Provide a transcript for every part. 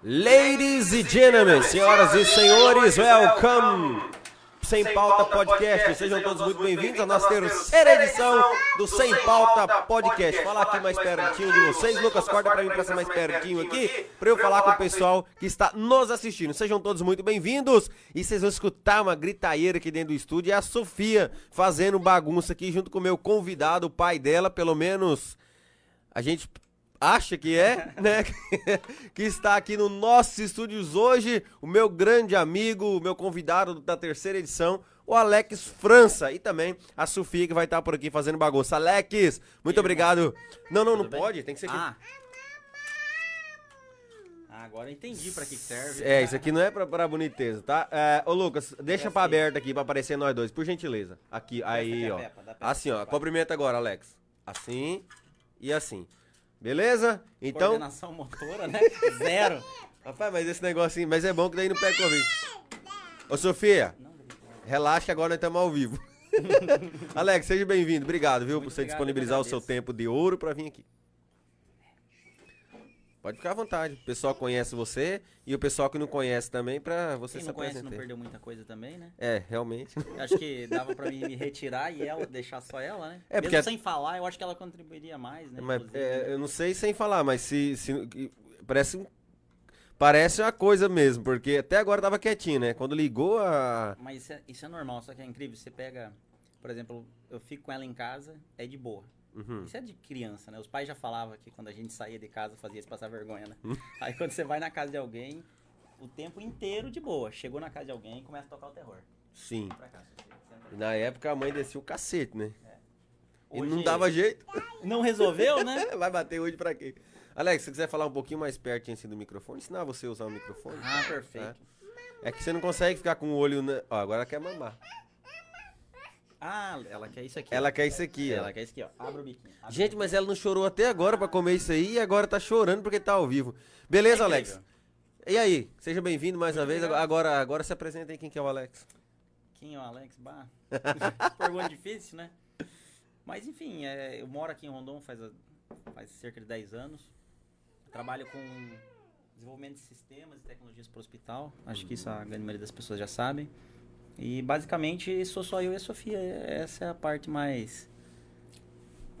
Ladies and gentlemen, senhoras e senhores, welcome! Sem Pauta Podcast, sejam todos muito bem-vindos à nossa terceira edição do Sem Pauta Podcast. Falar aqui mais pertinho de vocês, Lucas, corta pra mim pra ser mais pertinho aqui, pra eu falar com o pessoal que está nos assistindo. Sejam todos muito bem-vindos e vocês vão escutar uma gritaeira aqui dentro do estúdio. É a Sofia fazendo bagunça aqui junto com o meu convidado, o pai dela, pelo menos a gente acha que é, né? que está aqui no nossos estúdios hoje, o meu grande amigo, o meu convidado da terceira edição, o Alex França e também a Sofia que vai estar por aqui fazendo bagunça. Alex, muito obrigado. Não, não, não Tudo bem? pode, tem que ser aqui. Ah. Ah, agora entendi pra que serve. É, isso aqui não é pra, pra boniteza, tá? É, ô Lucas, deixa pra aberto aqui pra aparecer nós dois, por gentileza. Aqui, aí, a ó. Assim, ó. Cumprimenta agora, Alex. Assim e assim. Beleza? Então. Coordenação motora, né? Zero. Rapaz, mas esse negocinho. Mas é bom que daí não pega Covid. Ô, Sofia, relaxa que agora nós estamos ao vivo. Alex, seja bem-vindo. Obrigado, viu, Muito por você obrigado, disponibilizar o seu tempo de ouro pra vir aqui. Pode ficar à vontade. O pessoal conhece você e o pessoal que não conhece também pra você Quem se não conhece não perdeu muita coisa também, né? É, realmente. Acho que dava pra mim me retirar e ela deixar só ela, né? É, Mesmo porque a- sem falar, eu acho que ela contribuiria mais, né? Mas é, né? eu não sei sem falar, mas se, se- parece um- parece uma coisa mesmo, porque até agora tava quietinho, né? Quando ligou a Mas isso é, isso é normal, só que é incrível. Você pega, por exemplo, eu fico com ela em casa, é de boa. Uhum. Isso é de criança, né? Os pais já falavam que quando a gente saía de casa fazia isso passar vergonha, né? Aí quando você vai na casa de alguém, o tempo inteiro de boa. Chegou na casa de alguém e começa a tocar o terror. Sim. Cá, E na época a mãe descia o cacete, né? E Hoje- não dava jeito. Não resolveu, né? Vai bater hoje pra quê? Alex, se você quiser falar um pouquinho mais pertinho assim do microfone, ensinar você a usar o microfone. Ah, perfeito. É que você não consegue ficar com o olho. Na... Ó, agora ela quer mamar. Ah, ela quer isso aqui. Ela ó. quer isso aqui, ó. Ela quer isso aqui, ó. Abre o biquinho. abre Gente, mas ela não chorou até agora pra comer isso aí e agora tá chorando porque tá ao vivo. Beleza, É Alex? incrível. E aí? Seja bem-vindo mais uma vez. obrigado. Agora, agora se apresenta aí quem que é o Alex. Quem é o Alex? Bah. Pergunta difícil, né? Mas enfim, é, eu moro aqui em Rondon faz, a- faz cerca de 10 anos. Trabalho com desenvolvimento de sistemas e tecnologias para o hospital. Acho que isso a grande maioria das pessoas já sabem. E basicamente sou só eu e a Sofia. Essa é a parte mais.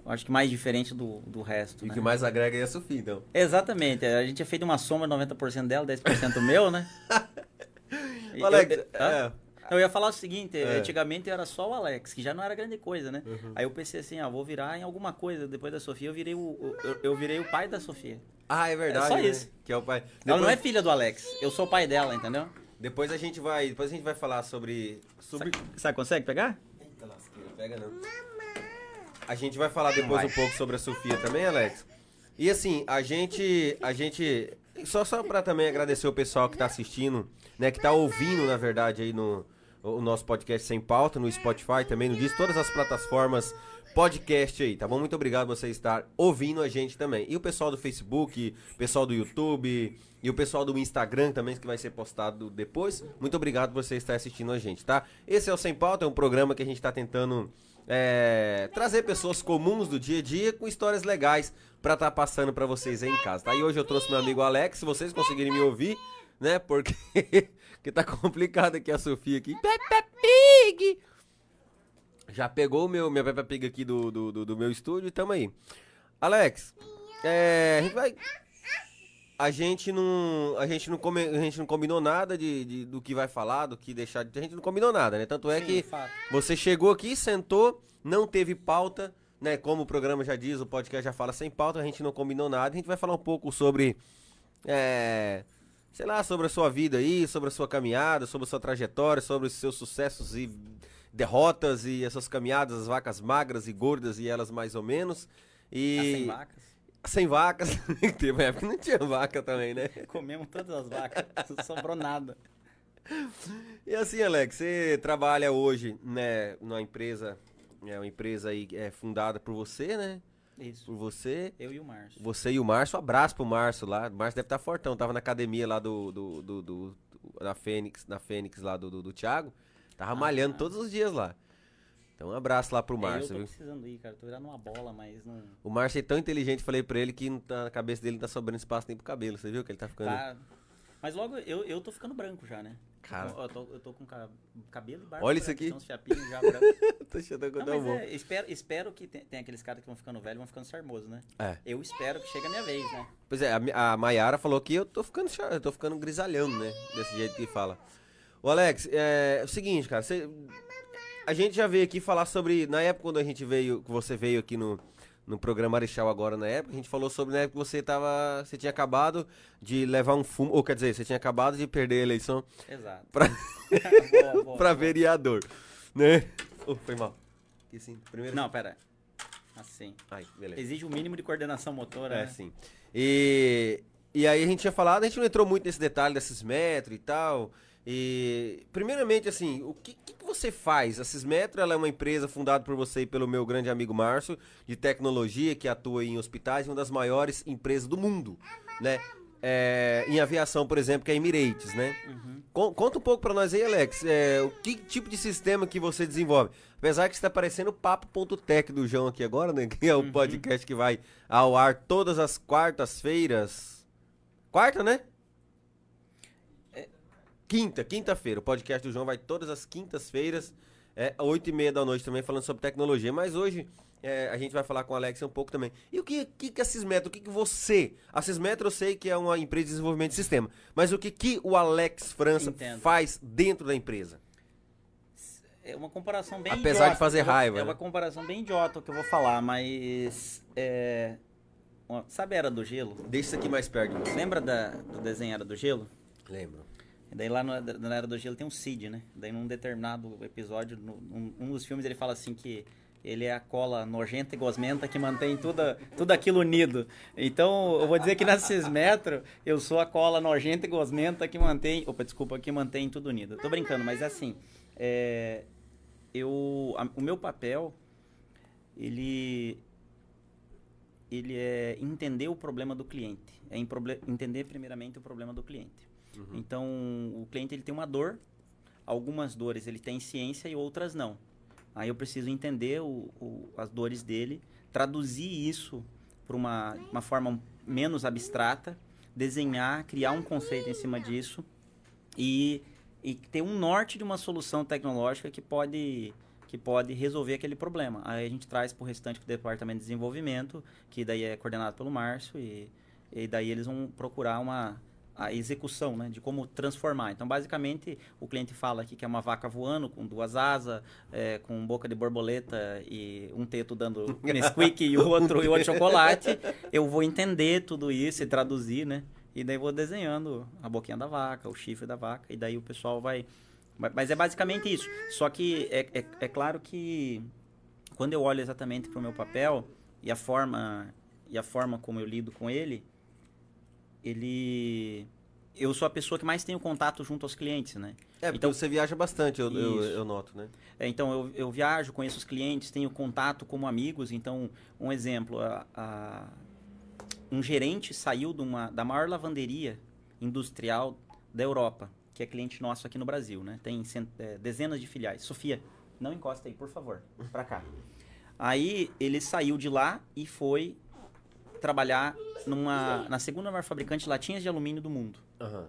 eu Acho que mais diferente do, do resto. E o né? que mais agrega é a Sofia, então. Exatamente. A gente tinha feito uma soma 90% dela, 10% meu, né? Ô, Alex, eu, Hã? é, Eu ia falar o seguinte, É. antigamente era só o Alex, que já não era grande coisa, né? Uhum. Aí eu pensei assim, ah, vou virar em alguma coisa. Depois da Sofia, eu virei o, o- eu, eu virei o pai da Sofia. Ah, é verdade. É só né? isso. Que é o pai. Ela Depois, não é filha do Alex, eu sou o pai dela, entendeu? Depois a gente vai, depois a gente vai falar sobre sobre Você consegue pegar? Eita lasqueira, pega não. A gente vai falar depois Vai. um pouco sobre a Sofia também, Alex. E assim, a gente a gente só só para também agradecer o pessoal que tá assistindo, né, que tá ouvindo, na verdade, aí no o nosso podcast sem pauta no Spotify, também no Diz, todas as plataformas podcast aí, tá bom? Muito obrigado por você estar ouvindo a gente também. E o pessoal do Facebook, o pessoal do YouTube e o pessoal do Instagram também, que vai ser postado depois. Muito obrigado por você estar assistindo a gente, tá? Esse é o Sem Pauta, é um programa que a gente tá tentando é, trazer pessoas comuns do dia a dia com histórias legais pra estar passando pra vocês aí em casa, tá? E hoje eu trouxe meu amigo Alex, se vocês conseguirem me ouvir, né? Porque que tá complicado aqui a Sofia aqui. Peppa Pig! Já pegou o meu, minha Peppa Pig aqui do, do, do, do meu estúdio e tamo aí. Alex, é, a gente vai... A gente não, a gente não, come, a gente não combinou nada de, de- do que vai falar, do que deixar de... A gente não combinou nada, né? Tanto é Sim, que fato. você chegou aqui, sentou, não teve pauta, né? Como o programa já diz, o podcast já fala sem pauta, a gente não combinou nada. A gente vai falar um pouco sobre, é, sei lá, sobre a sua vida aí, sobre a sua caminhada, sobre a sua trajetória, sobre os seus sucessos e derrotas e as suas caminhadas, as vacas magras e gordas e elas mais ou menos. Tá E sem vacas. sem vacas. Teve uma época que não tinha vaca também, né? Comemos todas as vacas, não sobrou nada. E assim, Alex, você trabalha hoje, né, numa empresa, é uma empresa aí é fundada por você, né? Isso. Por você, Eu e o Márcio. você e o Márcio. Abraço pro Márcio lá. O Márcio deve estar fortão. Tava na academia lá do, do, do, do- do- da Fênix, na Fênix lá do, do, do Thiago. Tava Ah. malhando todos os dias lá. Então um abraço lá pro É, eu Márcio, tô viu? precisando ir, cara. Tô virando uma bola, mas não. O Márcio é tão inteligente, falei pra ele que não tá- na cabeça dele não tá sobrando espaço nem pro cabelo. Você viu que ele tá ficando. Tá, Mas logo, eu, eu tô ficando branco já, né? Cara. Eu, eu tô, eu tô com ca- cabelo e barba. Olha isso aqui. Tem uns fiapinhos já brancos. Tô achando que Não, mas é, espero, espero que tem, tem aqueles caras que vão ficando velhos, vão ficando charmosos, né? É. Eu espero que chegue a minha vez, né? Pois é, a, a Mayara falou que eu tô ficando, eu tô ficando grisalhando, né? Desse jeito que fala. Ô Alex, é, o seguinte, cara, você- a gente já veio aqui falar sobre, na época quando a gente veio, que você veio aqui no, no programa Marechal agora na época, a gente falou sobre na época que você tava, você tinha acabado de levar um fumo, ou quer dizer, você tinha acabado de perder a eleição Exato. Pra- boa, boa. pra vereador, né? Oh, foi mal. Aqui sim, primeiro. Não, pera. Assim. Ai, beleza. Exige o mínimo de coordenação motora, É, né? sim. E, e aí a gente tinha falado, a gente não entrou muito nesse detalhe desses metros e tal. E, primeiramente, assim, o que, que você faz? A Cismetro é uma empresa fundada por você e pelo meu grande amigo Márcio, de tecnologia, que atua em hospitais, uma das maiores empresas do mundo, né? É, em aviação, por exemplo, que é a Emirates, né? Uhum. Con- Conta um pouco pra nós aí, Alex, é, o que tipo de sistema que você desenvolve? Apesar que está parecendo o Papo.tech do João aqui agora, né? Que é o Uhum. podcast que vai ao ar todas as quartas-feiras. Quarta, né? Quinta, quinta-feira. O podcast do João vai todas as quintas-feiras, é, às oito e meia da noite também, falando sobre tecnologia. Mas hoje é, a gente vai falar com o Alex um pouco também. E o que, que, que a Cismetro, o que, que você... A Cismetro eu sei que é uma empresa de desenvolvimento de sistema, mas o que, que o Alex França Entendo. faz dentro da empresa? É uma comparação bem Apesar idiota de fazer raiva, É né? uma comparação bem idiota o que eu vou falar, mas. É, sabe a Era do Gelo? Deixa isso aqui mais perto. Lembra da, do desenho Era do Gelo? Lembro. E daí lá no- na Era do Gelo tem um Cid, né? Daí num determinado episódio, num, um dos filmes, ele fala assim que ele é a cola nojenta e gosmenta que mantém tudo, tudo aquilo unido. Então, eu vou dizer que na Cismetro, eu sou a cola nojenta e gosmenta que mantém... Opa, desculpa, que mantém tudo unido. Tô brincando, mas é assim, é, eu, a- o meu papel, ele ele é entender o problema do cliente. É em entender primeiramente o problema do cliente. Então, o cliente ele tem uma dor, algumas dores ele tem ciência e outras não. Aí eu preciso entender o- o- as dores dele, traduzir isso para uma, uma forma menos abstrata, desenhar, criar um conceito em cima disso e, e ter um norte de uma solução tecnológica que pode que pode resolver aquele problema. Aí a gente traz para o restante do departamento de desenvolvimento, que daí é coordenado pelo Márcio, e, e daí eles vão procurar uma a execução, né, de como transformar. Então, basicamente, o cliente fala aqui que é uma vaca voando com duas asas, é, com boca de borboleta e um teto dando Nesquik e o outro e o outro chocolate. Eu vou entender tudo isso e traduzir, né? E daí vou desenhando a boquinha da vaca, o chifre da vaca, e daí o pessoal vai. Mas- é basicamente isso. Só que é, é, é claro que quando eu olho exatamente para o meu papel e a forma e a forma como eu lido com ele, ele eu sou a pessoa que mais tem o contato junto aos clientes, né? É, porque Então- você viaja bastante, eu, eu, eu noto, né? É, então eu, eu viajo, conheço os clientes, tenho contato como amigos. Então, um exemplo, a- a- um gerente saiu de uma, da maior lavanderia industrial da Europa, que é cliente nosso aqui no Brasil, né? Tem cent- é, dezenas de filiais. Sofia, não encosta aí, por favor, pra cá. Aí ele saiu de lá e foi trabalhar numa, na segunda maior fabricante de latinhas de alumínio do mundo. Aham.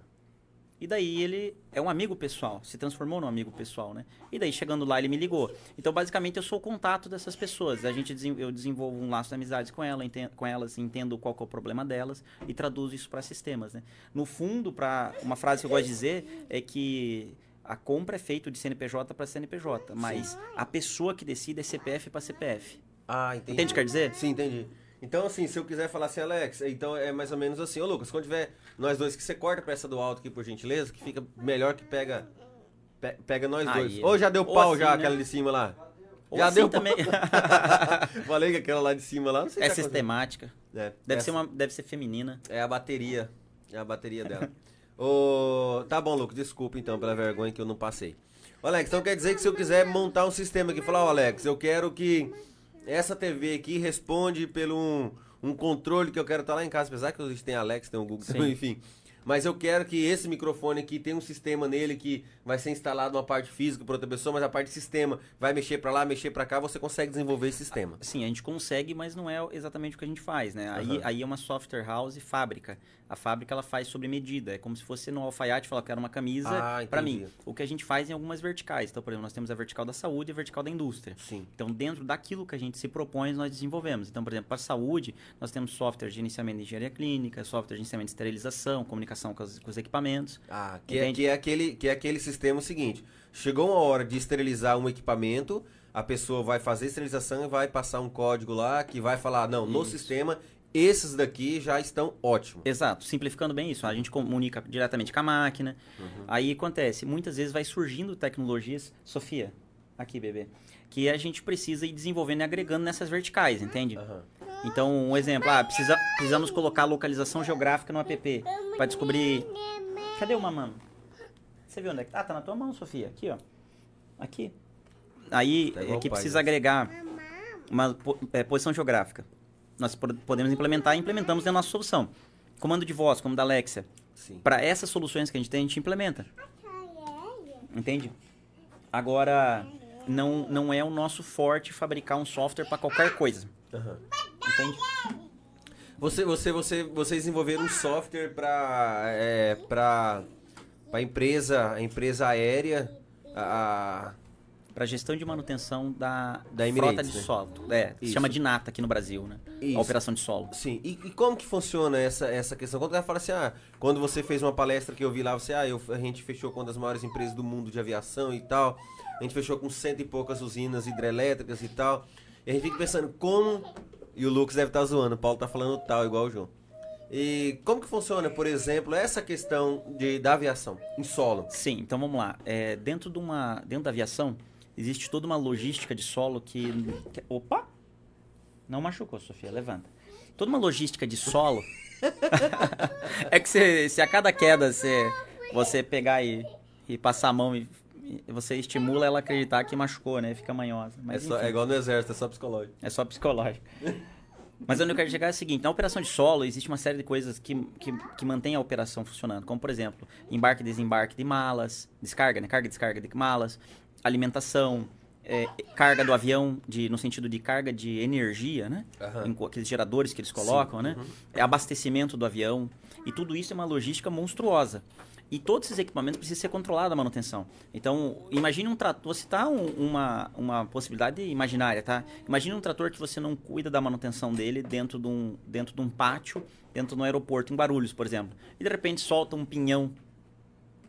E daí ele é um amigo pessoal, se transformou num amigo pessoal, né? E daí chegando lá ele me ligou. Então basicamente eu sou o contato dessas pessoas. A gente eu desenvolvo um laço de amizade com ela, enten- com elas, entendo qual que é o problema delas e traduzo isso para sistemas, né? No fundo, para uma frase que eu gosto de dizer é que a compra é feita de CNPJ para CNPJ, mas a pessoa que decide é CPF para CPF. Ah, entendi. Entende o que quer dizer? Sim, entendi. Então, assim, se eu quiser falar assim, Alex, então é mais ou menos assim. Ô, Lucas, quando tiver nós dois, que você corta pra essa do alto aqui, por gentileza, que fica melhor que pega pe- pega nós Aí. dois. Ou já deu Ou pau assim, já, né? aquela de cima lá? Ou já assim deu também. Falei que aquela lá de cima lá, não sei é sistemática. É, Deve essa ser uma, deve ser feminina. É a bateria. É a bateria dela. Ô, tá bom, Lucas, desculpa então pela vergonha que eu não passei. Ô, Alex, então quer dizer que se eu quiser montar um sistema aqui, falar, ó, Alex, eu quero que essa TV aqui responde pelo um, um controle que eu quero estar lá em casa, apesar que a gente tem Alex, tem o Google, Sim. enfim. mas eu quero que esse microfone aqui tenha um sistema nele que vai ser instalado uma parte física para outra pessoa, mas a parte sistema vai mexer para lá, mexer para cá, você consegue desenvolver esse sistema. Sim, a gente consegue, mas não é exatamente o que a gente faz, né? Aí, Aham. aí é uma software house fábrica. A fábrica ela faz sobre medida. É como se fosse no alfaiate falar que era uma camisa Ah, para mim. O que a gente faz em algumas verticais. Então, por exemplo, nós temos a vertical da saúde e a vertical da indústria. Sim. Então, dentro daquilo que a gente se propõe, nós desenvolvemos. Então, por exemplo, para a saúde, nós temos software de gerenciamento de engenharia clínica, software de gerenciamento de esterilização, comunicação com os, com os equipamentos. Ah, que é, que, é aquele, que é aquele sistema seguinte: chegou uma hora de esterilizar um equipamento, a pessoa vai fazer a esterilização e vai passar um código lá que vai falar: não, no Isso. sistema, esses daqui já estão ótimos. Exato, simplificando bem isso, a gente comunica diretamente com a máquina. Aí acontece, muitas vezes vai surgindo tecnologias, Sofia, aqui bebê, que a gente precisa ir desenvolvendo e agregando nessas verticais, entende? Aham. Então, um exemplo, ah, precisa, precisamos colocar localização geográfica no app para descobrir. Cadê o mamão? Você viu onde é que tá? Ah, tá na tua mão, Sofia. Aqui, ó. Aqui. Aí, Tá igual aqui precisa né? agregar uma é, posição geográfica. Nós po- podemos implementar e implementamos da nossa solução. Comando de voz, como da Alexia. Sim. Para essas soluções que a gente tem, a gente implementa. Entende? Agora, não, não é o nosso forte fabricar um software para qualquer coisa. Aham. Entende? Você, você, você, vocês desenvolveram um software para é, para a empresa, a empresa aérea, a, Para gestão de manutenção da, Da frota Emirates, de né? solo. É, se Isso. chama de nata aqui no Brasil, né? Isso. A operação de solo. Sim, e, e como que funciona essa, essa questão? Quando o cara fala assim, ah, quando você fez uma palestra que eu vi lá, você, ah, eu, a gente fechou com uma das maiores empresas do mundo de aviação e tal, a gente fechou com cento e poucas usinas hidrelétricas e tal, e a gente fica pensando como, e o Lucas deve estar zoando, o Paulo tá falando tal, igual o João. E como que funciona, por exemplo, essa questão de, da aviação em solo? Sim, então vamos lá. É, dentro, de uma, dentro da aviação, existe toda uma logística de solo que. que- opa! Não machucou, Sofia, levanta. Toda uma logística de solo. é que se, se a cada queda você, você pegar e, e passar a mão e, você estimula ela a acreditar que machucou, né? Fica manhosa. Mas, é, só- é igual no exército, é só psicológico. É só psicológico. Mas onde eu quero chegar é o seguinte: na operação de solo, existe uma série de coisas que, que, que mantém a operação funcionando. Como, por exemplo, embarque e desembarque de malas, descarga, né? Carga e descarga de malas, alimentação, é, carga do avião, de, no sentido de carga de energia, né? Co- aqueles geradores que eles colocam, né? É abastecimento do avião. E tudo isso é uma logística monstruosa. E todos esses equipamentos precisam ser controlados a manutenção. Então, imagine um trator. Vou citar um- uma, uma possibilidade imaginária, tá? Imagine um trator que você não cuida da manutenção dele dentro de um, dentro de um pátio, dentro de um aeroporto, em Guarulhos, por exemplo. E de repente solta um pinhão,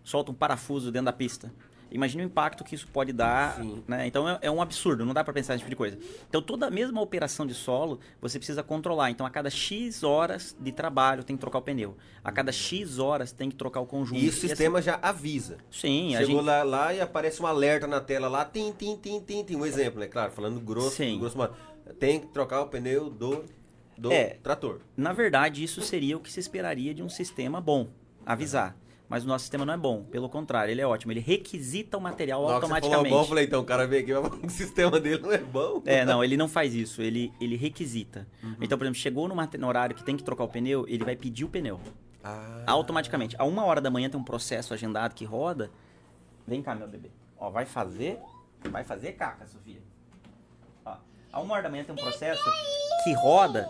solta um parafuso dentro da pista. Imagine o impacto que isso pode dar, né? Então é, é um absurdo, não dá para pensar nesse tipo de coisa. Então toda a mesma operação de solo, você precisa controlar. Então a cada X horas de trabalho tem que trocar o pneu. A cada X horas tem que trocar o conjunto. E o assim- sistema já avisa. sim, a Chegou gente lá, lá e aparece um alerta na tela lá, tim, tim, tim, tim, tim. Um exemplo, né? Claro, falando grosso, Sim. grosso modo. Tem que trocar o pneu do, do É. trator. Na verdade, isso seria o que se esperaria de um sistema bom, avisar. Mas o nosso sistema não é bom, pelo contrário, ele é ótimo. Ele requisita o material hora que você falou automaticamente. bom, eu falei, então o cara veio aqui, mas o sistema dele não é bom. É, não, ele não faz isso, ele, ele requisita. Uhum. Então, por exemplo, chegou no, no horário que tem que trocar o pneu, ele vai pedir o pneu. Ah, Automaticamente. A uma hora da manhã tem um processo agendado que roda. Vem cá, meu bebê. Ó, vai fazer. Vai fazer caca, Sofia. Ó, a uma hora da manhã tem um processo que roda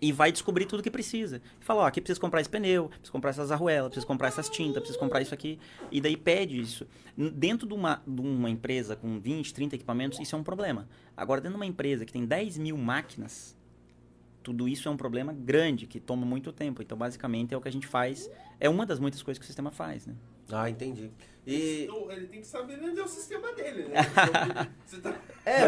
e vai descobrir tudo que precisa. Fala, ó, aqui precisa comprar esse pneu, precisa comprar essas arruelas, precisa comprar essas tintas, precisa comprar isso aqui. E daí pede isso. Dentro de uma, de uma empresa com 20, 30 equipamentos, isso é um problema. Agora, dentro de uma empresa que tem 10 mil máquinas, tudo isso é um problema grande, que toma muito tempo. Então, basicamente, é o que a gente faz. É uma das muitas coisas que o sistema faz, né? ah, entendi. E. Então, ele tem que saber vender o sistema dele, né? Então, você tá... É,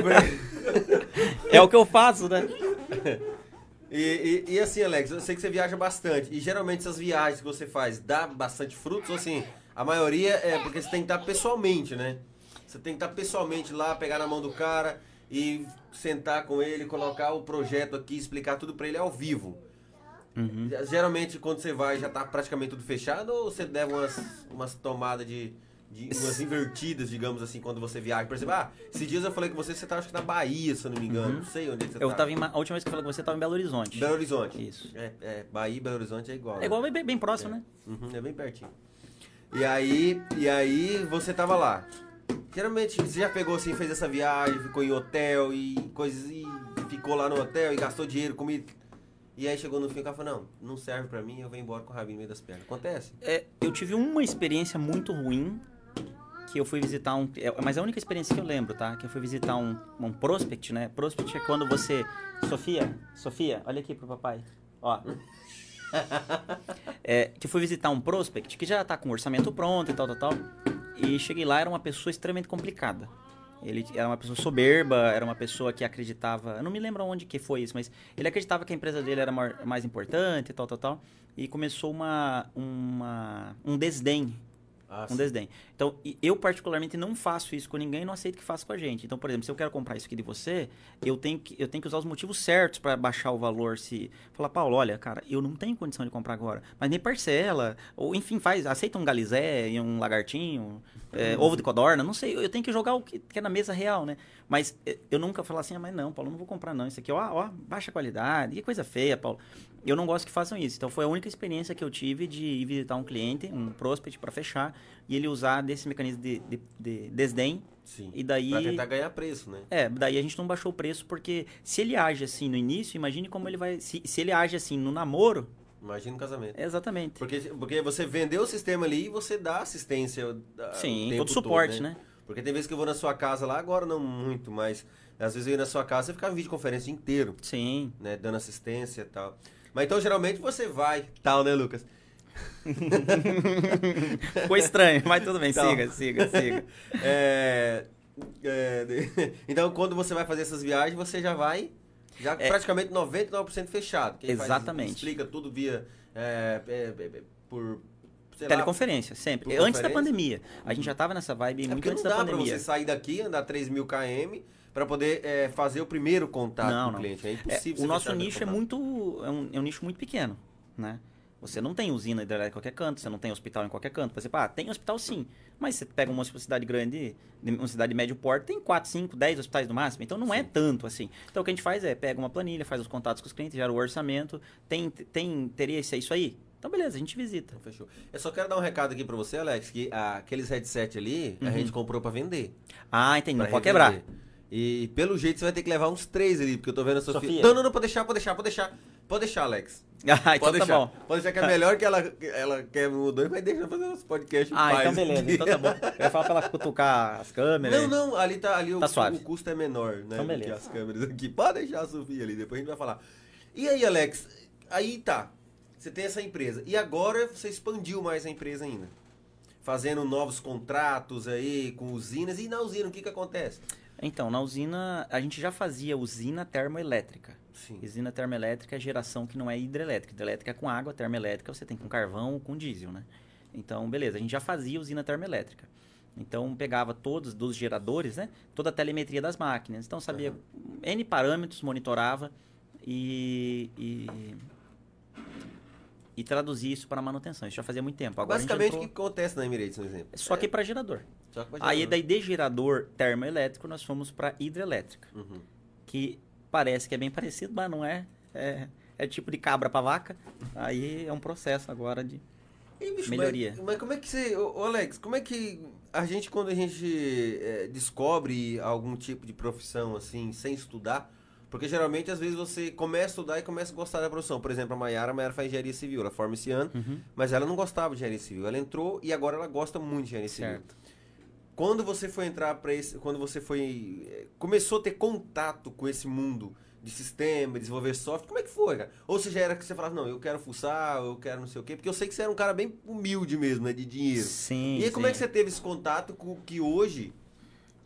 É o que eu faço, né? e, e, e assim, Alex, eu sei que você viaja bastante. E geralmente essas viagens que você faz dá bastante frutos, ou assim, a maioria é porque você tem que estar pessoalmente, né? Você tem que estar pessoalmente lá, pegar na mão do cara e sentar com ele, colocar o projeto aqui, explicar tudo pra ele ao vivo. Uhum. Geralmente, quando você vai, já tá praticamente tudo fechado ou você deve umas, umas tomadas de, de umas invertidas, digamos assim, quando você viaja. Por exemplo, ah, esses dias eu falei com você, você tá acho que na Bahia, se eu não me engano. Não sei onde é que você Eu tá. tava em, a última vez que eu falei com você, eu tava em Belo Horizonte. Belo Horizonte. Isso. É, é, Bahia e Belo Horizonte é igual. É né? igual bem, bem próximo, né? Uhum, é bem pertinho. E aí, e aí você tava lá. Geralmente você já pegou assim, fez essa viagem, ficou em hotel e coisas e ficou lá no hotel e gastou dinheiro, comida. E aí chegou no fim e o cara falou, não, não serve pra mim, eu venho embora com o rabinho no meio das pernas. Acontece. É, eu tive uma experiência muito ruim que eu fui visitar um. é, mas é a única experiência que eu lembro, tá? Que eu fui visitar um, um prospect, né? Prospect é quando você. Sofia, Sofia, olha aqui pro papai. Ó. É, que eu fui visitar um prospect que já tá com o orçamento pronto e tal, tal, tal. E cheguei lá, era uma pessoa extremamente complicada. Ele era uma pessoa soberba, era uma pessoa que acreditava. Eu não me lembro onde que foi isso, mas ele acreditava que a empresa dele era mais importante e tal, tal, tal. E começou uma, uma, um desdém Ah, um desdém. Então, eu particularmente não faço isso com ninguém e não aceito que faça com a gente. Então, por exemplo, se eu quero comprar isso aqui de você, eu tenho que, eu tenho que usar os motivos certos para baixar o valor. Se falar, Paulo, olha, cara, eu não tenho condição de comprar agora, mas nem parcela, ou enfim, faz, aceita um galizé e um lagartinho, é, ovo de codorna, não sei, eu tenho que jogar o que, que é na mesa real, né? Mas eh, eu nunca falo assim, ah, mas não, Paulo, não vou comprar não, isso aqui, ó, ó, baixa qualidade, que coisa feia, Paulo. Eu não gosto que façam isso. Então foi a única experiência que eu tive de ir visitar um cliente, um prospect para fechar, e ele usar desse mecanismo de, de, de desdém. Sim. E daí. Pra tentar ganhar preço, né? É, daí a gente não baixou o preço, porque se ele age assim no início, imagine como ele vai. Se, se ele age assim no namoro, Imagina o casamento. exatamente. Porque, porque você vendeu o sistema ali e você dá assistência. ah, Sim, todo suporte, né? Porque tem vezes que eu vou na sua casa lá, agora não muito, mas às vezes eu ia na sua casa e ficava em videoconferência inteiro, Sim. né? Dando assistência e tal. Mas então geralmente você vai, tal, né, Lucas? Ficou estranho, mas tudo bem, Então. siga, siga, siga. É, é, então quando você vai fazer essas viagens, você já vai já É. praticamente 99% fechado. Quem faz- Exatamente. explica tudo via é, é, é, é, por sei lá, Teleconferência, sempre. Por Antes da pandemia. A gente já tava nessa vibe É muito porque não antes dá da pra pandemia. você sair daqui, andar 3 mil km pra poder é, fazer o primeiro contato Não, com o cliente. É É, impossível o você nosso nicho é muito. É um, é um nicho muito pequeno, né? Você não tem usina hidrelétrica em qualquer canto, você não tem hospital em qualquer canto. Você, ah, tem hospital sim, mas você pega uma cidade grande, de- uma cidade de médio porte, tem 4, 5, 10 hospitais no máximo, então não é tanto assim. Então o que a gente faz é, pega uma planilha, faz os contatos com os clientes, gera o orçamento, tem, tem interesse, é isso aí? Então beleza, a gente visita. Então, fechou. Eu só quero dar um recado aqui pra você, Alex, que aqueles headset ali, a Uhum. gente comprou pra vender. Ah, entendi, não pode quebrar. E pelo jeito você vai ter que levar uns três ali, porque eu tô vendo a Sofia. Sofia. Não, não, não, pode deixar, pode deixar, pode deixar. Pode deixar, Alex. Ah, então pode tá deixar. bom. Pode deixar que é melhor que ela, ela quer o dois, mas deixa fazer podcasts em Ah, então beleza, então tá bom. Eu ia falar pra ela cutucar as câmeras. Não, não, ali tá ali o, Tá suave. o custo é menor, né? Então, beleza. as câmeras aqui. Pode deixar a Sofia ali, depois a gente vai falar. E aí, Alex? Aí tá. Você tem essa empresa. E agora você expandiu mais a empresa ainda. Fazendo novos contratos aí com usinas. E na usina, o que que acontece? Então, na usina, a gente já fazia usina termoelétrica. Sim. Usina termoelétrica é geração que não é hidrelétrica. Hidrelétrica é com água, termoelétrica você tem com carvão ou com diesel, né? Então, beleza, a gente já fazia usina termoelétrica. Então, pegava todos dos geradores, né? Toda a telemetria das máquinas. Então, sabia N parâmetros, monitorava e, e, e traduzia isso para manutenção. Isso já fazia muito tempo. Agora Basicamente, o entrou- que acontece na Emirates, no exemplo? Só que É, para gerador. Só que pra Aí, daí de gerador termoelétrico, nós fomos para hidrelétrica Uhum. que parece que é bem parecido, mas não é. É, é tipo de cabra para vaca. Aí é um processo agora de. E, bicho, Melhoria. Mas, mas como é que você. Ô, ô, Alex, como é que a gente, quando a gente é, descobre algum tipo de profissão assim, sem estudar, porque geralmente às vezes você começa a estudar e começa a gostar da profissão. Por exemplo, a Mayara, a Mayara faz engenharia civil, ela forma esse ano, Uhum. mas ela não gostava de engenharia civil. Ela entrou e agora ela gosta muito de engenharia civil. Quando você foi entrar para esse, quando você foi eh, começou a ter contato com esse mundo de sistema, desenvolver software, como é que foi, cara? Ou você já era que você falava, não, eu quero fuçar, eu quero não sei o quê, porque eu sei que você era um cara bem humilde mesmo, né, de dinheiro. Sim. e aí como é que sim. você teve esse contato com o que hoje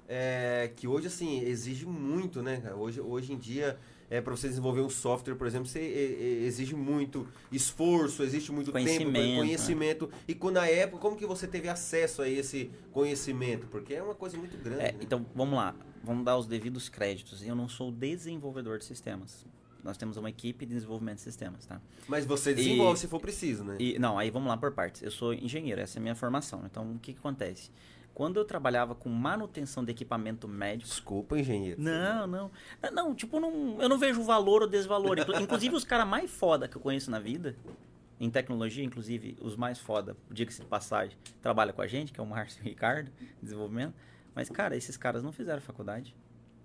é, que hoje assim exige muito, né? cara? Hoje, hoje em dia é para você desenvolver um software, por exemplo, você é, é, exige muito esforço, existe muito tempo, Conhecimento, conhecimento. E quando na época, como que você teve acesso a esse conhecimento? Porque é uma coisa muito grande. É, né? então, vamos lá. Vamos dar os devidos créditos. Eu não sou desenvolvedor de sistemas. Nós temos uma equipe de desenvolvimento de sistemas, tá? Mas você desenvolve E- se for preciso, né? E, não, aí vamos lá por partes. Eu sou engenheiro, essa é a minha formação. Então, o que, que acontece? Quando eu trabalhava com manutenção de equipamento médico. Desculpa, engenheiro. Não, não. Não, tipo, não, eu não vejo valor ou desvalor. Inclusive, os caras mais foda que eu conheço na vida, em tecnologia, inclusive, os mais foda, diga-se de passagem, trabalha com a gente, que é o Márcio e o Ricardo, desenvolvimento. Mas, cara, esses caras não fizeram faculdade.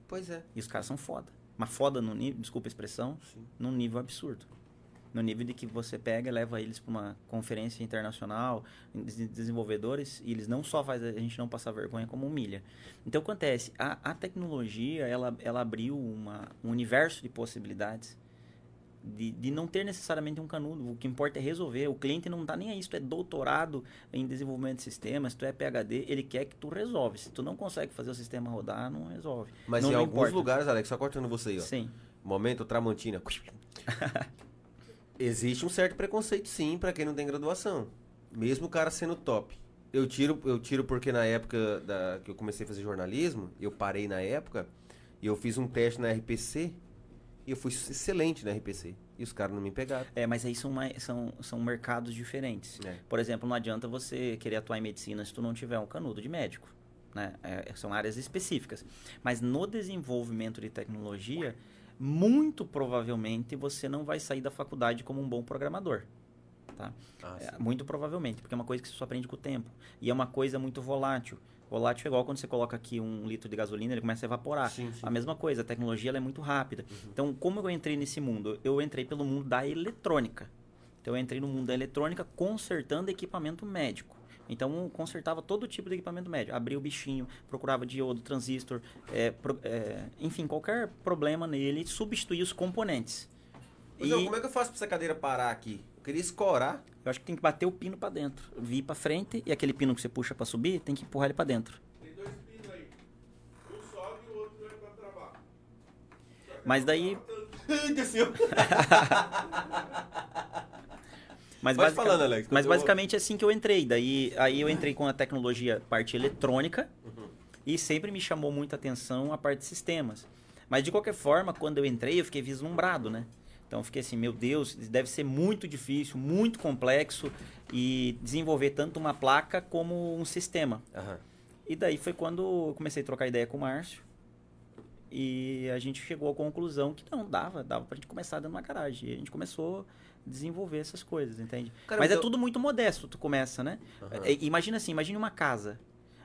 Pois é. E os caras são foda. Mas foda no nível, desculpa a expressão, Sim. num nível absurdo. No nível de que você pega e leva eles para uma conferência internacional, des- desenvolvedores, e eles não só faz a gente não passar vergonha, como humilha. Então, acontece, a, a tecnologia, ela, ela abriu uma, um universo de possibilidades de, de não ter necessariamente um canudo. O que importa é resolver. O cliente não está nem aí se tu é doutorado em desenvolvimento de sistemas, se tu é PHD, ele quer que tu resolve. Se tu não consegue fazer o sistema rodar, não resolve. Mas não, em não alguns importa. lugares, Alex, só cortando você aí, ó. Sim. Momento Tramontina. Existe um certo preconceito, sim, pra quem não tem graduação. Mesmo o cara sendo top. Eu tiro, eu tiro porque na época da, que eu comecei a fazer jornalismo, eu parei na época e eu fiz um teste na RPC e eu fui excelente na RPC. E os caras não me pegaram. É, mas aí são, mais, são, são mercados diferentes. É. Por exemplo, não adianta você querer atuar em medicina se tu não tiver um canudo de médico. Né? É, são áreas específicas. Mas no desenvolvimento de tecnologia, muito provavelmente você não vai sair da faculdade como um bom programador. Tá? Ah, É, muito provavelmente, porque é uma coisa que você só aprende com o tempo. E é uma coisa muito volátil. Volátil é igual quando você coloca aqui um litro de gasolina, ele começa a evaporar. Sim, sim. A mesma coisa, a tecnologia é muito rápida. Então, como eu entrei nesse mundo? Eu entrei pelo mundo da eletrônica. Então, eu entrei no mundo da eletrônica consertando equipamento médico. Então, consertava todo tipo de equipamento médico. Abria o bichinho, procurava diodo, transistor, é, pro- é, enfim, qualquer problema nele, substituía os componentes. Ô, E João, como é que eu faço pra essa cadeira parar aqui? Eu queria escorar. eu acho que tem que bater o pino para dentro. Vir para frente e aquele pino que você puxa para subir, tem que empurrar ele para dentro. Tem dois pinos aí. Um sobe e o outro é pra travar. Mas daí, Desceu. Mas, Vai basica- falando, Alex, mas eu- basicamente é assim que eu entrei. Daí aí eu entrei com a tecnologia parte eletrônica Uhum. e sempre me chamou muita atenção a parte de sistemas. Mas de qualquer forma, quando eu entrei, eu fiquei vislumbrado, né? Então eu fiquei assim, meu Deus, deve ser muito difícil, muito complexo e desenvolver tanto uma placa como um sistema. Aham. E daí foi quando eu comecei a trocar ideia com o Márcio. E a gente chegou à conclusão que não, dava, dava pra gente começar dentro de uma garagem. E a gente começou desenvolver essas coisas, entende? Cara, Mas é então- tudo muito modesto, tu começa, né? Aham. É, imagina assim, imagine uma casa.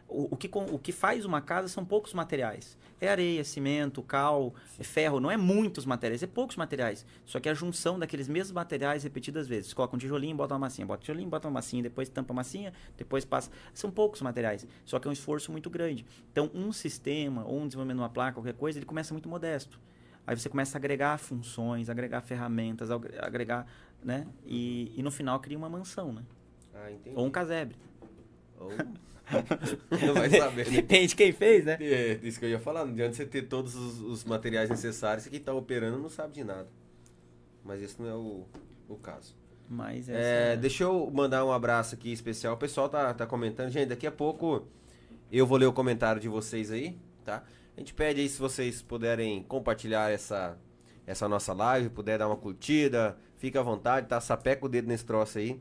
O, o que, o que faz uma casa são poucos materiais. É areia, cimento, cal, é ferro. Não é muitos materiais, é poucos materiais. Só que a junção daqueles mesmos materiais repetidas vezes. Coloca um tijolinho, bota uma massinha. Bota um tijolinho, bota uma massinha. Depois tampa a massinha, depois passa. São poucos materiais. Só que é um esforço muito grande. Então, um sistema ou um desenvolvimento de uma placa, qualquer coisa, ele começa muito modesto. Aí você começa a agregar funções, agregar ferramentas, agre- agregar, né? E, e no final cria uma mansão, né? Ah, entendi. Ou um casebre. Ou- não vai saber. né? Depende quem fez, né? É, isso que eu ia falar, não adianta você ter todos os, os materiais necessários, quem tá operando não sabe de nada. Mas esse não é o, o caso. Mas É, essa... deixa eu mandar um abraço aqui especial. O pessoal tá, tá comentando. Gente, daqui a pouco eu vou ler o comentário de vocês aí, tá? A gente pede aí se vocês puderem compartilhar essa, essa nossa live, puder dar uma curtida, fica à vontade, tá? Sapeca o dedo nesse troço aí,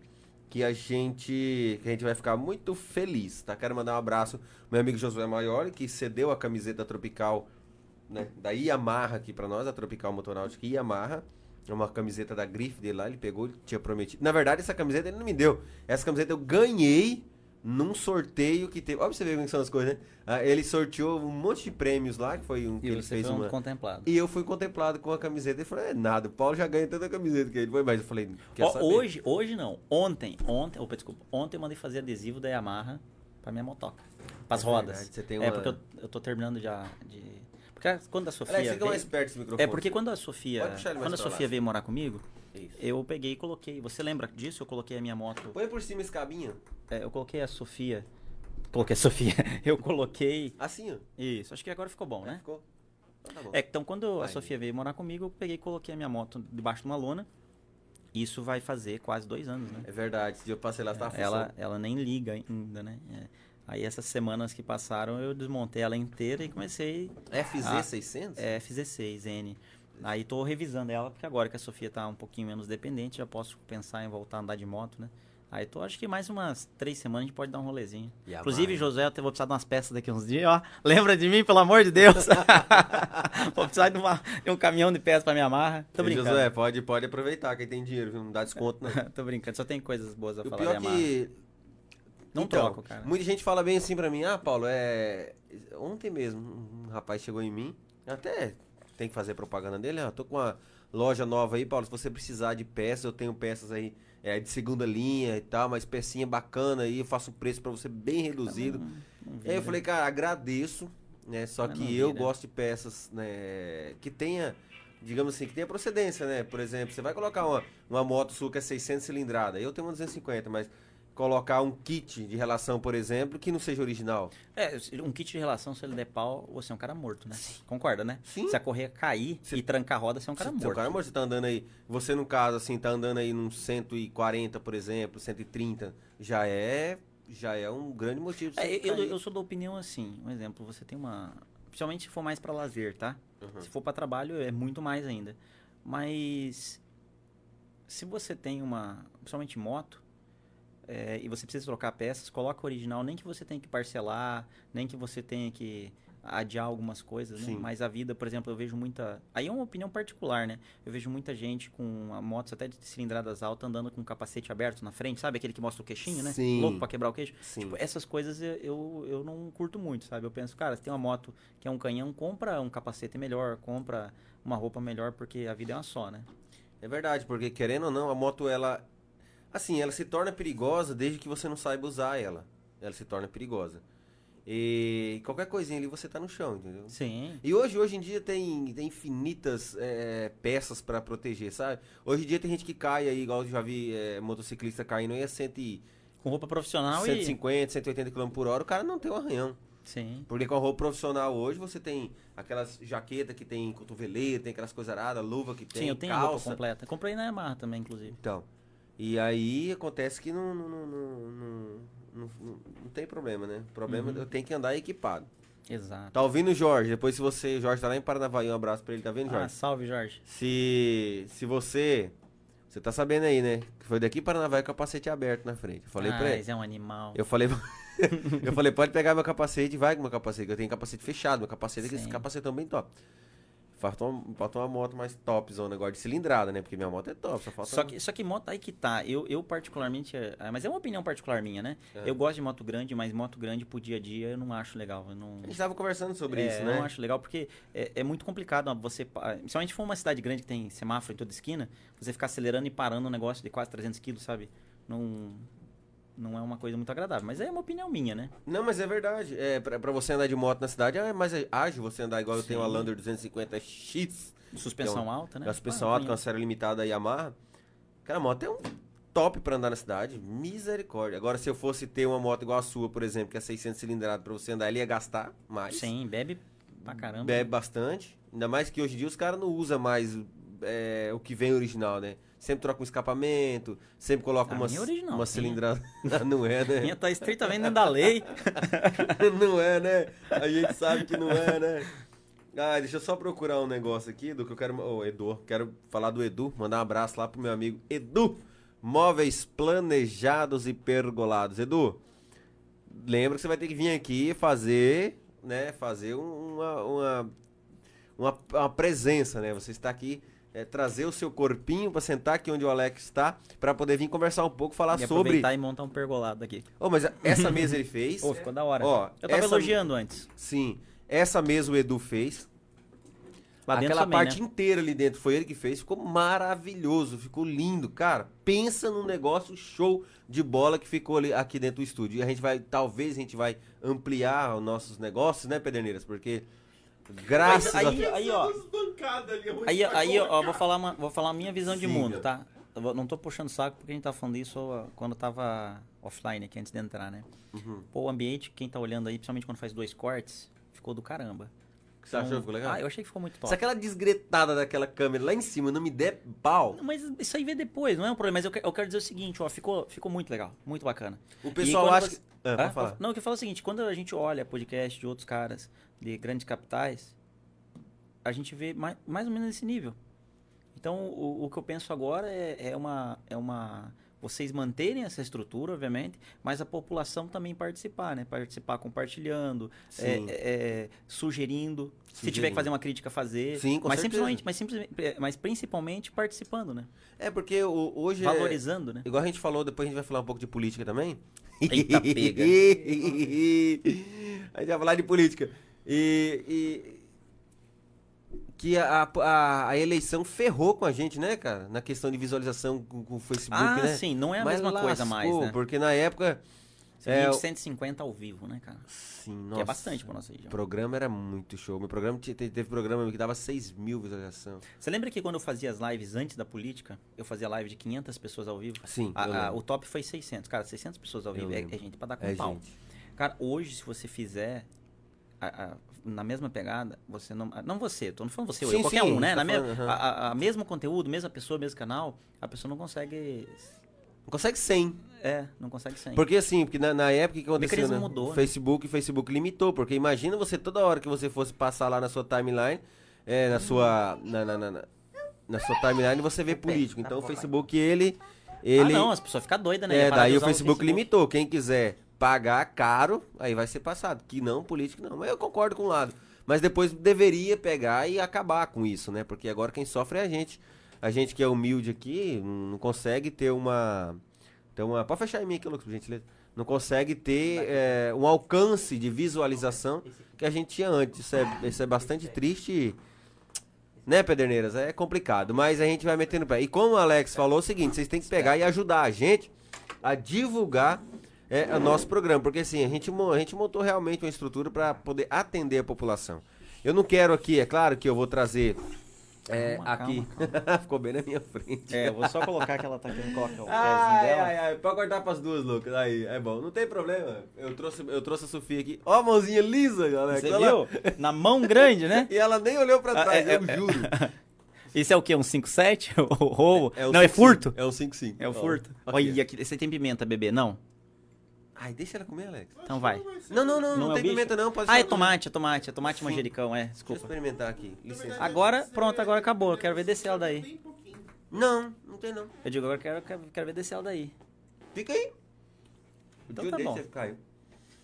que a gente, que a gente vai ficar muito feliz, tá? Quero mandar um abraço ao meu amigo Josué Maiori, que cedeu a camiseta tropical né, da Yamaha aqui pra nós, a Tropical Motonáutica Yamaha. É uma camiseta da grife dele lá, ele pegou, ele tinha prometido. Na verdade, essa camiseta ele não me deu. Essa camiseta eu ganhei num sorteio que teve. Olha pra você ver como são as coisas, né? Ah, ele sorteou um monte de prêmios lá, que foi um que E ele fez foi um uma. contemplado. E eu fui contemplado com a camiseta e falei, é nada, o Paulo já ganha tanta camiseta que ele foi, mas eu falei, quer Ó, saber? hoje, hoje não. Ontem, ontem, opa, desculpa. Ontem eu mandei fazer adesivo da Yamaha pra minha motoca. Pras É rodas. verdade, você tem É uma- porque eu, eu tô terminando já de. Porque quando a Sofia. Fica veio- mais perto desse microfone. É porque quando a Sofia. Ele mais Quando a pra lá. Sofia veio morar comigo, Isso. eu peguei e coloquei. Você lembra disso? Eu coloquei a minha moto. Põe por cima esse cabinho. é, eu coloquei a Sofia. Coloquei a Sofia. Eu coloquei. Assim, ó. Isso, acho que agora ficou bom, né? Ficou. Então tá bom. É, então quando a. Sofia veio morar comigo, eu peguei e coloquei a minha moto debaixo de uma lona. Isso vai fazer quase dois anos, né? É verdade, dia eu passei lá, você tava ela, ela nem liga ainda, né? É. Aí essas semanas que passaram, eu desmontei ela inteira e comecei FZ600? é, FZ6, N. Aí tô revisando ela, porque agora que a Sofia tá um pouquinho menos dependente, já posso pensar em voltar a andar de moto, né? Aí tô, acho que mais umas três semanas a gente pode dar um rolezinho. E Inclusive, Mari? Josué, eu vou precisar de umas peças daqui uns dias, ó. Lembra de mim, pelo amor de Deus. vou precisar de, uma- de um caminhão de peças pra minha amarra. Tô Ei, brincando. Josué, pode, pode aproveitar, quem tem dinheiro, viu? não dá desconto, não. Tô brincando, só tem coisas boas a o falar pior amarra. que. Não Então, troco, cara. Muita gente fala bem assim pra mim, ah, Paulo, é. Ontem mesmo, um rapaz chegou em mim, até tem que fazer propaganda dele, ó, tô com uma loja nova aí, Paulo, se você precisar de peças, eu tenho peças aí é, de segunda linha e tal, mas pecinha bacana aí, eu faço um preço pra você bem reduzido. Não, não Aí eu falei, cara, agradeço, né? Só Mas que eu gosto de peças, né? Que tenha, digamos assim, que tenha procedência, né? Por exemplo, você vai colocar uma, uma moto sua que é 600 cilindrada, eu tenho uma 250, mas colocar um kit de relação, por exemplo, que não seja original. É, um kit de relação, se ele der pau, você é um cara morto, né? Concorda, né? Sim. Se a correia cair Você- e trancar a roda, você é um cara Se- morto. Seu cara, amor, você tá andando aí, você no caso, assim, tá andando aí num 140, por exemplo, 130, já é, já é um grande motivo. É, você eu, eu sou da opinião assim, um exemplo, você tem uma. Principalmente se for mais pra lazer, tá? Uhum. Se for pra trabalho, é muito mais ainda. Mas se você tem uma. Principalmente moto, é, e você precisa trocar peças, coloca o original, nem que você tenha que parcelar, nem que você tenha que adiar algumas coisas, né? Mas a vida, por exemplo, eu vejo muita. Aí é uma opinião particular, né? Eu vejo muita gente com motos até de cilindradas altas andando com o capacete aberto na frente, sabe? Aquele que mostra o queixinho, né? Sim. Louco pra quebrar o queixo. Sim. Tipo, essas coisas eu, eu, eu não curto muito, sabe? Eu penso, cara, se tem uma moto que é um canhão, compra um capacete melhor, compra uma roupa melhor, porque a vida é uma só, né? É verdade, porque querendo ou não, a moto ela assim, ela se torna perigosa desde que você não saiba usar ela. Ela se torna perigosa. E qualquer coisinha ali você tá no chão, entendeu? Sim. E hoje, hoje em dia tem, tem infinitas é, peças pra proteger, sabe? Hoje em dia tem gente que cai aí, igual eu já vi é, motociclista caindo aí a 100, Com roupa profissional 150, 180 km por hora, o cara não tem um arranhão. e. Sim. Porque com a roupa profissional hoje você tem aquelas jaqueta que tem cotoveleira, tem aquelas coisas aradas, luva que tem, Sim, eu tenho a roupa calça. completa. Comprei na Yamaha também, inclusive. Então, e aí acontece que não, não, não, não, não, não- tem problema, né? O problema Uhum. eu tenho que andar equipado. Exato. Tá ouvindo o Jorge? Depois se você, o Jorge tá lá em Paranavaí, um abraço pra ele, tá vendo, Ah, Jorge? salve, Jorge. Se, se você, você tá sabendo aí, né? Que foi daqui para Paranavaí com o capacete aberto na frente. Eu falei ah, pra ele. é um animal. Eu falei, eu falei, pode pegar meu capacete e vai com meu capacete, que eu tenho capacete fechado, meu capacete é Sim. esse capacetão bem top. Falta uma, falta uma moto mais top, um negócio de cilindrada, né? Porque minha moto é top, só falta Só uma- que, só que moto aí que tá. Eu, eu particularmente. é- mas é uma opinião particular minha, né? É. Eu gosto de moto grande, mas moto grande pro dia a dia eu não acho legal. Eu não, A gente tava conversando sobre é, isso, eu né? não acho legal porque é, é muito complicado você. pa- Principalmente for uma cidade grande que tem semáforo em toda esquina, você ficar acelerando e parando um negócio de quase 300 quilos, sabe? Não, não é uma coisa muito agradável. Mas é uma opinião minha, né? Não, mas é verdade. É, pra, pra você andar de moto na cidade é mais ágil você andar igual eu tenho a Sim. Lander 250X. Suspensão Tem uma- alta, né? A suspensão Ah, alta com a série limitada Yamaha. Cara, a moto é um top pra andar na cidade. Misericórdia. Agora, se eu fosse ter uma moto igual a sua, por exemplo, que é 600 cilindrada pra você andar, ele ia gastar mais. Sim, bebe pra caramba. Bebe bastante. Ainda mais que hoje em dia os caras não usam mais é, o que vem original, né? Sempre troca um escapamento, sempre coloca uma, é original, uma cilindrada. não é, né? Minha tá estritamente dentro da lei. não é, né? A gente sabe que não é, né? Ah, deixa eu só procurar um negócio aqui do que eu quero. Ô, Edu, quero falar do Edu, mandar um abraço lá pro meu amigo Edu. Móveis planejados e pergolados. Edu, lembra que você vai ter que vir aqui fazer, né? Fazer um- uma, uma, uma, uma presença, né? Você está aqui. É, trazer o seu corpinho pra sentar aqui onde o Alex está, pra poder vir conversar um pouco, falar e sobre. e montar um pergolado aqui. Ô, mas essa mesa ele fez. Pô, ficou da hora. Ó, eu tava essa- elogiando antes. Sim. Essa mesa o Edu fez. Lá Aquela também, parte né? inteira ali dentro foi ele que fez. Ficou maravilhoso, ficou lindo. Cara, pensa num negócio show de bola que ficou ali aqui dentro do estúdio. E a gente vai, talvez a gente vai ampliar os nossos negócios, né, Pederneiras? Porque graças aí- a... aí, ó. Aí, aí ó, vou falar, uma, vou falar a minha visão de Siga. mundo, tá? Eu não tô puxando saco porque a gente tá falando isso quando tava offline aqui, antes de entrar, né? Uhum. Pô, o ambiente, quem tá olhando aí, principalmente quando faz dois cortes, ficou do caramba. O que você achou? Ficou legal? Ah, eu achei que ficou muito top. Se aquela desgretada daquela câmera lá em cima não me der pau, Mas isso aí vê depois, não é um problema. Mas eu, que- eu quero dizer o seguinte, ó, ficou, ficou muito legal, muito bacana. o pessoal E acha você- que... Ah, Ah. Não, o que eu falo é o seguinte, quando a gente olha podcast de outros caras de grandes capitais, a gente vê mais, mais ou menos esse nível. Então, o, o que eu penso agora é, é uma, é uma vocês manterem essa estrutura, obviamente, mas a população também participar, né? Participar compartilhando, é, Sim. é, sugerindo. Se tiver Sugerindo. que fazer uma crítica, fazer. Sim, com mas, certeza. simplesmente, mas, simplesmente, mas principalmente participando, né? É porque hoje. é- Valorizando, né? Igual a gente falou, depois a gente vai falar um pouco de política também. Eita, pega. a gente vai falar de política. E. e- que a, a, a eleição ferrou com a gente, né, cara? Na questão de visualização com, com o Facebook, Ah, né? sim, não é a Mas mesma coisa mais, lascou, né? Porque na época. Você é, é, o- 150 ao vivo, né, cara? Sim, Que nossa. é bastante pra nossa região. O programa era muito show. Meu programa teve, programa que dava 6 mil visualizações. Você lembra que quando eu fazia as lives antes da política, eu fazia live de 500 pessoas ao vivo? Sim, A- a- o top foi 600. Cara, 600 pessoas ao vivo é, é gente pra dar com É, pau. gente. Cara, hoje, se você fizer a- a- na mesma pegada, você não. Não você, tô não falando você, Sim, eu, qualquer sim, um, né? tá Na me- falando, a, a- a mesmo conteúdo, mesma pessoa, mesmo canal, a pessoa não consegue. Não consegue 100. É, não consegue sem. Porque assim, porque na, na época o que aconteceu, né? mudou, O né? Facebook, o Facebook limitou, porque imagina você toda hora que você fosse passar lá na sua timeline, é, na sua na, na, na, na- sua timeline você vê político. Então o Facebook ele ele Ah, não, as pessoas ficam doidas, né? é, daí o usar Facebook, limitou, quem quiser pagar caro, aí vai ser passado, que não político não. Mas eu concordo com o lado. Mas depois deveria pegar e acabar com isso, né? Porque agora quem sofre é a gente. A gente que é humilde aqui não consegue ter uma então, uma, pode fechar em mim aqui, Lucas, por gentileza. Não consegue ter é, um alcance de visualização que a gente tinha antes. Isso é, isso é bastante triste, né, Pederneiras? É complicado, mas a gente vai metendo pé. E como o Alex falou, é o seguinte, vocês têm que pegar e ajudar a gente a divulgar é, o nosso programa. Porque assim, a gente, a gente montou realmente uma estrutura para poder atender a população. Eu não quero aqui, é claro que eu vou trazer é, Calma, aqui. Ficou bem na minha frente. É, eu vou só colocar que ela tá querendo colocar o pezinho dela. ai, ai, pode cortar pras duas, Lucas. Aí, é bom. Não tem problema. Eu trouxe, eu trouxe a Sofia aqui. Ó, a mãozinha lisa, galera. Você Ela- viu? Na mão grande, né? E ela nem olhou pra Ah, trás, é, eu é, juro. Isso é o quê? Um 5-7? O roubo? o não, é 5-5. furto? É um 5-5. É o Ó, furto. aqui. Olha, aqui, você tem pimenta, bebê? Não? Ai, deixa ela comer, Alex. Então vai. Não, não, não, não, Não é tem bicho? pimenta não. Pode Ah, é tomate, é tomate, é tomate manjericão, é. Deixa eu Desculpa. experimentar aqui. Licença. Agora, pronto, agora acabou. Eu quero ver descer ela daí. Não, não tem não. Eu digo, agora quero, quero, quero ver descer ela daí. Fica aí. Então tá deixo bom. aí.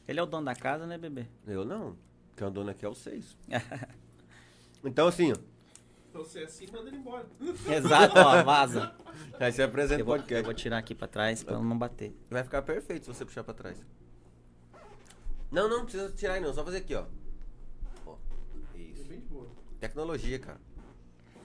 Ele é o dono da casa, né, bebê? Eu não. Quem é o dono aqui é o 6. Então assim, ó. Então você é assim, manda ele embora. Exato, ó, vaza. Aí você apresenta Eu o vou, podcast. eu vou tirar aqui pra trás pra não bater. Vai ficar perfeito se você puxar pra trás. Não, não, não precisa tirar aí não, só fazer aqui, ó. Ó, Isso. Bem de boa. Tecnologia, cara.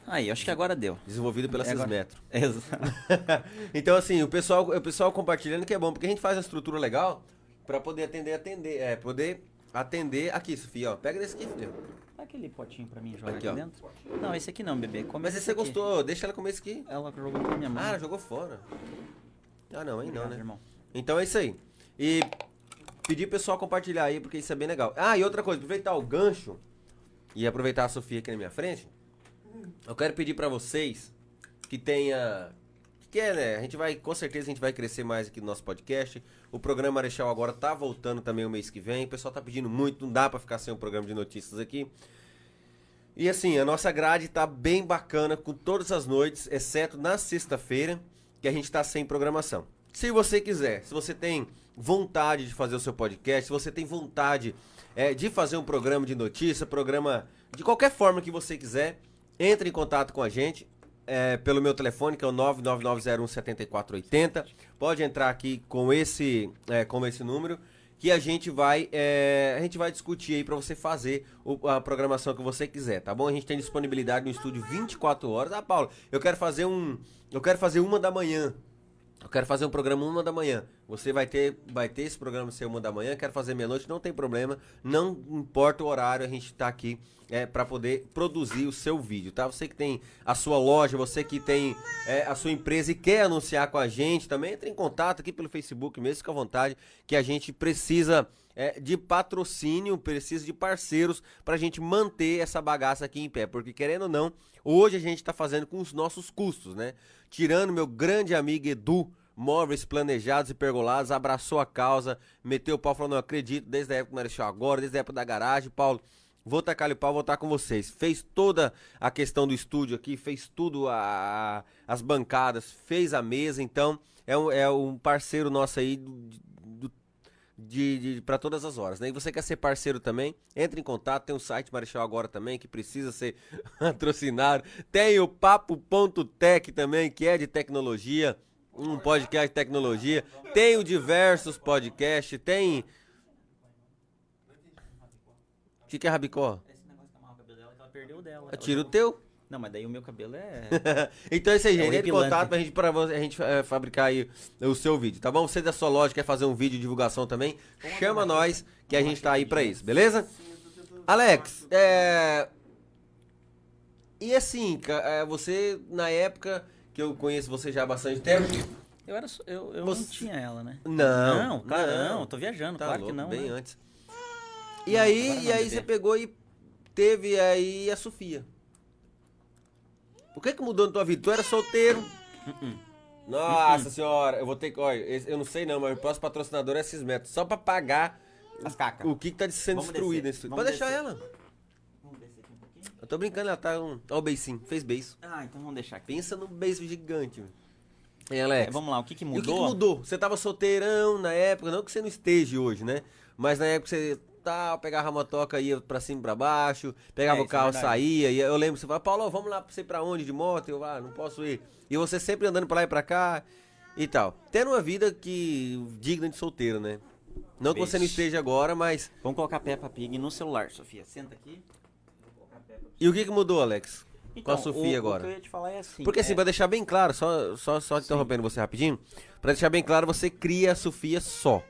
Aí, acho que agora deu. Desenvolvido pela É agora. Cismetro. Exato. então, assim, o pessoal, o pessoal compartilhando que é bom, porque a gente faz uma estrutura legal pra poder atender, atender, é, poder atender aqui, Sofia, ó. Pega desse aqui, filho. Dá aquele potinho pra mim jogar Aqui, aqui, dentro. Não, esse aqui não, bebê. Come Mas esse se você gostou, deixa ela comer esse aqui. Ela jogou pra minha mão. Ah, jogou fora. Ah, não, não, Obrigado, né? irmão. Então é isso aí. E pedir pro pessoal compartilhar aí, porque isso é bem legal. Ah, e outra coisa, aproveitar o gancho e aproveitar a Sofia aqui na minha frente. Eu quero pedir pra vocês que tenha. É, né? A gente vai, com certeza, a gente vai crescer mais aqui no nosso podcast. O programa Marechal agora tá voltando também o mês que vem. O pessoal tá pedindo muito, não dá pra ficar sem um programa de notícias aqui. E assim, a nossa grade tá bem bacana com todas as noites, exceto na sexta-feira, que a gente tá sem programação. Se você quiser, se você tem vontade de fazer o seu podcast, se você tem vontade é, de fazer um programa de notícia, programa de qualquer forma que você quiser, entre em contato com a gente é, pelo meu telefone, que é o 999017480. Pode entrar aqui com esse, é, com esse número que a gente vai é, a gente vai discutir aí para você fazer o- a programação que você quiser, tá bom? A gente tem disponibilidade no estúdio 24 horas. Ah, Paulo, eu quero fazer um eu quero fazer uma da manhã. Eu quero fazer um programa uma da manhã. Você vai ter, vai ter esse programa ser uma da manhã. Quero fazer meia-noite, não tem problema. Não importa o horário, a gente está aqui é, para poder produzir o seu vídeo, tá? Você que tem a sua loja, você que tem é, a sua empresa e quer anunciar com a gente, também entre em contato aqui pelo Facebook mesmo, fica à vontade, que a gente precisa é, de patrocínio, precisa de parceiros para a gente manter essa bagaça aqui em pé, porque querendo ou não, hoje a gente está fazendo com os nossos custos, né? Tirando meu grande amigo Edu, móveis planejados e pergolados, abraçou a causa, meteu o pau, falou, não acredito, desde a época do Marechal agora, desde a época da garagem, Paulo, Vou tacar o pau, vou estar com vocês. Fez toda a questão do estúdio aqui, fez tudo, a, as bancadas, fez a mesa, então é um, é um parceiro nosso aí do- do- de, de, para todas as horas, né? E você quer ser parceiro também? Entre em contato, tem o site Marechal Agora também, que precisa ser patrocinado. Tem o Papo.tech também, que é de tecnologia, um podcast de tecnologia. Tem o diversos podcasts, tem... O que, que é Rabicó? Esse negócio que amarra o cabelo dela, que ela perdeu o dela. Tira o teu. Não, mas daí o meu cabelo é. então é isso aí, gente. Entre em horripilante. contato pra gente, pra você- a gente eh, fabricar aí o seu vídeo, tá bom? Você da sua loja quer fazer um vídeo de divulgação também, chama nós que a gente tá aí pra isso, beleza? Alex, é... E assim, é, você, na época que eu conheço você já há bastante tempo... Eu, era, eu, eu Você- não tinha ela, né? Não, Não, cara, não. não, tô viajando, Tá claro louco, que não. bem né? antes. E Não, aí, e aí bebê. você pegou e teve aí a Sofia. O que que mudou na tua vida? Tu era solteiro? Uh-uh. Nossa senhora, eu vou ter que. Olha, eu não sei não, mas o próximo patrocinador é esses metros. Só pra pagar As cacas. o que, que tá sendo Vamos destruído nesse Pode deixar descer. ela. Vamos descer aqui um pouquinho? Eu tô brincando, ela tá um. Ó, o beicinho. Fez beiço. Ah, então vamos deixar aqui. Pensa no beiço gigante. meu. Hein, Alex? É, vamos lá, o que que E mudou? o que, que mudou? Você tava solteirão na época, não que você não esteja hoje, né? Mas na época você tal, pegava a motoca, ia pra cima e pra baixo, pegava É, o é carro, verdade. saía, e eu lembro que você falava, Paulo, vamos lá ir pra onde de moto? Eu, ah, não posso ir. E você sempre andando pra lá e pra cá e tal. Tendo uma vida que digna de solteiro, né? Não que você não esteja agora, mas. Vamos colocar Peppa Pig no celular, Sofia. Senta aqui. E o que, que mudou, Alex? Com a Então, Sofia o- agora. O que eu ia te falar é assim. Porque assim, é, pra deixar bem claro, só, só, só interrompendo você rapidinho, pra deixar bem claro, você cria a Sofia só.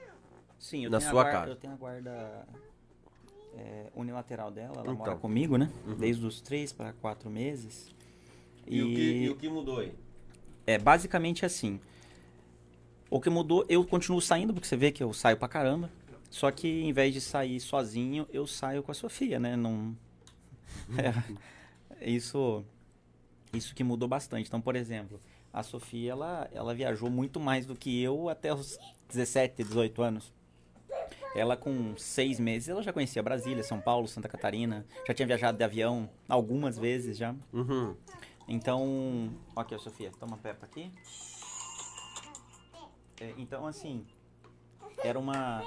Sim, eu na tenho a sua guarda- casa. Eu tenho a guarda é, unilateral dela, ela Então. mora comigo, né? Desde os três para quatro meses. E, que mudou aí? é basicamente assim. O que mudou, eu continuo saindo, porque você vê que eu saio pra caramba. Só que em vez de sair sozinho, eu saio com a Sofia, né? Não. É, isso, isso que mudou bastante. Então, por exemplo, a Sofia, ela, ela viajou muito mais do que eu até os 17, 18 anos. Ela com seis meses, ela já conhecia Brasília, São Paulo, Santa Catarina. Já tinha viajado de avião algumas vezes já. Uhum. Então, aqui, ó, Sofia, toma Peppa aqui. É, então, assim, era uma...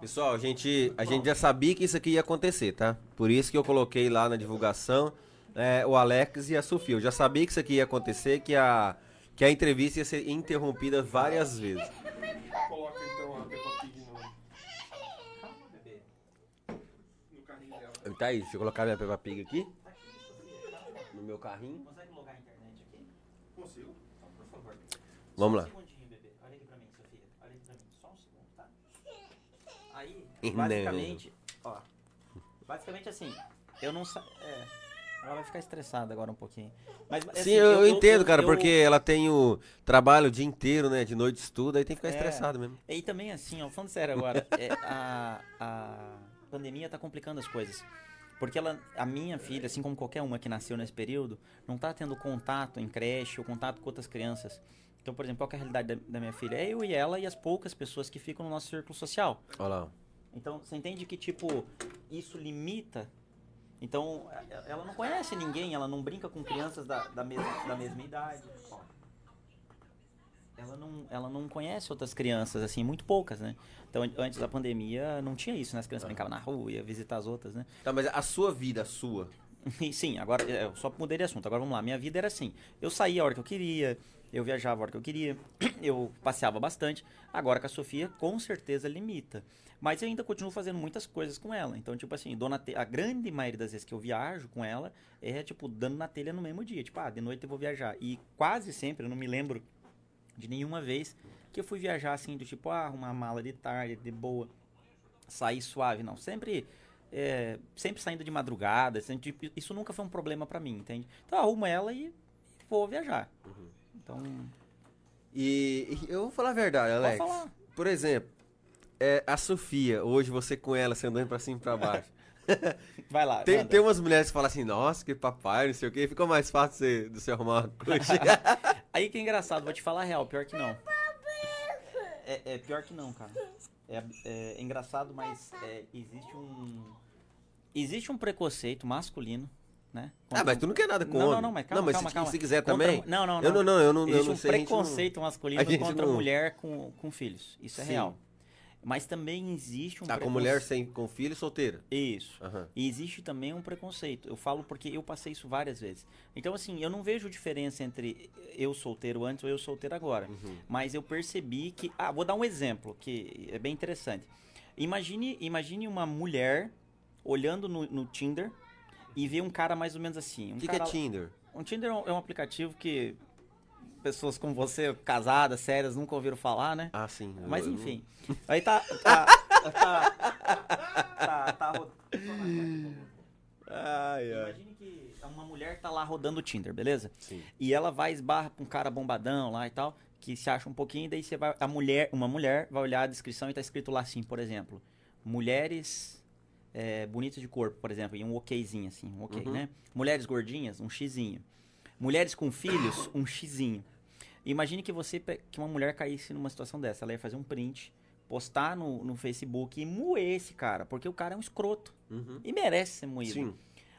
Pessoal, a gente, a gente já sabia que isso aqui ia acontecer, tá? Por isso que eu coloquei lá na divulgação é, o Alex e a Sofia. Eu já sabia que isso aqui ia acontecer, que a, que a entrevista ia ser interrompida várias vezes. Coloca então a Peppa Pig no, no carrinho dela. Tá aí, deixa eu colocar minha Peppa Pig aqui. No meu carrinho. Consegue logar a internet aqui? Consigo. Então, por favor. Vamos lá. um segundinho, bebê. Olha aqui pra mim, Sofia. Olha aqui pra mim. Só um segundo, tá? Aí, Não. basicamente, ó. Basicamente assim, eu não sa... É, ela vai ficar estressada agora um pouquinho. Mas, assim, Sim, eu, eu entendo, cara, eu- porque ela tem o trabalho o dia inteiro, né? De noite estuda, aí tem que ficar É. estressado mesmo. E também assim, ó, falando sério agora, é, a, a pandemia tá complicando as coisas. Porque ela, a minha filha, assim como qualquer uma que nasceu nesse período, não tá tendo contato em creche ou contato com outras crianças. Então, por exemplo, qual é a realidade da, da minha filha? É eu e ela e as poucas pessoas que ficam no nosso círculo social. Olha lá. Então, você entende que, tipo, isso limita. Então, ela não conhece ninguém, ela não brinca com crianças da, da, mesma, da mesma idade. Ela não, ela não conhece outras crianças, assim, muito poucas, né? Então, an- antes da pandemia, não tinha isso, né? As crianças brincavam na rua, ia visitar as outras, né? Tá, mas a sua vida, a sua. Sim, agora é, eu só mudei de assunto. Agora vamos lá. Minha vida era assim. Eu saía a hora que eu queria, eu viajava a hora que eu queria, eu passeava bastante. Agora com a Sofia, com certeza limita. Mas eu ainda continuo fazendo muitas coisas com ela. Então, tipo assim, dou na te- a grande maioria das vezes que eu viajo com ela é tipo dando na telha no mesmo dia. Tipo, ah, de noite eu vou viajar. E quase sempre, eu não me lembro de nenhuma vez que eu fui viajar assim, do tipo, ah, arrumar mala de tarde, de boa, sair suave. Não, sempre é, sempre saindo de madrugada, sempre, tipo, isso nunca foi um problema pra mim, entende? Então eu arrumo ela e vou viajar. Então, E, e eu vou falar a verdade, pode Alex. falar. Por exemplo, é, a Sofia, hoje você com ela, você andando pra cima e pra baixo. Vai lá. Tem, tem umas mulheres que falam assim, nossa, que papai, não sei o quê, ficou mais fácil você, de você arrumar uma coisa. Aí que é engraçado, vou te falar a real, pior que não. é, é pior que não, cara. É, é engraçado, mas é, existe um. Existe um preconceito masculino, né? Ah, mas tu não quer nada com Não, homem. não, não, mas calma, Não, mas calma, se, calma. se quiser Contra- também. Não, não, Eu não, não, eu não, eu Existe não um sei. gente não- preconceito masculino contra não- mulher com, com filhos. Isso é Sim. real. Mas também existe um Tá com preconce- mulher sem, com filho e solteira. Isso. Aham. E existe também um preconceito. Eu falo porque eu passei isso várias vezes. Então, assim, eu não vejo diferença entre eu solteiro antes ou eu solteiro agora. Uhum. Mas eu percebi que. Ah, vou dar um exemplo que é bem interessante. Imagine, imagine uma mulher olhando no, no Tinder e ver um cara mais ou menos assim. Um O que, que é Tinder? Um Tinder é um, é um aplicativo que pessoas como você, casadas, sérias, nunca ouviram falar, né? Ah, sim. Mas eu- enfim. Aí tá. Tá. tá. Tá. tá ro- Ai, ai. Imagine que uma mulher tá lá rodando o Tinder, beleza? Sim. E ela vai esbarra com um cara bombadão lá e tal, que se acha um pouquinho, daí você vai. A mulher, uma mulher vai olhar a descrição e tá escrito lá assim, por exemplo. Mulheres é, bonitas de corpo, por exemplo, e um okzinho, assim, um ok, Uhum. né? Mulheres gordinhas, um xizinho. Mulheres com filhos, um xizinho. Imagine que você que uma mulher caísse numa situação dessa. Ela ia fazer um print, postar no, no Facebook e moer esse cara, porque o cara é um escroto Uhum. e merece ser moído. Sim.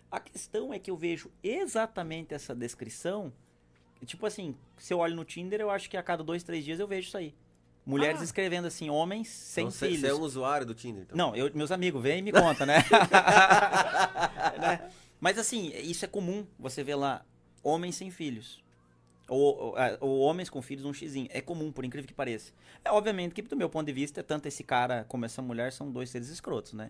A questão é que eu vejo exatamente essa descrição. Tipo assim, se eu olho no Tinder, eu acho que a cada dois, três dias eu vejo isso aí. Mulheres Ah. escrevendo assim, homens sem Então, Você filhos. você é um usuário do Tinder, então? Não, eu- meus amigos, vem e me conta, né? Né? Mas assim, isso é comum. Você vê lá, homens sem filhos. Ou, ou, ah, ou homens com filhos, um xizinho. É comum, por incrível que pareça. É obviamente que, do meu ponto de vista, tanto esse cara como essa mulher são dois seres escrotos, né?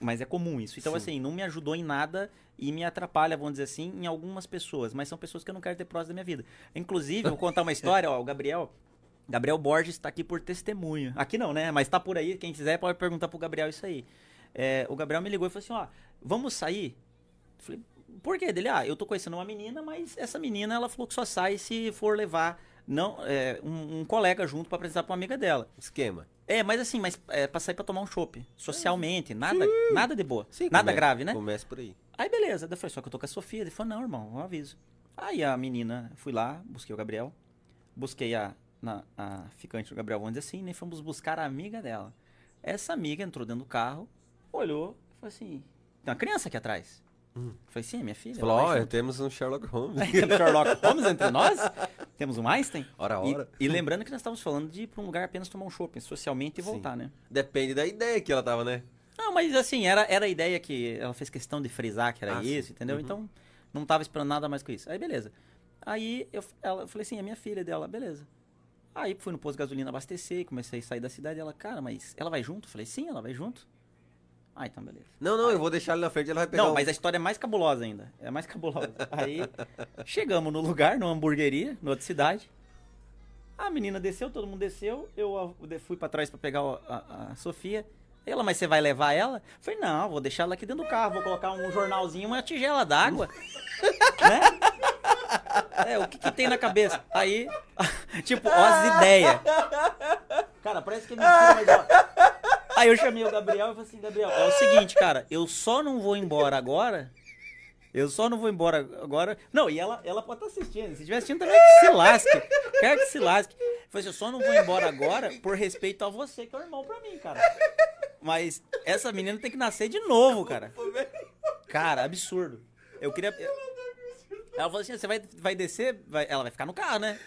Mas é comum isso. Então, Sim. assim, não me ajudou em nada e me atrapalha, vamos dizer assim, em algumas pessoas. Mas são pessoas que eu não quero ter próximo da minha vida. Inclusive, eu vou contar uma história, ó, o Gabriel. Gabriel Borges está aqui por testemunho. Aqui não, né? Mas tá por aí. Quem quiser pode perguntar pro Gabriel isso aí. É, o Gabriel me ligou e falou assim: ó, vamos sair? Eu falei, por quê? Dele, ah, eu tô conhecendo uma menina, mas essa menina ela falou que só sai se for levar não, é, um, um colega junto pra apresentar pra uma amiga dela. Esquema. É, mas assim, mas é pra sair pra tomar um chopp. Socialmente, nada, nada de boa. Sim, nada grave, né? Começa por aí. Aí beleza, daí eu falei, só que eu tô com a Sofia. Ele falou, não, irmão, eu aviso. Aí a menina, fui lá, busquei o Gabriel, busquei a, na, a ficante do Gabriel, vamos dizer assim, né? Fomos buscar a amiga dela. Essa amiga entrou dentro do carro, olhou, falou assim, tem uma criança aqui atrás. Eu falei, sim, é minha filha. Falou, ela vai olha, junto." temos um Sherlock Holmes. Temos Sherlock Holmes entre nós? Temos um Einstein? Ora, E, ora. e lembrando que nós estávamos falando de ir pra um lugar apenas tomar um shopping, socialmente e Sim. voltar, né? Depende da ideia que ela tava, né? Não, mas assim, era, era a ideia que ela fez questão de frisar que era Ah, sim. isso, entendeu? Uhum. Então, não tava esperando nada mais com isso. Aí, beleza. Aí, eu, ela, eu falei assim, é minha filha dela, beleza. Aí, fui no posto de gasolina abastecer, comecei a sair da cidade. Ela, cara, mas ela vai junto? Falei, sim, ela vai junto. Ah, então, beleza. Não, não, eu vou deixar ele na frente, ela vai pegar Não, um- mas a história é mais cabulosa ainda. É mais cabulosa. Aí, chegamos no lugar, numa hamburgueria, na outra cidade. A menina desceu, todo mundo desceu. Eu fui pra trás pra pegar o- a, a Sofia. Ela, mas você vai levar ela? Eu falei, não, vou deixar ela aqui dentro do carro. Vou colocar um jornalzinho, uma tigela d'água. né? É, o que, que tem na cabeça? Aí, tipo, ó as ideias. Cara, parece que é mentira, mas ó. Aí eu chamei o Gabriel e falei assim, Gabriel, é o seguinte, cara, eu só não vou embora agora. Eu só não vou embora agora. Não, e ela, ela pode estar assistindo. Se estiver assistindo também, que se lasque. Quero que se lasque. Eu falei assim, eu só não vou embora agora por respeito a você, que é o irmão pra mim, cara. Mas essa menina tem que nascer de novo, cara. Cara, absurdo. Eu queria. Ela falou assim: você vai, vai descer? Vai- Ela vai ficar no carro, né?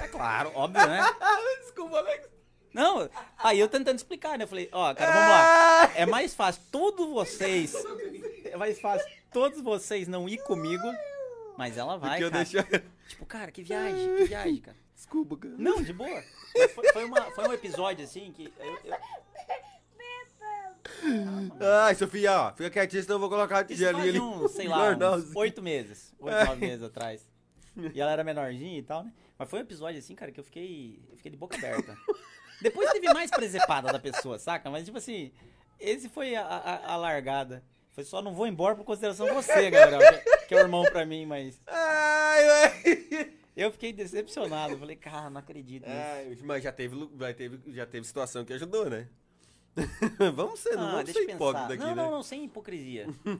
É claro, óbvio, né? Desculpa, Alex. Não, aí eu tentando explicar, né? Eu falei, ó, cara, vamos lá. É mais fácil todos vocês. É mais fácil todos vocês não ir comigo, mas ela vai, cara. deixo... Tipo, cara, que viagem, que viagem, cara. Desculpa, cara. Não, de boa. Foi, foi uma, foi um episódio assim que. eu- eu- Ai, Sofia, ó, fica quietinha, senão eu vou colocar a tigelinha ali. uns, sei lá, Jornalzinho. oito meses. Oito, nove meses atrás. E ela era menorzinha e tal, né? Mas foi um episódio assim, cara, que eu fiquei, eu fiquei de boca aberta. Depois teve mais presepada da pessoa, saca? Mas, tipo assim, esse foi a, a, a largada. Foi só não vou embora por consideração você, Gabriel, que, que é o irmão pra mim, mas Ai, ai. eu fiquei decepcionado. Falei, cara, não acredito nisso. Ai, mas já teve, vai teve, já teve situação que ajudou, né? vamos ser, não Ah, vamos deixa ser hipócritas aqui, não, né? não, não, sem hipocrisia. Ai.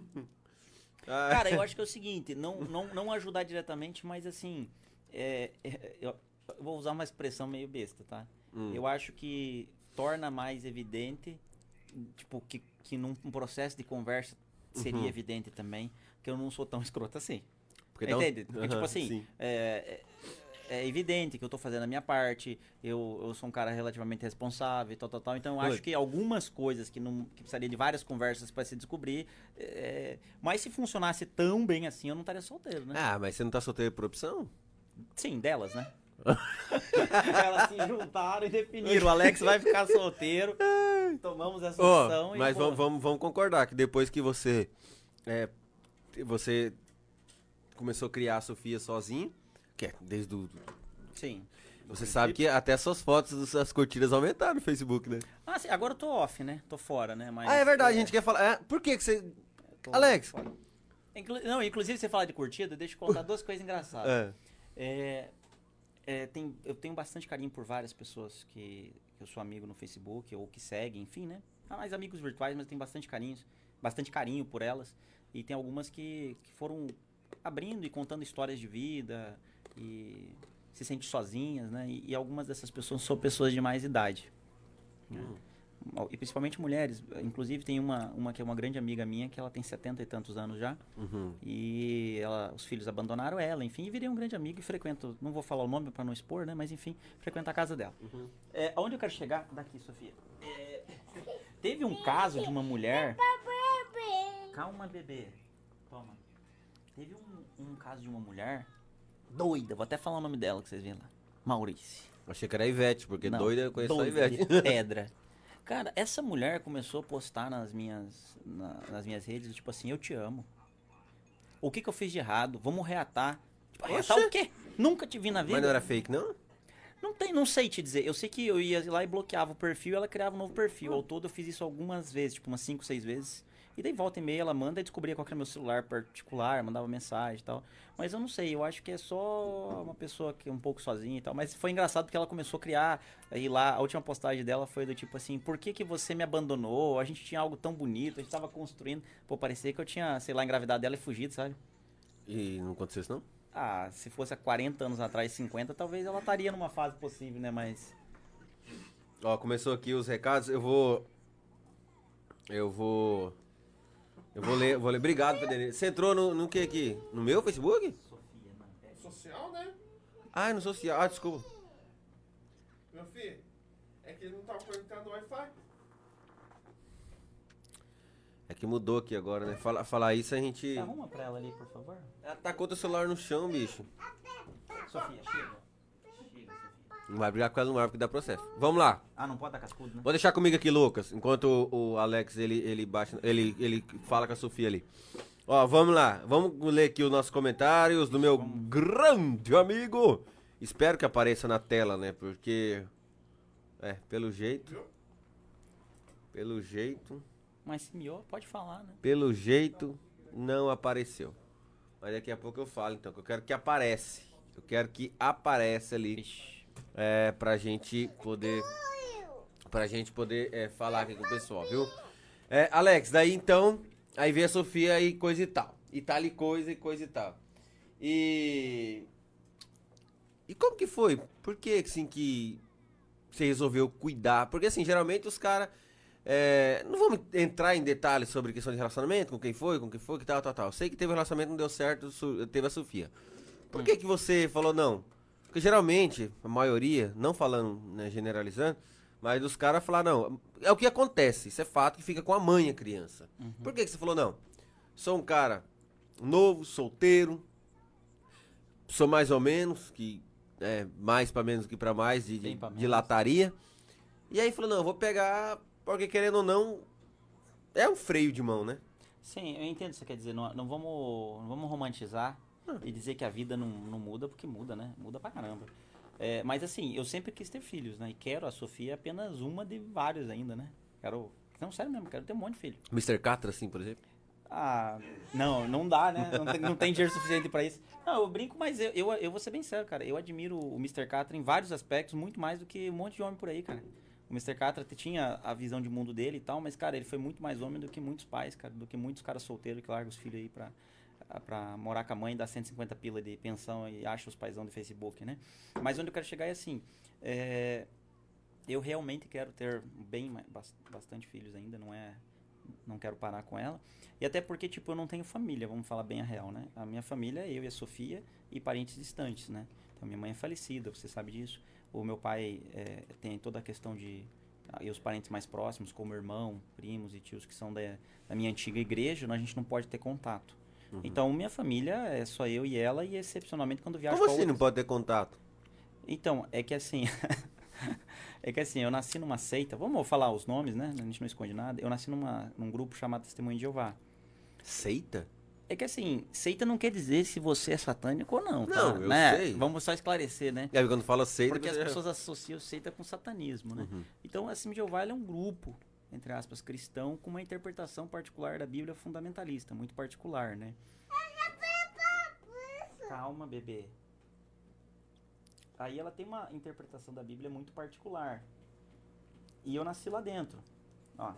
Cara, eu acho que é o seguinte, não, não, não ajudar diretamente, mas assim, é, é, eu, vou usar uma expressão meio besta, tá? Hum. Eu acho que torna mais evidente, tipo, que, que num processo de conversa seria Uhum. evidente também, que eu não sou tão escroto assim. Porque Entende? Porque, tipo assim, sim. é, é, evidente que eu tô fazendo a minha parte, eu, eu sou um cara relativamente responsável e tal, tal, tal. Então eu Oi. acho que algumas coisas que não que precisaria de várias conversas para se descobrir. é, mas se funcionasse tão bem assim, eu não estaria solteiro, né? Ah, mas você não tá solteiro por opção? Sim, delas, né? Elas se juntaram e definiram. O Alex vai ficar solteiro. Tomamos essa opção e. mas pô, vamos, vamos, vamos concordar que depois que você é, você começou a criar a Sofia sozinho, que é desde o Sim. você sabe que até suas fotos, suas curtidas aumentaram no Facebook, né? Ah, sim, agora eu tô off, né? Tô fora, né? Mas, ah, é verdade, a gente quer falar. é, por que que você Alex. Inclu- Não, inclusive você fala de curtida, deixa eu contar duas coisas engraçadas. É. É, é, tem, eu tenho bastante carinho por várias pessoas que, que eu sou amigo no Facebook ou que seguem, enfim, né? Ah, mais amigos virtuais, mas tem bastante carinho, bastante carinho por elas. E tem algumas que, que foram abrindo e contando histórias de vida e se sentem sozinhas, né? E, e algumas dessas pessoas são pessoas de mais idade. né? E principalmente mulheres. Inclusive tem uma, uma que é uma grande amiga minha, que ela tem setenta e tantos anos já. Uhum. E ela, os filhos abandonaram ela, enfim, e virei um grande amigo e frequento, não vou falar o nome para não expor, né? Mas enfim, frequento a casa dela. Uhum. É, aonde eu quero chegar? Daqui, Sofia. É, teve um caso de uma mulher. Calma, bebê. Toma. Teve um, um caso de uma mulher doida, vou até falar o nome dela que vocês veem lá. Maurício. Achei que era Ivete, porque Não, doida eu conheço só a doida Ivete. pedra. Cara, essa mulher começou a postar nas minhas, na- nas minhas redes, tipo assim, eu te amo. O que que eu fiz de errado? Vamos reatar. Tipo, reatar o quê? Nunca te vi na vida. Mas não era fake, não? Não tem, não sei te dizer. Eu sei que eu ia lá e bloqueava o perfil e ela criava um novo perfil. Ao todo eu fiz isso algumas vezes, tipo umas 5, 6 vezes. E daí volta e meia ela manda e descobria qual era meu celular particular, mandava mensagem e tal. Mas eu não sei, eu acho que é só uma pessoa que é um pouco sozinha e tal. Mas foi engraçado porque ela começou a criar. Aí lá, a última postagem dela foi do tipo assim: por que, que você me abandonou? A gente tinha algo tão bonito, a gente tava construindo. Pô, parecia que eu tinha, sei lá, engravidado dela e fugido, sabe? E não aconteceu isso, não? Ah, se fosse há 40 anos atrás, 50, talvez ela estaria numa fase possível, né? Mas. Ó, começou aqui os recados, eu vou. Eu vou. Eu vou ler, vou ler. Obrigado, Pedro. Você entrou no, no que aqui? No meu Facebook? Sofia, não. Social, né? Ah, no social. Ah, desculpa. Meu filho, é que ele não tava conectado no Wi-Fi. É que mudou aqui agora, né? Fala, falar isso a gente. Arruma pra ela ali, por favor? Ela tacou teu celular no chão, bicho. Sofia, chega. Não vai brigar com ela no ar porque dá processo. Vamos lá. Ah, não pode dar cascudo, né? Vou deixar comigo aqui, Lucas, enquanto o, Alex ele, ele baixa, ele, ele fala com a Sofia ali. Ó, vamos lá, vamos ler aqui os nossos comentários do meu grande amigo. Espero que apareça na tela, né? Porque. É, pelo jeito. Pelo jeito. Mas se miou, pode falar, né? Pelo jeito, não apareceu. Mas daqui a pouco eu falo, então, que eu quero que aparece. Eu quero que apareça ali. Vixe. É, pra gente poder pra gente poder é, falar aqui com o pessoal, viu? É, Alex, daí então, aí vem a Sofia e coisa e tal. E tal e coisa e coisa e tal. E E como que foi? Por que assim que você resolveu cuidar? Porque assim, geralmente os caras é, não vamos entrar em detalhes sobre questão de relacionamento, com quem foi, com quem foi, que tal, tal, tal. Sei que teve um relacionamento, não deu certo, teve a Sofia. Por que que você falou não? Porque geralmente, a maioria, não falando, né, generalizando, mas os caras falaram, não, é o que acontece, isso é fato que fica com a mãe a criança. Por que que você falou não? Sou um cara novo, solteiro, sou mais ou menos, que é mais pra menos que pra mais, de, de, de lataria. E aí falou, não, vou pegar, porque querendo ou não, é um freio de mão, né? Sim, eu entendo o que você quer dizer. Não, não vamos, não vamos romantizar e dizer que a vida não, não muda, porque muda, né? Muda pra caramba. É, mas assim, eu sempre quis ter filhos, né? E quero, a Sofia é apenas uma de vários ainda, né? Quero. Não, sério mesmo, quero ter um monte de filho. Mr. Catra, assim, por exemplo. Ah, não, não dá, né? Não tem, não tem dinheiro suficiente pra isso. Não, eu brinco, mas eu, eu, eu vou ser bem sério, cara. Eu admiro o Mr. Catra em vários aspectos, muito mais do que um monte de homem por aí, cara. O Mr. Catra tinha a visão de mundo dele e tal, mas, cara, ele foi muito mais homem do que muitos pais, cara, do que muitos caras solteiros que largam os filhos aí pra. Pra morar com a mãe, dá 150 pila de pensão e acha os paizão do Facebook, né? Mas onde eu quero chegar é assim, é, eu realmente quero ter bem bastante filhos ainda, não é não quero parar com ela. E até porque tipo eu não tenho família, vamos falar bem a real, né? A minha família é eu e a Sofia e parentes distantes, né? Então minha mãe é falecida, você sabe disso. O meu pai é, tem toda a questão de ah, e os parentes mais próximos, como irmão, primos e tios que são da, da minha antiga igreja, a gente não pode ter contato. Uhum. Então minha família é só eu e ela e excepcionalmente quando viajo Como pra assim não pode ter contato? então, é que assim. é que assim, eu nasci numa seita. Vamos falar os nomes, né? A gente não esconde nada. Eu nasci numa, num grupo chamado Testemunho de Jeová. Seita? É que assim, seita não quer dizer se você é satânico ou não, tá? Não, eu né? sei. Vamos só esclarecer, né? Aí quando fala seita, Porque as você- pessoas associam seita com satanismo, né? Uhum. Então, assim, Jeová é um grupo, entre aspas, cristão, com uma interpretação particular da Bíblia fundamentalista, muito particular, né? Calma, bebê. Aí ela tem uma interpretação da Bíblia muito particular. E eu nasci lá dentro. Ó.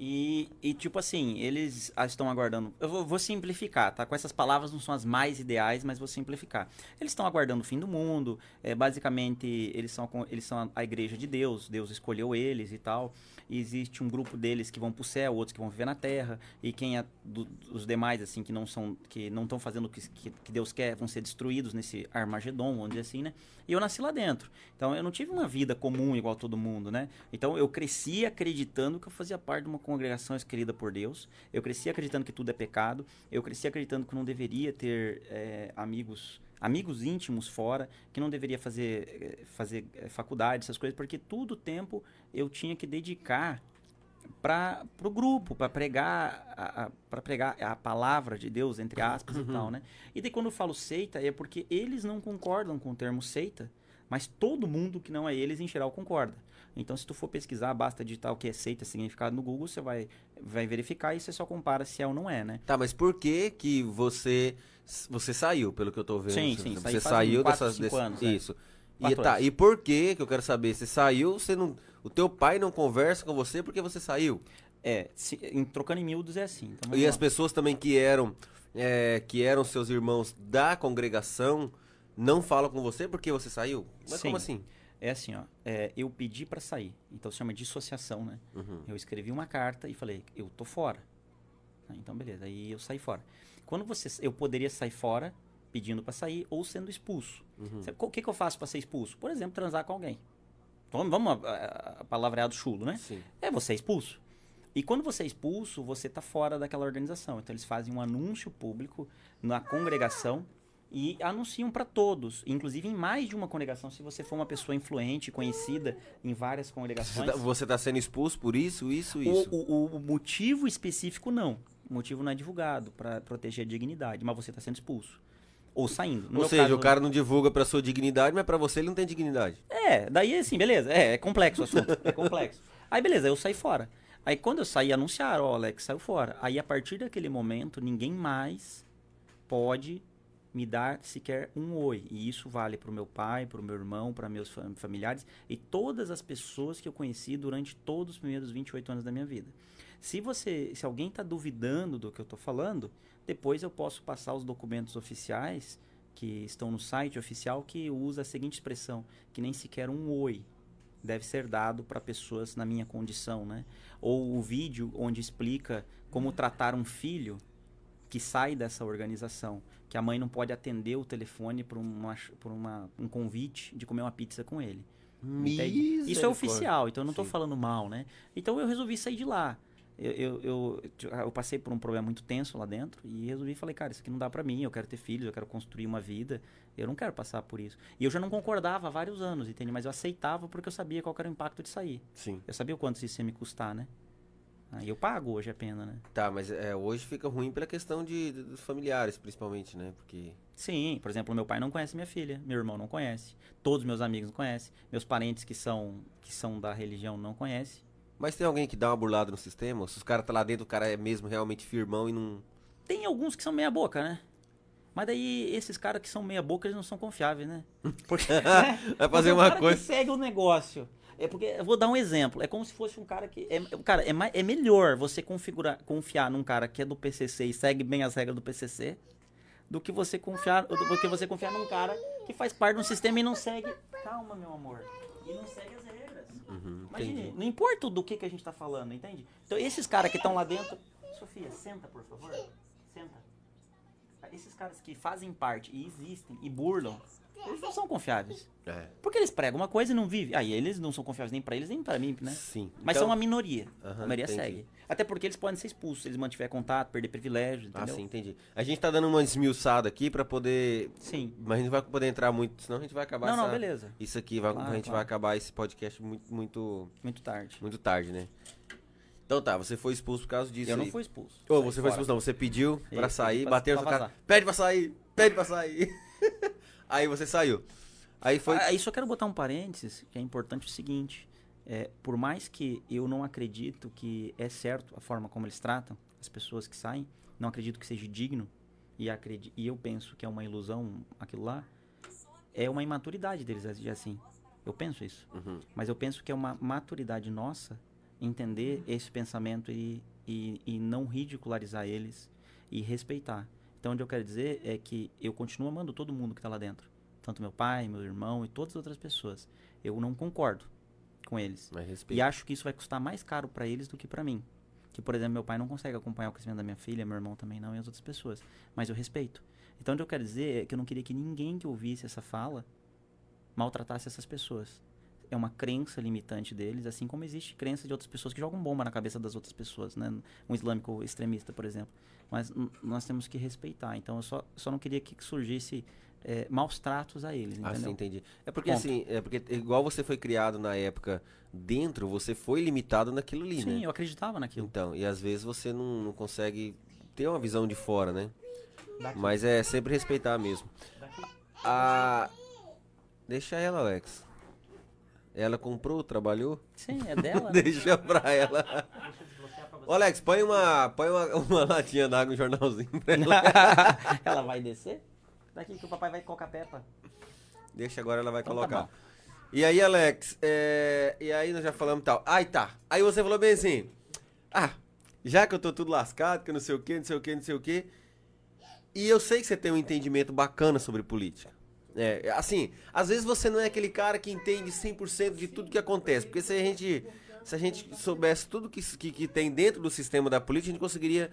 E, e, tipo assim, eles estão aguardando. Eu vou, vou simplificar, tá? Com essas palavras não são as mais ideais, mas vou simplificar. Eles estão aguardando o fim do mundo. É, basicamente, eles são, eles são a, a igreja de Deus. Deus escolheu eles e tal. E existe um grupo deles que vão pro céu, outros que vão viver na terra. E quem é do- os demais, assim, que não são, que não estão fazendo o que, que, que Deus quer, vão ser destruídos nesse Armagedon, vamos dizer assim, né? E eu nasci lá dentro. Então eu não tive uma vida comum igual todo mundo, né? Então eu cresci acreditando que eu fazia parte de uma congregação escolhida por Deus. Eu cresci acreditando que tudo é pecado. Eu cresci acreditando que não deveria ter eh, amigos amigos íntimos fora, que não deveria fazer eh, fazer eh, faculdade, essas coisas, porque todo o tempo eu tinha que dedicar para o grupo, para pregar para pregar a palavra de Deus entre aspas e tal, né? E daí quando eu falo seita é porque eles não concordam com o termo seita, mas todo mundo que não é eles em geral concorda. Então se tu for pesquisar, basta digitar o que é seita significado no Google, você vai vai verificar e você só compara se é ou não é, né? Tá, mas por que que você você saiu, pelo que eu tô vendo? Sim, sim, Você saiu quatro, dessas desse- anos, é. Isso. E tá, anos. e por que que eu quero saber? Você saiu, você não o teu pai não conversa com você porque você saiu. É, se, em, trocando em miúdos é assim. Então, E lá. as pessoas também que eram é, que eram seus irmãos da congregação não falam com você porque você saiu? Mas Sim. como assim? É assim, ó. é, eu pedi pra sair. Então se chama dissociação, né? Uhum. Eu escrevi uma carta e falei, eu tô fora. Ah, Então, beleza. Aí eu saí fora. Quando você. Eu poderia sair fora pedindo pra sair ou sendo expulso. Uhum. O que, que eu faço pra ser expulso? Por exemplo, transar com alguém. Vamos, vamos a, a, a palavreado chulo, né? Sim. É você é expulso. E quando você é expulso, você tá fora daquela organização. Então eles fazem um anúncio público na congregação e anunciam para todos, inclusive em mais de uma congregação, se você for uma pessoa influente, conhecida em várias congregações. você tá sendo expulso por isso, isso, O, isso. o- o motivo específico não. O motivo não é divulgado para proteger a dignidade, mas você está sendo expulso. Ou saindo. No Ou seja, caso- o cara não divulga pra sua dignidade, mas pra você ele não tem dignidade. É, daí assim, beleza. É, é complexo o assunto. É complexo. Aí beleza, eu saí fora. Aí quando eu saí, anunciaram, ó, Alex saiu fora. Aí a partir daquele momento, ninguém mais pode me dar sequer um oi. E isso vale pro meu pai, pro meu irmão, para meus fam- familiares e todas as pessoas que eu conheci durante todos os primeiros 28 anos da minha vida. Se você, se alguém está duvidando do que eu estou falando, depois eu posso passar os documentos oficiais que estão no site oficial que usa a seguinte expressão, que nem sequer um oi deve ser dado para pessoas na minha condição, né? Ou o vídeo onde explica como tratar um filho que sai dessa organização, que a mãe não pode atender o telefone por, uma, por uma, um convite de comer uma pizza com ele. Isso é oficial, então eu não estou falando mal, né? Então eu resolvi sair de lá. Eu, eu, eu, eu passei por um problema muito tenso lá dentro e resolvi falei, cara, isso aqui não dá pra mim, eu quero ter filhos, eu quero construir uma vida, eu não quero passar por isso. E eu já não concordava há vários anos, entende? Mas eu aceitava porque eu sabia qual era o impacto de sair. Sim. Eu sabia o quanto isso ia me custar, né? Aí eu pago hoje a pena, né? Tá, mas é, hoje fica ruim pela questão de, de- dos familiares, principalmente, né? Porque. Sim, por exemplo, meu pai não conhece minha filha, meu irmão não conhece, todos meus amigos não conhecem, meus parentes que são que são da religião não conhecem. Mas tem alguém que dá uma burlada no sistema? Se os caras tá lá dentro, o cara é mesmo realmente firmão e não. Tem alguns que são meia boca, né? Mas daí esses caras que são meia boca, eles não são confiáveis, né? Porque Vai fazer uma coisa. que segue o negócio É porque, eu vou dar um exemplo. É como se fosse um cara que. É, cara, é, mais, é melhor você configurar, confiar num cara que é do PCC e segue bem as regras do PCC do que você confiar, do que você confiar num cara que faz parte de um sistema e não segue. Calma, meu amor. E não segue as regras. Uhum, Imagine, entendi. não importa do que, que a gente tá falando, entende? Então, esses caras que estão lá dentro. Sofia, senta, por favor. Senta. Esses caras que fazem parte e existem e burlam, eles não são confiáveis. É, Porque eles pregam uma coisa e não vivem. Aí eles não são confiáveis nem pra eles nem pra mim, né? sim. Mas Então- são uma minoria. Aham, a maioria entendi. segue. Até porque eles podem ser expulsos se eles mantiverem contato, perder privilégios, Ah, entendeu? sim, entendi. A gente tá dando uma esmiuçada aqui pra poder. Sim. Mas a gente não vai poder entrar muito, senão a gente vai acabar Não, não, essa- beleza. Isso aqui, vai, Claro, a gente claro. vai acabar esse podcast muito, muito, Muito tarde. muito tarde, né? Então tá, você foi expulso por causa disso eu não aí. fui expulso. Saí você foi fora. expulso não, você pediu pra Isso, sair, pra- bateu na pra sua cara, pede pra sair, pede pra sair. aí você saiu. Aí foi... Aí só quero botar um parênteses, que é importante o seguinte. é, por mais que eu não acredito que é certo a forma como eles tratam as pessoas que saem, não acredito que seja digno, e, acredi e eu penso que é uma ilusão aquilo lá, é uma imaturidade deles agir assim. Eu penso isso. Uhum. Mas eu penso que é uma maturidade nossa entender esse pensamento e, e, e não ridicularizar eles e respeitar. Então, o que eu quero dizer é que eu continuo amando todo mundo que está lá dentro. Tanto meu pai, meu irmão e todas as outras pessoas. Eu não concordo com eles. E acho que isso vai custar mais caro para eles do que para mim. Que, por exemplo, meu pai não consegue acompanhar o crescimento da minha filha, meu irmão também não e as outras pessoas. Mas eu respeito. Então, o que eu quero dizer é que eu não queria que ninguém que ouvisse essa fala maltratasse essas pessoas. É uma crença limitante deles, assim como existe crença de outras pessoas que jogam bomba na cabeça das outras pessoas, né? Um islâmico extremista, por exemplo. Mas nós temos que respeitar. Então, eu só, só não queria que surgisse eh, maus tratos a eles, Ah, sim, entendeu? entendi. É porque Ponto. assim, é porque igual você foi criado na época dentro, você foi limitado naquilo ali, Sim, né? eu acreditava naquilo. Então, e às vezes você não, não consegue ter uma visão de fora, né? Daqui. Mas é sempre respeitar mesmo. Daqui. A... Deixa ela, Alex. Ela comprou, trabalhou? Sim, é dela. Deixa pra ela. Deixa eu desbloquear pra você. Ô, Alex, põe uma, põe uma, uma latinha d'água, um jornalzinho pra ela. ela vai descer? Daqui que o papai vai colocar a Peppa. Deixa agora, ela vai Então tá colocar. bom. e aí, Alex, é... e aí nós já falamos tal. Aí tá. Aí você falou bem assim, ah, já que eu tô tudo lascado, que não sei o que, não sei o que, não sei o que. E eu sei que você tem um entendimento bacana sobre política. É, assim, às vezes você não é aquele cara que entende 100% de tudo que acontece. Porque se a gente, se a gente soubesse tudo que, que, que tem dentro do sistema da política, a gente conseguiria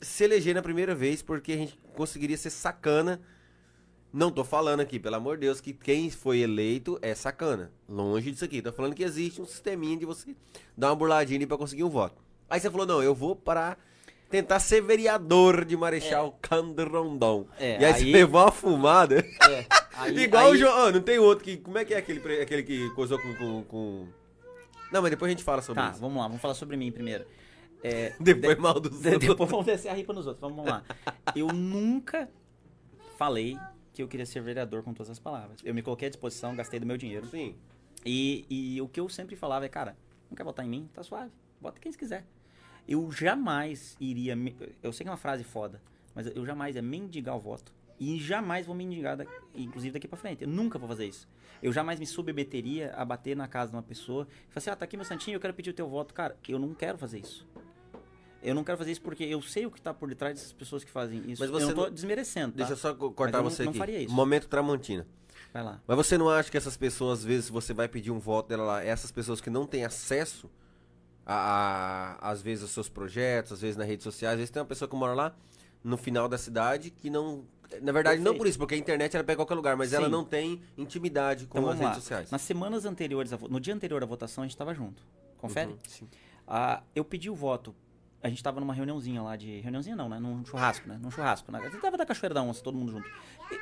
se eleger na primeira vez, porque a gente conseguiria ser sacana. Não tô falando aqui, pelo amor de Deus, que quem foi eleito é sacana. Longe disso aqui. Tô falando que existe um sisteminha de você dar uma burladinha ali pra conseguir um voto. Aí você falou, não, eu vou para tentar ser vereador de Marechal Cândido Rondon. É, e aí, você aí- levou uma fumada. É. Aí, Igual aí- o João. não tem outro que. Como é que é aquele, aquele que coisou com, com, com- Não, mas depois a gente fala sobre Tá, isso. vamos lá, vamos falar sobre mim primeiro. É, Depois mal dos de- outros. depois vamos descer a ripa nos outros, vamos lá. Eu nunca falei que eu queria ser vereador com todas as palavras. Eu me coloquei à disposição, gastei do meu dinheiro. Sim. E, e o que eu sempre falava é, cara, não quer votar em mim? Tá suave. Vota quem você quiser. Eu jamais iria. Eu sei que é uma frase foda, mas eu jamais ia mendigar o voto. E jamais vou mendigar, da- inclusive daqui pra frente. Eu nunca vou fazer isso. Eu jamais me submeteria a bater na casa de uma pessoa e falar assim: ah, tá aqui meu santinho, eu quero pedir o teu voto. Cara, eu não quero fazer isso. Eu não quero fazer isso porque eu sei o que tá por detrás dessas pessoas que fazem isso. Mas você eu não tô não- desmerecendo. Tá? Deixa eu só co- cortar eu não- você não aqui. faria isso. Momento Tramontina. Vai lá. Mas você não acha que essas pessoas, às vezes, você vai pedir um voto dela lá, essas pessoas que não têm acesso a, a- às vezes, aos seus projetos, às vezes nas redes sociais, às vezes tem uma pessoa que mora lá no final da cidade que não. Na verdade, não Perfeito. por isso, porque a internet ela pega qualquer lugar, mas ela Sim. não tem intimidade com Então as vamos lá. redes sociais. Nas semanas anteriores, no dia anterior à votação, a gente tava junto. Confere? Uhum, sim. Ah, eu pedi o voto. A gente tava numa reuniãozinha lá de. Reuniãozinha não, né? Num churrasco, né? Num churrasco. Né? A gente tava da Cachoeira da Onça, todo mundo junto.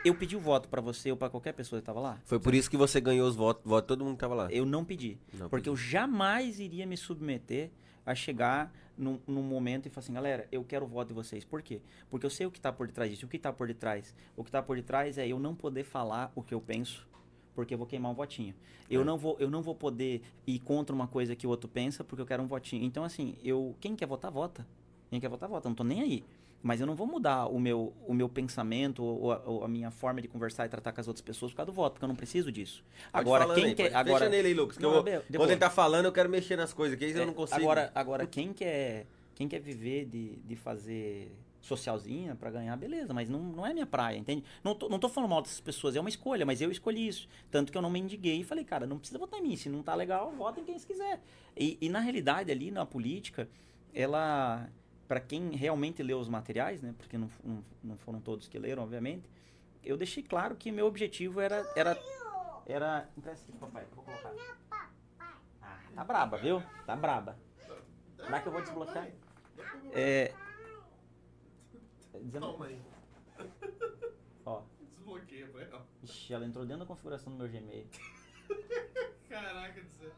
Eu pedi o voto pra você ou pra qualquer pessoa que tava lá. Foi por isso que você ganhou os votos, de todo mundo que tava lá. Eu não pedi. Não porque pediu. eu jamais iria me submeter a chegar num, num momento e falar assim, galera, eu quero o voto de vocês. Por quê? Porque eu sei o que tá por detrás disso. O que tá por detrás? O que tá por detrás é eu não poder falar o que eu penso. Porque eu vou queimar um votinho. Eu, É. não vou, eu não vou poder ir contra uma coisa que o outro pensa porque eu quero um votinho. Então, assim, eu quem quer votar, vota. Quem quer votar, vota. Eu não tô nem aí. Mas eu não vou mudar o meu, o meu pensamento ou a, ou a minha forma de conversar e tratar com as outras pessoas por causa do voto, porque eu não preciso disso. Pode agora, falando quem aí, quer. Agora, Deixa nele aí, Lucas. Não, eu depois. quando ele tá falando, eu quero mexer nas coisas, que aí eu É, não consigo. Agora, agora quem quer, quem quer viver de, de fazer socialzinha pra ganhar, beleza, mas não, não é minha praia, entende? Não tô, não tô falando mal dessas pessoas, é uma escolha, mas eu escolhi isso. Tanto que eu não mendiguei e falei, cara, não precisa votar em mim, se não tá legal, vota em quem se quiser. E, e na realidade, ali na política, ela, pra quem realmente leu os materiais, né, porque não, não, não foram todos que leram, obviamente, eu deixei claro que meu objetivo era... era era. Empresta aqui, papai, vou colocar. Ah, tá braba, viu? Tá braba. Será que eu vou desbloquear? É. dizendo- Toma aí. Ó, Desbloqueia pra ela. ixi, ela entrou dentro da configuração do meu Gmail. Caraca do céu.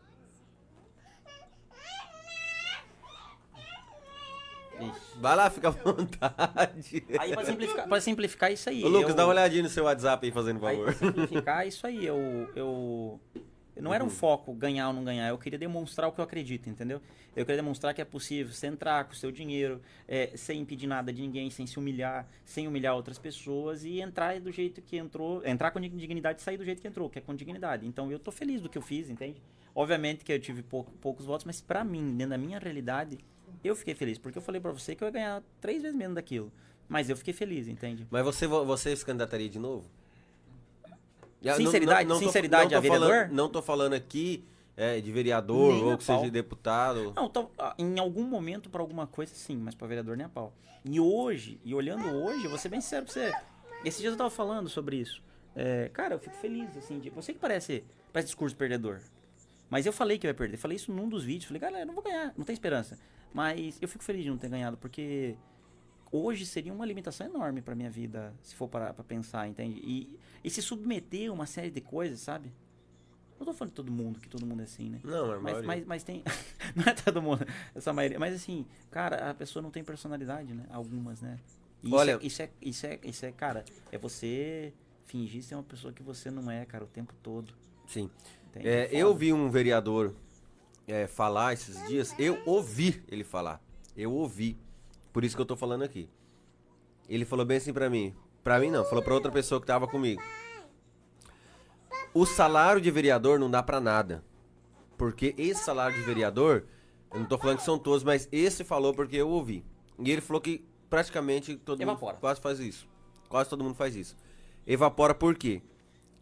Vai lá, fica à vontade. Aí, pra simplificar, pra simplificar isso aí. Ô, Lucas, eu- dá uma olhadinha no seu WhatsApp aí, fazendo Aí, favor. pra simplificar isso aí, eu. eu não era um foco ganhar ou não ganhar, eu queria demonstrar o que eu acredito, entendeu? Eu queria demonstrar que é possível você entrar com o seu dinheiro, é, sem impedir nada de ninguém, sem se humilhar, sem humilhar outras pessoas e entrar do jeito que entrou, entrar com dignidade e sair do jeito que entrou, que é com dignidade. Então eu tô feliz do que eu fiz, entende? Obviamente que eu tive pouco- poucos votos, mas pra mim, dentro da minha realidade, eu fiquei feliz, porque eu falei pra você que eu ia ganhar três vezes menos daquilo. Mas eu fiquei feliz, entende? Mas você, você se candidataria de novo? Sinceridade- tô- sinceridade não a tô falando- vereador? não tô falando aqui é, de vereador Nem ou a que pau. seja deputado. Não, então, ah, em algum momento pra alguma coisa sim, mas pra vereador nem a pau. E hoje, e olhando hoje, eu vou ser bem sincero pra você. Esses dias eu tava falando sobre isso. É, cara, eu fico feliz, assim, de, você que parece, parece discurso perdedor. Mas eu falei que eu ia perder. Falei isso num dos vídeos. Falei, galera, eu não vou ganhar, não tem esperança. Mas eu fico feliz de não ter ganhado, porque hoje seria uma limitação enorme pra minha vida, se for parar pra pensar, entende? E, e se submeter a uma série de coisas, sabe? Não tô falando de todo mundo, que todo mundo é assim, né? Não, é Mas, mas, mas tem. não é todo mundo, essa maioria. Mas assim, cara, a pessoa não tem personalidade, né? Algumas, né? E Olha- Isso é, isso é, isso é, isso é, cara, é você fingir ser uma pessoa que você não é, cara, o tempo todo. Sim. É, Foda. eu vi um vereador é, falar esses dias, eu ouvi ele falar. Eu ouvi. Por isso que eu tô falando aqui. Ele falou bem assim pra mim. Pra mim não, falou pra outra pessoa que tava comigo. O salário de vereador não dá pra nada. Porque esse salário de vereador, eu não tô falando que são todos, mas esse falou porque eu ouvi. E ele falou que praticamente todo Evapora. mundo quase faz isso. Quase todo mundo faz isso. Evapora por quê?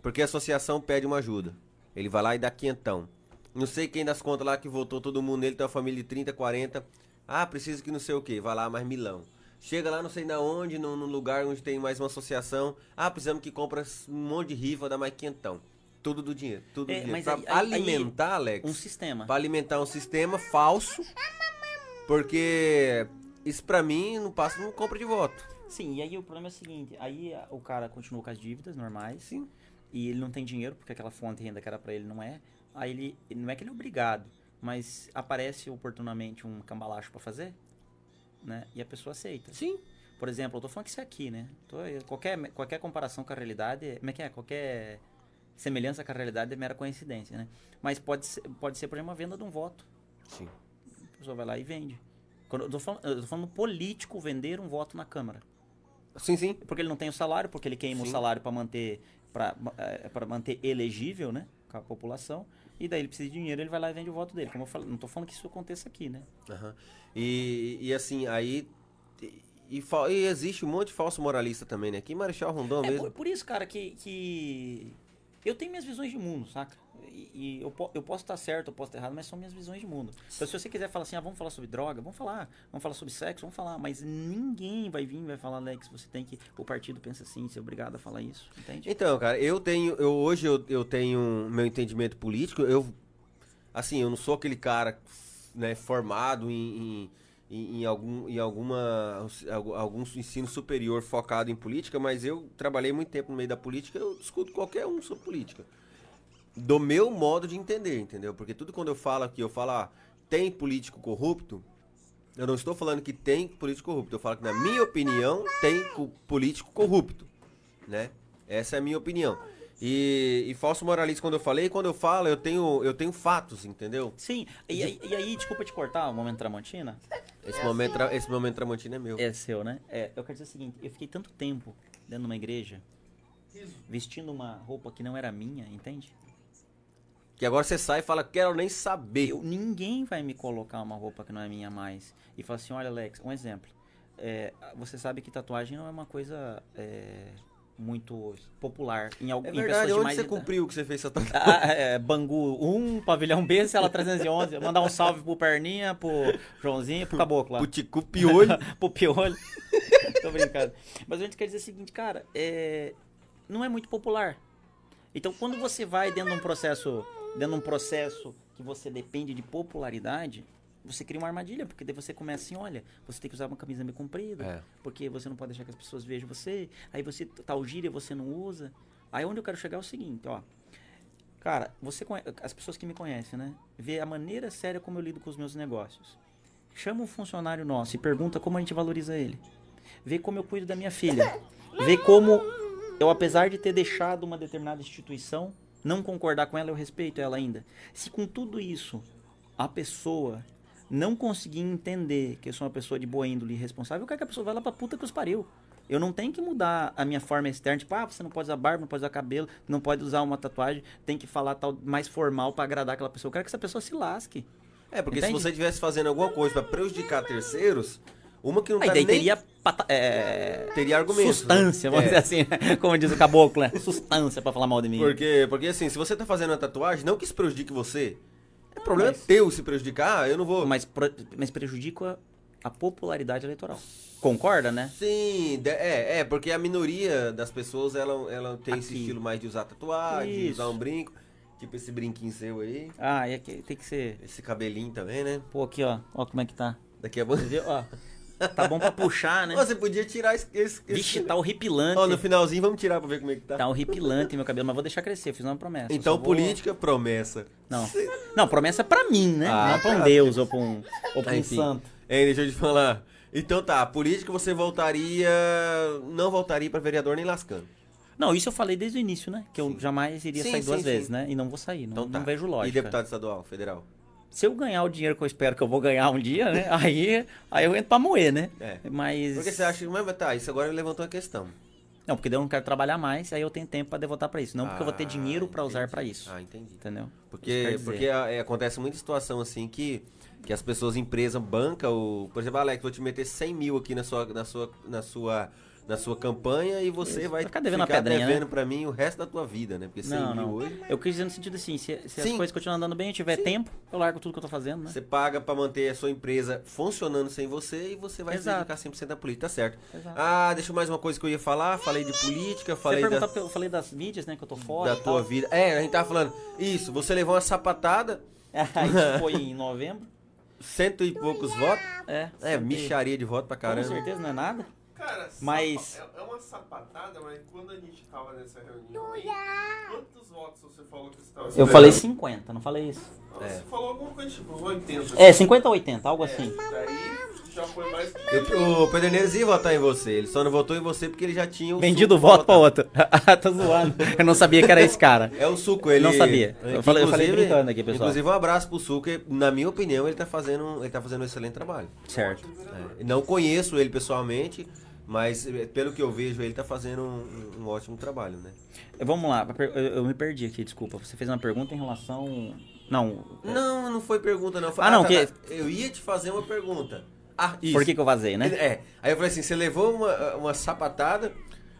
Porque a associação pede uma ajuda. Ele vai lá e dá quinhentão. Não sei quem das contas lá que votou todo mundo nele, tem uma família de 30, 40. Ah, precisa que não sei o quê. Vai lá mais milão. Chega lá não sei na onde, num, num lugar onde tem mais uma associação. Ah, precisamos que compra um monte de rifa, dá mais quinhentão. Tudo do dinheiro, tudo do É, dinheiro. mas Pra aí- aí- alimentar, Alex, Um sistema. Pra alimentar um sistema falso, porque isso pra mim não passa, não compra de voto. Sim, e aí o problema é o seguinte, aí o cara continua com as dívidas normais. Sim. E ele não tem dinheiro, porque aquela fonte de renda que era pra ele não é. Aí ele, não é que ele é obrigado, mas aparece oportunamente um cambalacho pra fazer, né? E a pessoa aceita. Sim. Por exemplo, eu tô falando que isso é aqui, né? Tô- qualquer, qualquer comparação com a realidade, é- como é que é? Qualquer semelhança com a realidade é mera coincidência, né? Mas pode ser, pode ser por exemplo, uma venda de um voto. Sim. A pessoa vai lá e vende. Quando eu, tô falando, eu tô falando político vender um voto na Câmara. Sim, sim. Porque ele não tem o salário, porque ele queima o Sim. salário para manter para manter elegível, né, com a população. E daí ele precisa de dinheiro, ele vai lá e vende o voto dele. Como eu falei, não tô falando que isso aconteça aqui, né? Aham. E, e assim, aí. E, e existe um monte de falso moralista também, né? Aqui em Marechal Rondon É mesmo. por, por isso, cara, que, que eu tenho minhas visões de mundo, saca? E, eu, eu posso estar certo, eu posso estar errado, mas são minhas visões de mundo. Então, se você quiser falar assim, ah, vamos falar sobre droga, vamos falar. Vamos falar sobre sexo, vamos falar. Mas ninguém vai vir e vai falar, Alex, você tem que. O partido pensa assim, você é obrigado a falar isso, entende? Então, cara, eu tenho. Eu, hoje eu, eu tenho meu entendimento político. Eu. Assim, eu não sou aquele cara né, formado em, em, em, algum, em alguma, algum algum ensino superior focado em política, mas eu trabalhei muito tempo no meio da política, eu discuto qualquer um sobre política. Do meu modo de entender, entendeu? Porque tudo quando eu falo aqui, eu falo, ah, tem político corrupto, eu não estou falando que tem político corrupto, eu falo que na minha opinião tem co- político corrupto, né? Essa é a minha opinião. E, e falso moralista, quando eu falei, quando eu falo, eu tenho, eu tenho fatos, entendeu? Sim, e, aí- e aí, desculpa te cortar, o momento Tramontina. Esse, momento, esse momento Tramontina é meu. É seu, né? É, eu quero dizer o seguinte, eu fiquei tanto tempo dentro de uma igreja, vestindo uma roupa que não era minha, entende? Que agora você sai e fala, quero nem saber. Eu, ninguém vai me colocar uma roupa que não é minha mais. E falar assim, olha Alex, um exemplo. É, você sabe que tatuagem não é uma coisa é, muito popular em, algum, É em verdade, de onde você cumpriu que você fez essa tatuagem? Ah, é, Bangu 1, pavilhão B, cela 311. Mandar um salve pro Perninha, pro Joãozinho, pro Caboclo lá. Puticu piolho. pro Piolho. Tô brincando. Mas a gente quer dizer o seguinte, cara, é, não é muito popular. Então, quando você vai dentro de um processo, dentro de um processo que você depende de popularidade, você cria uma armadilha, porque daí você começa assim, olha, você tem que usar uma camisa bem comprida, É. porque você não pode deixar que as pessoas vejam você, aí você tal gíria você não usa. Aí onde eu quero chegar é o seguinte, ó. Cara, você conhe- as pessoas que me conhecem, né, vê a maneira séria como eu lido com os meus negócios. Chama um funcionário nosso e pergunta como a gente valoriza ele. Vê como eu cuido da minha filha. Vê como eu, apesar de ter deixado uma determinada instituição, não concordar com ela, eu respeito ela ainda. Se com tudo isso a pessoa não conseguir entender que eu sou uma pessoa de boa índole e responsável, eu quero que a pessoa vá lá pra puta que os pariu. Eu não tenho que mudar a minha forma externa, tipo, ah, você não pode usar barba, não pode usar cabelo, não pode usar uma tatuagem, tem que falar tal mais formal pra agradar aquela pessoa. Eu quero que essa pessoa se lasque. É, porque Entende? se você estivesse fazendo alguma coisa pra prejudicar terceiros, uma que não tá nem... teria pata- é, teria argumentos. Sustância, vamos É. dizer assim, né? como diz o caboclo, né? Sustância pra falar mal de mim. Porque, porque assim, se você tá fazendo uma tatuagem, não que isso prejudique você. É problema mas- teu se prejudicar, eu não vou. Mas, mas prejudica a popularidade eleitoral. Concorda, né? Sim, de- é, é, porque a minoria das pessoas ela, ela tem esse Aqui. estilo mais de usar tatuagem, de Isso. usar um brinco. Tipo esse brinquinho seu aí. Ah, e aqui tem que ser. Esse cabelinho também, né? Pô, aqui, ó. Ó como é que tá. Daqui a pouco. Você viu? Ó. Tá bom pra puxar, né? Você podia tirar esse. esse, esse- Vixe, tá horripilante. Ó, no finalzinho vamos tirar pra ver como é que tá. Tá horripilante meu cabelo, mas vou deixar crescer, fiz uma promessa. então, vou- política, promessa. Não. Não, promessa pra mim, né? Ah, não pra um tá. Deus ou pra um, ou pra um Enfim. santo. Hein, deixa eu te falar. Então tá, política você voltaria. Não voltaria pra vereador nem lascando. Não, isso eu falei desde o início, né? Que eu Sim. jamais iria Sim, sair duas sim, vezes, sim. né? E não vou sair, não, Então tá. não vejo lógica. E deputado estadual, federal? Se eu ganhar o dinheiro que eu espero que eu vou ganhar um dia, né? Aí, aí eu entro pra moer, né? É. Mas. Porque você acha que. Mas tá, isso agora levantou a questão. Não, porque daí eu não quero trabalhar mais, aí eu tenho tempo pra devotar pra isso. Não porque eu vou ter Ah, dinheiro pra usar pra isso. Ah, entendi. Entendeu? Porque, porque é, acontece muita situação assim que, que as pessoas, empresa, banca, o, por exemplo, Alex, vou te meter 100 mil aqui na sua, na sua, na sua, na sua campanha e você vai Vai ficar devendo ficar pedrinha, devendo né? pra mim o resto da tua vida, né? Porque 100 Não, mil não. hoje, Eu quis dizer no sentido assim, se, se as Sim. coisas continuam andando bem, eu tiver tempo, eu largo tudo que eu tô fazendo, né? você paga pra manter a sua empresa funcionando sem você e você vai Exato. se dedicar 100% à política, tá certo. Exato. Ah, deixa mais uma coisa que eu ia falar, falei de política, Você falei perguntar da, eu falei das mídias, né? Que eu tô fora. da e tua vida. É, a gente tava falando, isso, você levou uma sapatada, Isso foi em novembro. cento e poucos votos, É. é, micharia de voto pra Com caramba. certeza não é nada. Cara, Mas- é, é uma sapatada, mas quando a gente tava nessa reunião aí, quantos votos você falou que você tava Eu esperando? falei 50, não falei isso. Não, É. Você falou alguma coisa tipo 80. É, 50 ou 80, algo assim. Daí já foi mais Eu- o Pederneiros ia votar em você, ele só não votou em você porque ele já tinha o Vendido o voto pra outro. tô zoando. Eu não sabia que era esse cara. É o Suco, ele... Não sabia. Eu falei- eu falei inclusive- brincando aqui, pessoal. Inclusive um abraço pro Suco, que, na minha opinião ele tá fazendo, um- ele tá fazendo um excelente trabalho. Certo. É, não conheço ele pessoalmente, mas eh, pelo que eu vejo ele tá fazendo um, um ótimo trabalho, né? Vamos lá, eu, me perdi aqui, desculpa. Você fez uma pergunta em relação. Não. Não, não foi pergunta não. Foi- Ah, não, tá, que- tá. Eu ia te fazer uma pergunta. Ah, isso. Por que, que eu vazei, né? É. Aí eu falei assim, você levou uma, uma sapatada.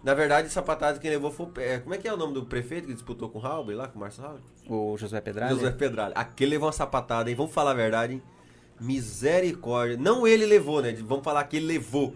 Na verdade, sapatada quem levou foi. é, Como é que é o nome do prefeito que disputou com o Raul lá, com o Márcio Raul? O Josué Pedralha. José Pedralha. Aquele levou uma sapatada, hein? Vamos falar a verdade, hein? Misericórdia. Não ele levou, né? Vamos falar que ele levou.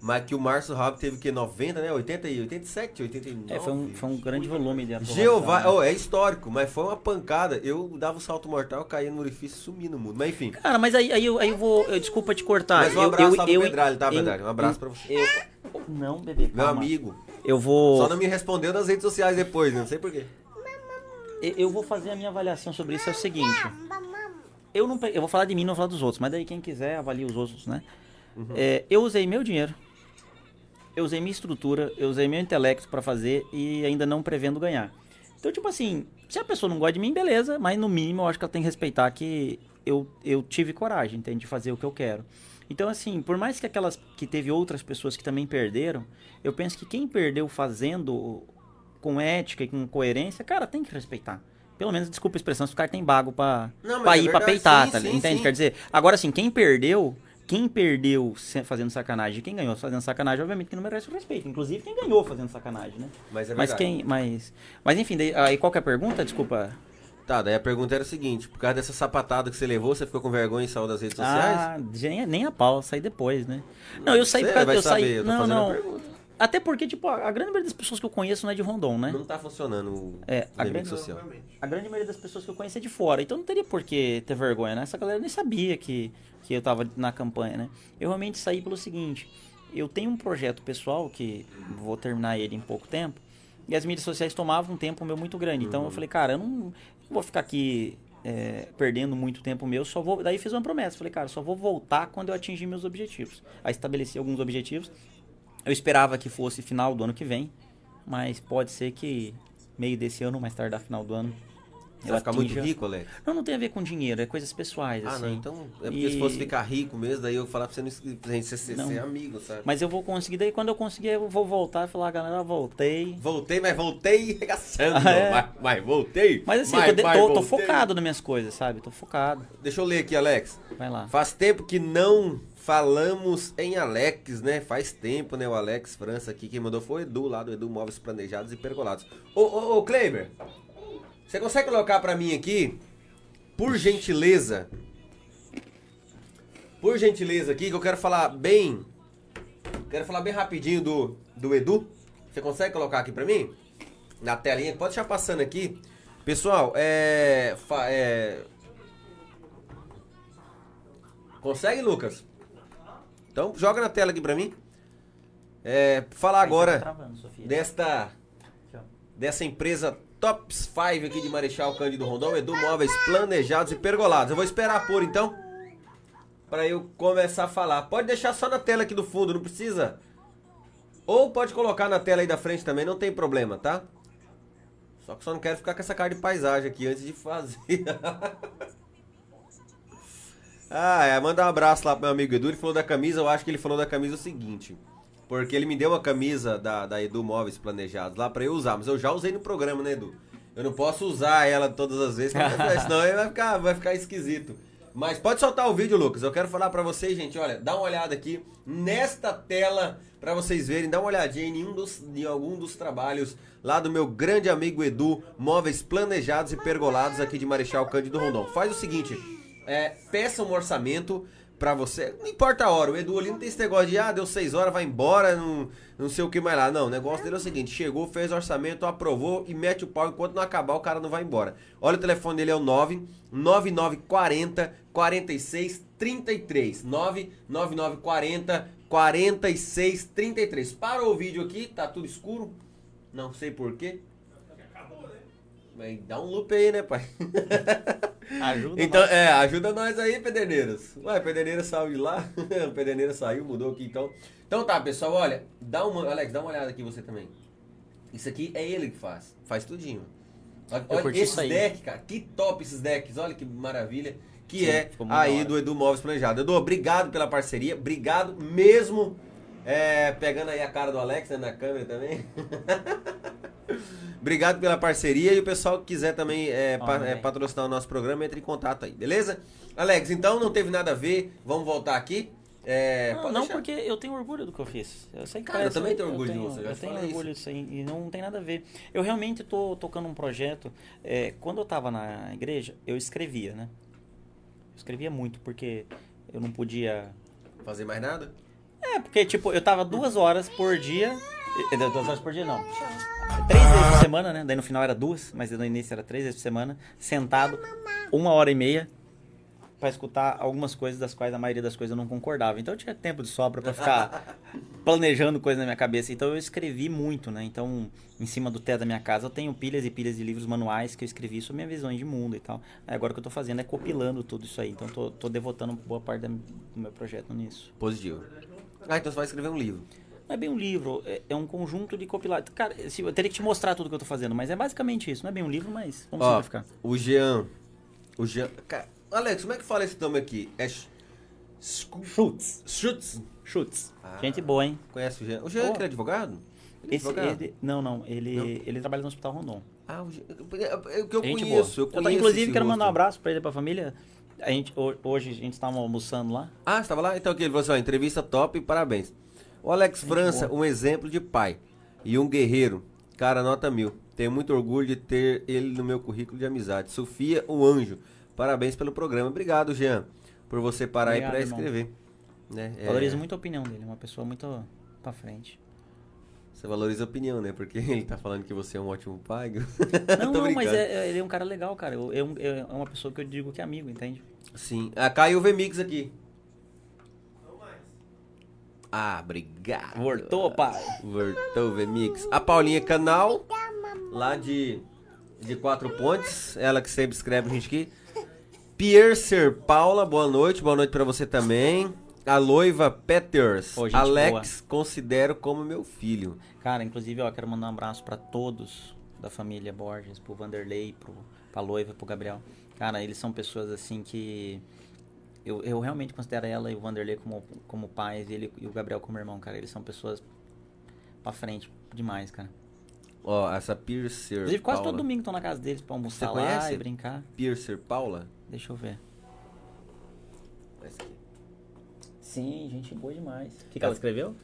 Mas que o Márcio Raul teve que 90, né? 80 e 87, 89. É, foi um, foi um grande volume de atuação. Jeová, né? oh, é histórico, mas foi uma pancada. Eu dava o salto mortal, caía no orifício e sumi no mundo. Mas enfim. Cara, mas aí, aí, eu, aí eu vou. eu- desculpa te cortar. Mas um abraço eu, eu, Pedralha, tá, Pedralha? Um abraço pra você. eu- não, bebê. Meu calma. amigo. Eu vou. Só não me respondeu nas redes sociais depois, né? não sei porquê. Eu eu vou fazer a minha avaliação sobre isso. É o seguinte. Eu não eu vou falar de mim, não vou falar dos outros. Mas daí quem quiser avalia os outros, né? Uhum. É, eu usei meu dinheiro. Eu usei minha estrutura, eu usei meu intelecto pra fazer e ainda não prevendo ganhar. Então, tipo assim, se a pessoa não gosta de mim, beleza, mas no mínimo eu acho que ela tem que respeitar que eu, eu tive coragem, entende? De fazer o que eu quero. Então, assim, por mais que aquelas que teve outras pessoas que também perderam, eu penso que quem perdeu fazendo com ética e com coerência, cara, tem que respeitar. Pelo menos, desculpa a expressão, se o cara tem bago pra, Não, pra é ir pra verdade, peitar, sim, tá, sim, entende? sim. Quer dizer, agora assim, quem perdeu, quem perdeu fazendo sacanagem e quem ganhou fazendo sacanagem, obviamente que não merece o respeito. Inclusive quem ganhou fazendo sacanagem, né? Mas é mas verdade. quem. Mas. Mas enfim, daí, aí qual que é a pergunta? Desculpa. Tá, daí a pergunta era o seguinte: por causa dessa sapatada que você levou, você ficou com vergonha e saiu das redes sociais? Ah, nem, nem a pau, saí depois, né? Não, eu saí Você por causa vai eu saber, saí. eu tô Não, não. pergunta. Até porque, tipo, a a grande maioria das pessoas que eu conheço não é de Rondon, né? Não tá funcionando o É, a grande- social. A grande maioria das pessoas que eu conheço é de fora, então não teria por que ter vergonha, né? Essa galera nem sabia que, que eu tava na campanha, né? Eu realmente saí pelo seguinte, eu tenho um projeto pessoal que vou terminar ele em pouco tempo, e as mídias sociais tomavam um tempo meu muito grande, então eu falei, cara, eu não, não vou ficar aqui é, perdendo muito tempo meu, só vou... Daí fiz uma promessa, falei, cara, só vou voltar quando eu atingir meus objetivos. Aí estabeleci alguns objetivos, eu esperava que fosse final do ano que vem, mas pode ser que meio desse ano, mais tarde final do ano. Você vai ficar muito rico, Alex? Não, não tem a ver com dinheiro, é coisas pessoais, Ah, assim. não, então. É porque se E- fosse ficar rico mesmo, daí eu falar pra você não gente ser, ser, Não. ser amigo, sabe? Mas eu vou conseguir, daí quando eu conseguir, eu vou voltar e falar, galera, voltei. Voltei, mas voltei regaçando. Ah, é? mas, mas voltei. Mas assim, mas, eu tô, mas tô- focado nas minhas coisas, sabe? Tô focado. Deixa eu ler aqui, Alex. Vai lá. Faz tempo que não falamos em Alex, né? Faz tempo, né? O Alex França aqui, quem mandou foi o Edu, lá do Edu Móveis Planejados e Pergolados. Ô, ô, ô, Kleiber, você consegue colocar pra mim aqui, por gentileza, por gentileza aqui, que eu quero falar bem, quero falar bem rapidinho do, do Edu. Você consegue colocar aqui pra mim? Na telinha, pode deixar passando aqui. Pessoal, é... é Consegue, Lucas? Então joga na tela aqui pra mim. É, falar Tá agora desta dessa empresa Tops 5 aqui de Marechal Cândido Rondon, Edu Móveis Planejados e Pergolados. Eu vou esperar por então pra eu começar a falar. Pode deixar só na tela aqui do fundo, não precisa. Ou pode colocar na tela aí da frente também, não tem problema, tá? Só que só não quero ficar com essa cara de paisagem aqui antes de fazer. Ah, é, manda um abraço lá pro meu amigo Edu. Ele falou da camisa, eu acho que ele falou da camisa o seguinte. Porque ele me deu uma camisa da, da Edu Móveis Planejados lá pra eu usar, mas eu já usei no programa, né, Edu? Eu não posso usar ela todas as vezes, porque senão aí vai ficar, vai ficar esquisito. Mas pode soltar o vídeo, Lucas. Eu quero falar pra vocês, gente, olha, dá uma olhada aqui nesta tela pra vocês verem, dá uma olhadinha em, nenhum dos, em algum dos trabalhos lá do meu grande amigo Edu, Móveis Planejados e Pergolados aqui de Marechal Cândido Rondon. Faz o seguinte, é, peça um orçamento pra você. Não importa a hora, o Edu ali não tem esse negócio de, ah, deu seis horas, vai embora, não, não sei o que mais lá. Não, o negócio dele é o seguinte: chegou, fez o orçamento, aprovou e mete o pau. Enquanto não acabar, o cara não vai embora. Olha o telefone dele, é o 99940 46 33. 99940 46 33. Para o vídeo aqui, tá tudo escuro. Não sei porquê. Mas dá um loop aí, né, pai? Ajuda Então, nós. é, ajuda nós aí, Pederneiras. Ué, Pederneira saiu de lá. Pederneira saiu, mudou aqui, então. Então tá, pessoal, olha, dá uma, Alex, dá uma olhada aqui você também. Isso aqui é ele que faz. Faz tudinho. Olha, olha aí. decks, cara. Que top esses decks. Olha que maravilha. Que Sim, é aí do Edu Móveis Planejado. Edu, obrigado pela parceria. Obrigado mesmo. É, pegando aí a cara do Alex né, na câmera também. Obrigado pela parceria e o pessoal que quiser também é, pa- é, patrocinar o nosso programa, entre em contato aí, beleza? Alex, então não teve nada a ver, vamos voltar aqui. É, Não, não, porque eu tenho orgulho do que eu fiz. Eu sei que Cara, eu parece- também tenho orgulho de você, Eu te tenho orgulho disso aí e não tem nada a ver. Eu realmente tô tocando um projeto. é, quando eu tava na igreja, eu escrevia, né? Eu escrevia muito, porque eu não podia. Fazer mais nada? É, porque, tipo, eu tava duas horas por dia. Duas horas por dia não. Três vezes por semana, né? Daí no final era duas, mas no início era três vezes por semana, sentado, uma hora e meia, pra escutar algumas coisas das quais a maioria das coisas eu não concordava. Então eu tinha tempo de sobra pra ficar planejando coisas na minha cabeça. Então eu escrevi muito, né? Então, em cima do teto da minha casa, eu tenho pilhas e pilhas de livros manuais que eu escrevi sobre minha visão de mundo e tal. Aí agora o que eu tô fazendo é compilando tudo isso aí. Então tô, tô devotando boa parte da- do meu projeto nisso. Positivo. Ah, então você vai escrever um livro. Não é bem um livro, é, é um conjunto de compilados. Cara, se- eu teria que te mostrar tudo que eu tô fazendo, mas é basicamente isso. Não é bem um livro, mas vamos Ó, simplificar. o Jean. O Jean. Cara, Alex, como é que fala esse nome aqui? É Schutz. Schutz. Schutz. Ah. Gente boa, hein? Conhece o Jean? O Jean Oh. que é advogado? Ele é Esse, advogado? ele, não, não ele, Não? ele trabalha no Hospital Rondon. Ah, o Jean. É o que eu Gente conheço. Eu boa. conheço inclusive, esse quero mandar um rosto. abraço pra ele e pra família. A gente, ho- hoje a gente estava almoçando lá. Ah, você tava lá? Então aqui, ele falou assim, ó, entrevista top, parabéns. O Alex França, um exemplo de pai e um guerreiro. Cara, nota mil. Tenho muito orgulho de ter ele no meu currículo de amizade. Sofia, um anjo. Parabéns pelo programa. Obrigado, Jean, por você parar Obrigado, aí pra irmão. escrever. Né? É, Valorizo muito a opinião dele. É uma pessoa muito pra frente. Você valoriza a opinião, né? Porque ele tá falando que você é um ótimo pai. Não, não, mas é, é- ele é um cara legal, cara. Eu- É, um- é uma pessoa que eu digo que é amigo, entende? Sim. Ah, caiu o VMix aqui. Ah, obrigado. Voltou, pai. Voltou o VMix. A Paulinha Canal, lá de, de Quatro Pontes. Ela que sempre escreve a gente aqui. Piercer Paula, boa noite. Boa noite pra você também. A Loiva Peters. Ô, Alex, considero como meu filho. Cara, inclusive, ó, quero mandar um abraço pra todos da família Borges, pro Vanderlei, pro, pra Loiva, pro Gabriel. Cara, eles são pessoas assim que. Eu, eu realmente considero ela e o Vanderlei como, como pais e, ele, e o Gabriel como irmão, cara. Eles são pessoas pra frente demais, cara. Ó, essa Piercer Inclusive, quase Paula. todo domingo estão na casa deles pra almoçar Você lá conhece? e brincar. Piercer Paula? Deixa eu ver. Essa aqui. Sim, gente boa demais. O que, que ela escreveu?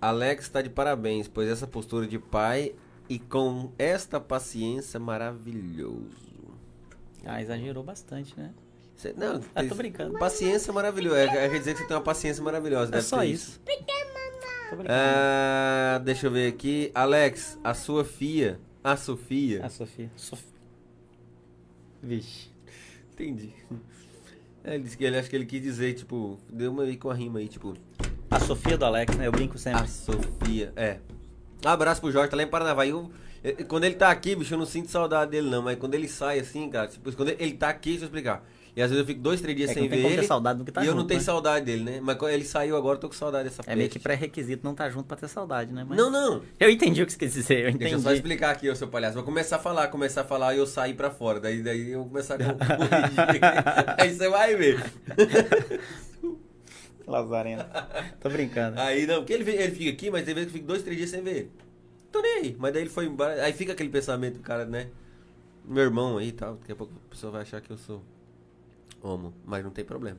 Alex está de parabéns, pois essa postura de pai e com esta paciência maravilhoso. Ah, exagerou bastante, né? Cê- não, Ah, tô brincando. Paciência maravilhosa. É, quer dizer que você tem uma paciência maravilhosa. É só isso. Brincando. Ah, deixa eu ver aqui. Alex, a sua filha. A Sofia. A Sofia. Sof... Vixe. Entendi. É, ele, disse que ele acho que ele quis dizer, tipo, deu uma aí com a rima aí, tipo. A Sofia do Alex, né? Eu brinco sempre. A Sofia. É. Um abraço pro Jorge, tá lá em Paranavaí. Eu- eu- quando ele tá aqui, bicho, eu não sinto saudade dele, não. Mas quando ele sai assim, cara, tipo, quando ele, ele tá aqui, deixa eu explicar. E às vezes eu fico dois, três dias É sem ver ele. saudade do que tá e eu junto, não tenho né? saudade dele, né? Mas quando ele saiu agora, eu tô com saudade dessa É meio que pré-requisito não estar junto pra ter saudade, né? Mas- Não, não. Eu entendi o que você quis dizer, eu entendi. Deixa eu só explicar aqui, ô seu palhaço. Vou começar a falar, começar a falar e eu sair pra fora. Daí, daí eu vou começar a corrigir. Aí você vai ver. Lazareno. Tô brincando. Aí não, porque ele, ele fica aqui, mas tem vezes que fica dois, três dias sem ver ele. Tô nem aí. Mas daí ele foi embora. Aí fica aquele pensamento, do cara, né? Meu irmão aí e tal. Daqui a pouco a pessoa vai achar que eu sou homo. Mas não tem problema.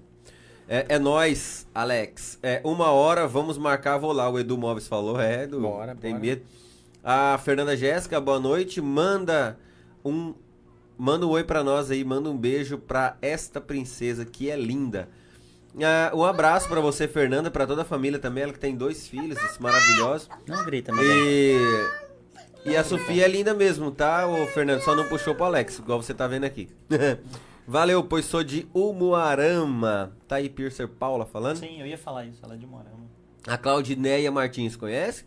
É, é nós, Alex. É uma hora, vamos marcar, vou lá. O Edu Móveis falou. É, Edu. Bora, tem bora. medo. A Fernanda Jéssica, boa noite. Manda um. Manda um oi pra nós aí. Manda um beijo pra esta princesa que é linda. Ah, um abraço pra você, Fernanda, pra toda a família também. Ela que tem dois filhos, isso maravilhoso. Não grita, meu. E, e a Sofia é linda mesmo, tá, ô Fernando? Só não puxou pro Alex, igual você tá vendo aqui. Valeu, pois sou de Umuarama. Tá aí Piercer Paula falando. Sim, eu ia falar isso, ela é de Morama. A Claudineia Martins, conhece?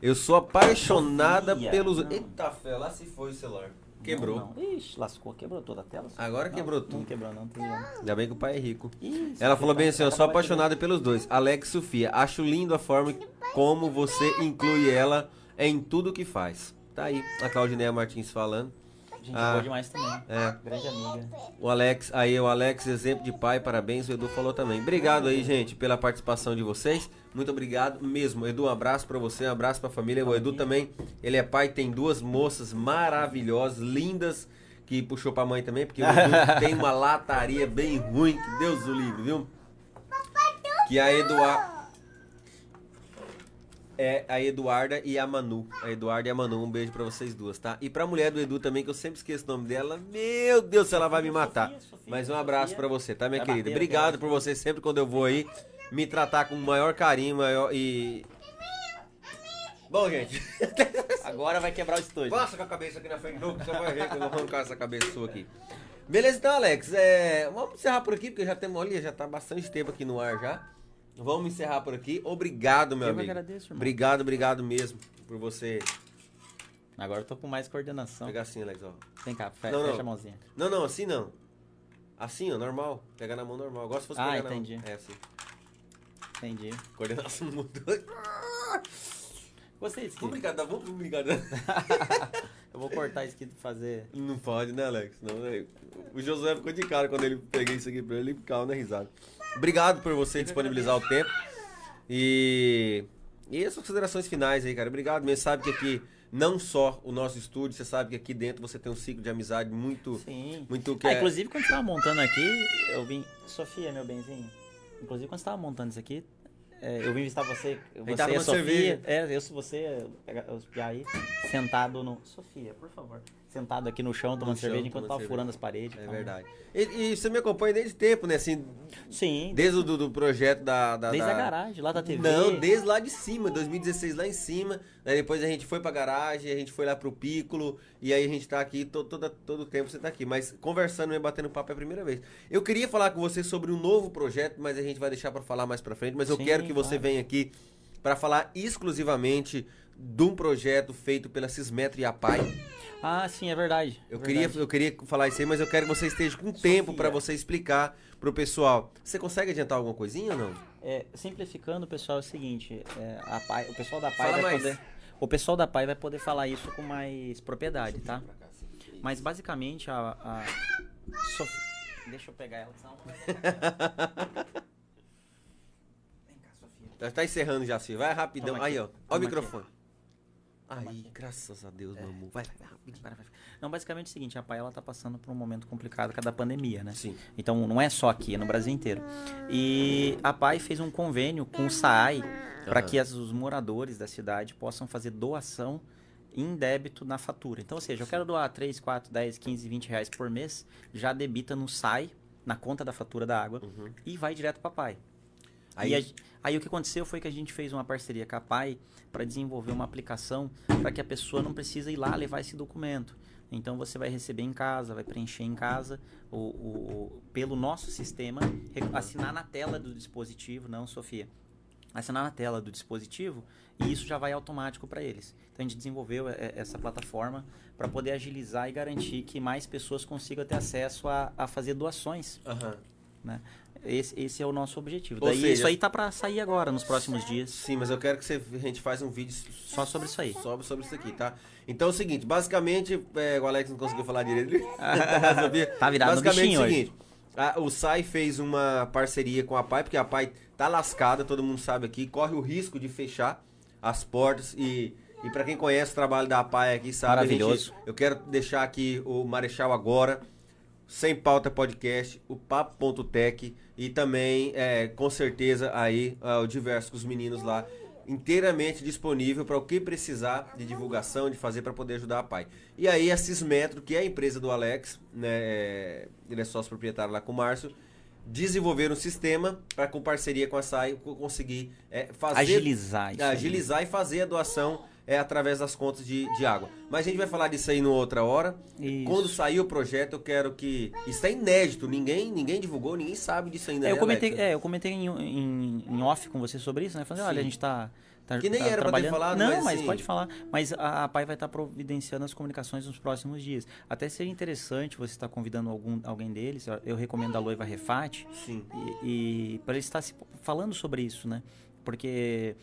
Eu sou apaixonada Sofia, pelos. não. Eita fé, lá se foi o celular. Quebrou. Não, não. Ixi, lascou, quebrou toda a tela. Agora Não, quebrou Não tudo. quebrou, não, tem. Ainda bem que o pai é rico. Ih, Ela falou bem tá- assim, eu tá sou apaixonada pelos dois. Alex e Sofia. Acho lindo a forma como você inclui ela em tudo que faz. Tá aí a Claudineia Martins falando. Gente, Ah. boa demais também. É. Grande amiga. O Alex, aí o Alex, exemplo de pai, parabéns. O Edu falou também. Obrigado aí, gente, pela participação de vocês. Muito obrigado mesmo. Edu, um abraço pra você, um abraço pra família. O Edu também, ele é pai, tem duas moças maravilhosas, lindas, que puxou pra mãe também, porque o Edu tem uma lataria bem ruim, que Deus o livre, viu? Que a Eduarda. É a Eduarda e a Manu. A Eduarda e a Manu, um beijo pra vocês duas, tá? E pra mulher do Edu também, que eu sempre esqueço o nome dela. Meu Deus, se ela vai me matar. Sofia, Sofia, Mas um abraço pra você, tá, minha querida? Obrigado por você sempre quando eu vou aí me tratar com o maior carinho, maior e. Bom, gente. Agora vai quebrar o estúdio. Passa com a cabeça aqui na frente, não, que você vai ver que eu vou arrancar essa cabeça sua aqui. Beleza, então, Alex. É, vamos encerrar por aqui, porque já temos, olha, já tá bastante tempo aqui no ar já. Vamos encerrar por aqui. Obrigado, meu Eu amigo. agradeço, irmão. Obrigado, obrigado mesmo por você Agora eu tô com mais coordenação. pegar assim, Alex, ó. Vem cá, fe- Não, fecha não. a mãozinha. Não, não, assim não. Assim, ó, normal. Pega na mão normal. Eu Gosto se fosse Ah, pegar entendi. na mão. É assim. Entendi. Coordenação mudou. Gostei disso. Vamos brincar, tá? Vamos brincar. Eu vou cortar isso aqui e fazer. Não pode, né, Alex? Não, né? O Josué ficou de cara quando ele peguei isso aqui pra ele, ele ficava na risada. Obrigado por você disponibilizar o tempo. E. E as considerações finais aí, cara. Obrigado mesmo. Sabe que aqui, não só o nosso estúdio, você sabe que aqui dentro você tem um ciclo de amizade muito. Sim. Muito que Ah, é- inclusive, quando você tava montando aqui, eu vim. Sofia, meu benzinho. Inclusive, quando você tava montando isso aqui, é, eu vim visitar você. Você e a Sofia. cerveja. É, eu sou você, os piá aí, sentado no. Sofia, por favor. Sentado aqui no chão, tomando chão, cerveja enquanto tomando tava cerveja. furando as paredes. É então- verdade. E, e você me acompanha desde tempo, né? Assim, Sim. desde o do, do projeto da, da- Desde da- a garagem, lá da TV. Não, desde lá de cima, 2016 lá em cima. Daí depois a gente foi pra garagem, a gente foi lá pro Piccolo. E aí a gente tá aqui, todo, todo, todo o tempo você tá aqui. Mas conversando e batendo papo é a primeira vez. Eu queria falar com você sobre um novo projeto, mas a gente vai deixar pra falar mais pra frente. Mas eu Sim, quero que você claro. venha aqui pra falar exclusivamente de um projeto feito pela Cismetro e a Pai. Ah, sim, é verdade. Eu é queria, eu queria falar isso aí, mas eu quero que você esteja com tempo pra você explicar pro pessoal. Você consegue adiantar alguma coisinha ou não? É, simplificando, pessoal, é o seguinte: é, a Pai- o pessoal da Pai Fala vai mais. poder. O pessoal da Pai vai poder falar isso com mais propriedade, tá? Mas basicamente a. a Deixa eu pegar ela, senão. Vem cá, Sofia. Já tá encerrando já, Silvio. Vai rapidão. Aí, aqui. ó. Ó o microfone. Toma Aí, graças a Deus, meu amor. Vai, vai, vai. Vai. Não, basicamente é o seguinte, a Pai ela tá passando por um momento complicado por causa da pandemia, né? Sim. Então não é só aqui, é no Brasil inteiro. E a PAI fez um convênio com o SAAI para que as- os moradores da cidade possam fazer doação em débito na fatura. Então, ou seja, eu quero doar 3, 4, 10, 15, 20 reais por mês, já debita no SAI, na conta da fatura da água, Uhum. e vai direto para a PAI. Aí, a- aí o que aconteceu foi que a gente fez uma parceria com a PAI para desenvolver uma aplicação para que a pessoa não precisa ir lá levar esse documento. Então você vai receber em casa, vai preencher em casa o, o- pelo nosso sistema, assinar na tela do dispositivo, não, Sofia. Assinar na tela do dispositivo e isso já vai automático para eles. Então a gente desenvolveu é, essa plataforma para poder agilizar e garantir que mais pessoas consigam ter acesso a, a fazer doações. Aham. Né? Esse, esse é o nosso objetivo. Ou Daí seja- isso aí tá para sair agora, nos próximos dias. Sim, mas eu quero que você, a gente faça um vídeo Só sobre isso aí. Só sobre isso aqui, tá? Então é o seguinte, basicamente, é, o Alex não conseguiu falar direito. Tá virado no Basicamente bichinho é o seguinte, a- o SAI fez uma parceria com a PAI, porque a PAI tá lascada, todo mundo sabe aqui, corre o risco de fechar as portas e... E pra quem conhece o trabalho da PAI aqui, sabe, a gente- Maravilhoso. eu quero deixar aqui o Marechal agora, sem pauta podcast, o papo.tech e também, é, com certeza, aí ah, o diverso com os meninos lá, inteiramente disponível para o que precisar de divulgação, de fazer para poder ajudar a pai. E aí a Cismetro, que é a empresa do Alex, né, é, ele é sócio proprietário lá com o Márcio, desenvolver um sistema para com parceria com a SAI co- conseguir é, fazer Agilizar aí. agilizar e fazer a doação é, através das contas de, de água. Mas a gente vai falar disso aí numa outra hora. Isso. Quando sair o projeto, eu quero que. Isso é inédito, ninguém, ninguém divulgou, ninguém sabe disso ainda. É, eu né, comentei, é, eu comentei em, em, em off com você sobre isso, né? Falei, olha, a gente tá. tá Que nem tá era pra ter trabalhando. falado, Não, mas mas, assim- pode falar. Mas a, a PAI vai estar providenciando as comunicações nos próximos dias. Até seria interessante você estar convidando algum, alguém deles. Eu- Eu recomendo a Loiva Refate. Sim. E, e para ele estar se falando sobre isso, né? Porque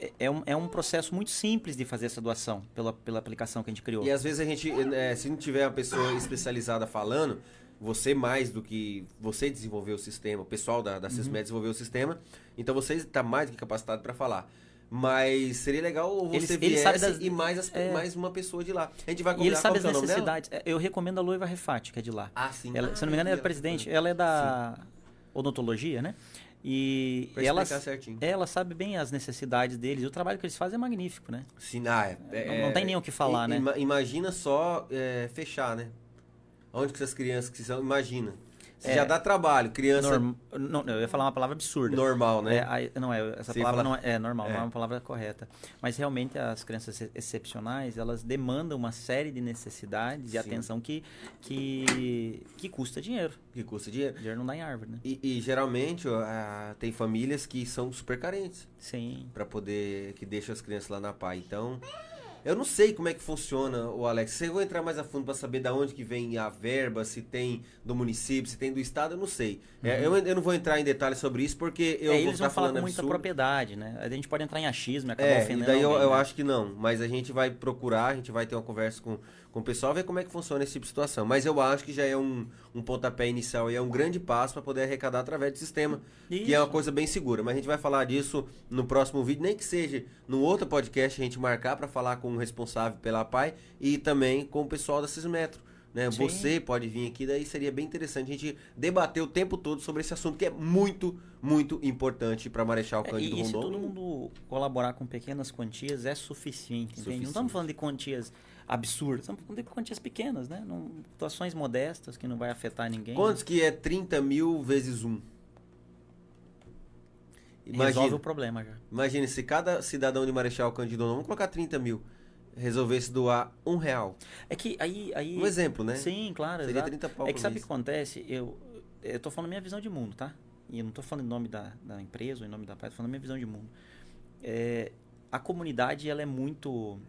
é- é um, é um processo muito simples de fazer essa doação pela, pela aplicação que a gente criou. E às vezes a gente, é, se não tiver uma pessoa especializada falando, você mais do que você desenvolveu o sistema, o pessoal da, da Uhum. Cismet desenvolveu o sistema, então você está mais do que capacitado para falar. Mas seria legal você Eles- viesse eles sabem das- e mais, as- é. mais uma pessoa de lá. A gente vai E convidar ele sabe é as necessidades. É, Eu recomendo a Loiva Refate, que é de lá. Ah, sim. Ela, se eu não me engano, ela é presidente. Ela é da odontologia, né? E Pra ela, certinho. ela sabe bem as necessidades deles. E o trabalho que eles fazem é magnífico, né? Sim, ah, é, Não- não tem nem o que falar, né? ima- Imagina só é, fechar, né? Onde que essas crianças que são, imagina. É. já dá trabalho, criança Norm- não, eu ia falar uma palavra absurda. normal, né? É, não, é, essa palavra não é, é normal, É. não é uma palavra correta. Mas realmente as crianças ex- excepcionais, elas demandam uma série de necessidades e atenção que, que, que custa dinheiro. Que custa dinheiro. Dinheiro não dá em árvore, né? E, e, geralmente ó, tem famílias que são super carentes Sim. Pra poder que deixam as crianças lá na PAI. Então, eu não sei como é que funciona o Alex. Você vai entrar mais a fundo pra saber da onde que vem a verba, se tem do município, se tem do estado, eu não sei. É, eu, eu não vou entrar em detalhes sobre isso porque eu Uhum. É, vou eles ficar vão falar falando com muita absurdo. propriedade, né? A gente pode entrar em achismo e acabar É, e ofendendo daí eu, alguém, eu né? acho que não. Mas a gente vai procurar, a gente vai ter uma conversa com, com o pessoal, ver como é que funciona esse tipo de situação. Mas eu acho que já é um, um pontapé inicial e é um grande passo para poder arrecadar através do sistema, Isso. que é uma coisa bem segura. Mas a gente vai falar disso no próximo vídeo, nem que seja no outro podcast a gente marcar para falar com o responsável pela PAI e também com o pessoal da Cismetro. Né? Sim. Você pode vir aqui, daí seria bem interessante a gente debater o tempo todo sobre esse assunto que é muito, muito importante para Marechal É, Cândido e, e se Rondon. todo mundo colaborar com pequenas quantias, é suficiente? Suficiente. Não estamos falando de quantias absurdas, estamos falando de quantias pequenas, né? Não, situações modestas que não vai afetar ninguém. Quantos que é 30 mil vezes um? Resolve Imagina, o problema já. imagine se cada cidadão de Marechal Cândido Rondon, vamos colocar 30 mil, resolvesse doar um real. É que aí... aí Um exemplo, né? Sim, claro, Seria exato. 30 pau É que sabe o que acontece? Eu, eu tô falando a minha visão de mundo, tá? E eu não tô falando em nome da, da empresa ou em nome da pai, tô falando minha visão de mundo. É, a comunidade, ela é muito...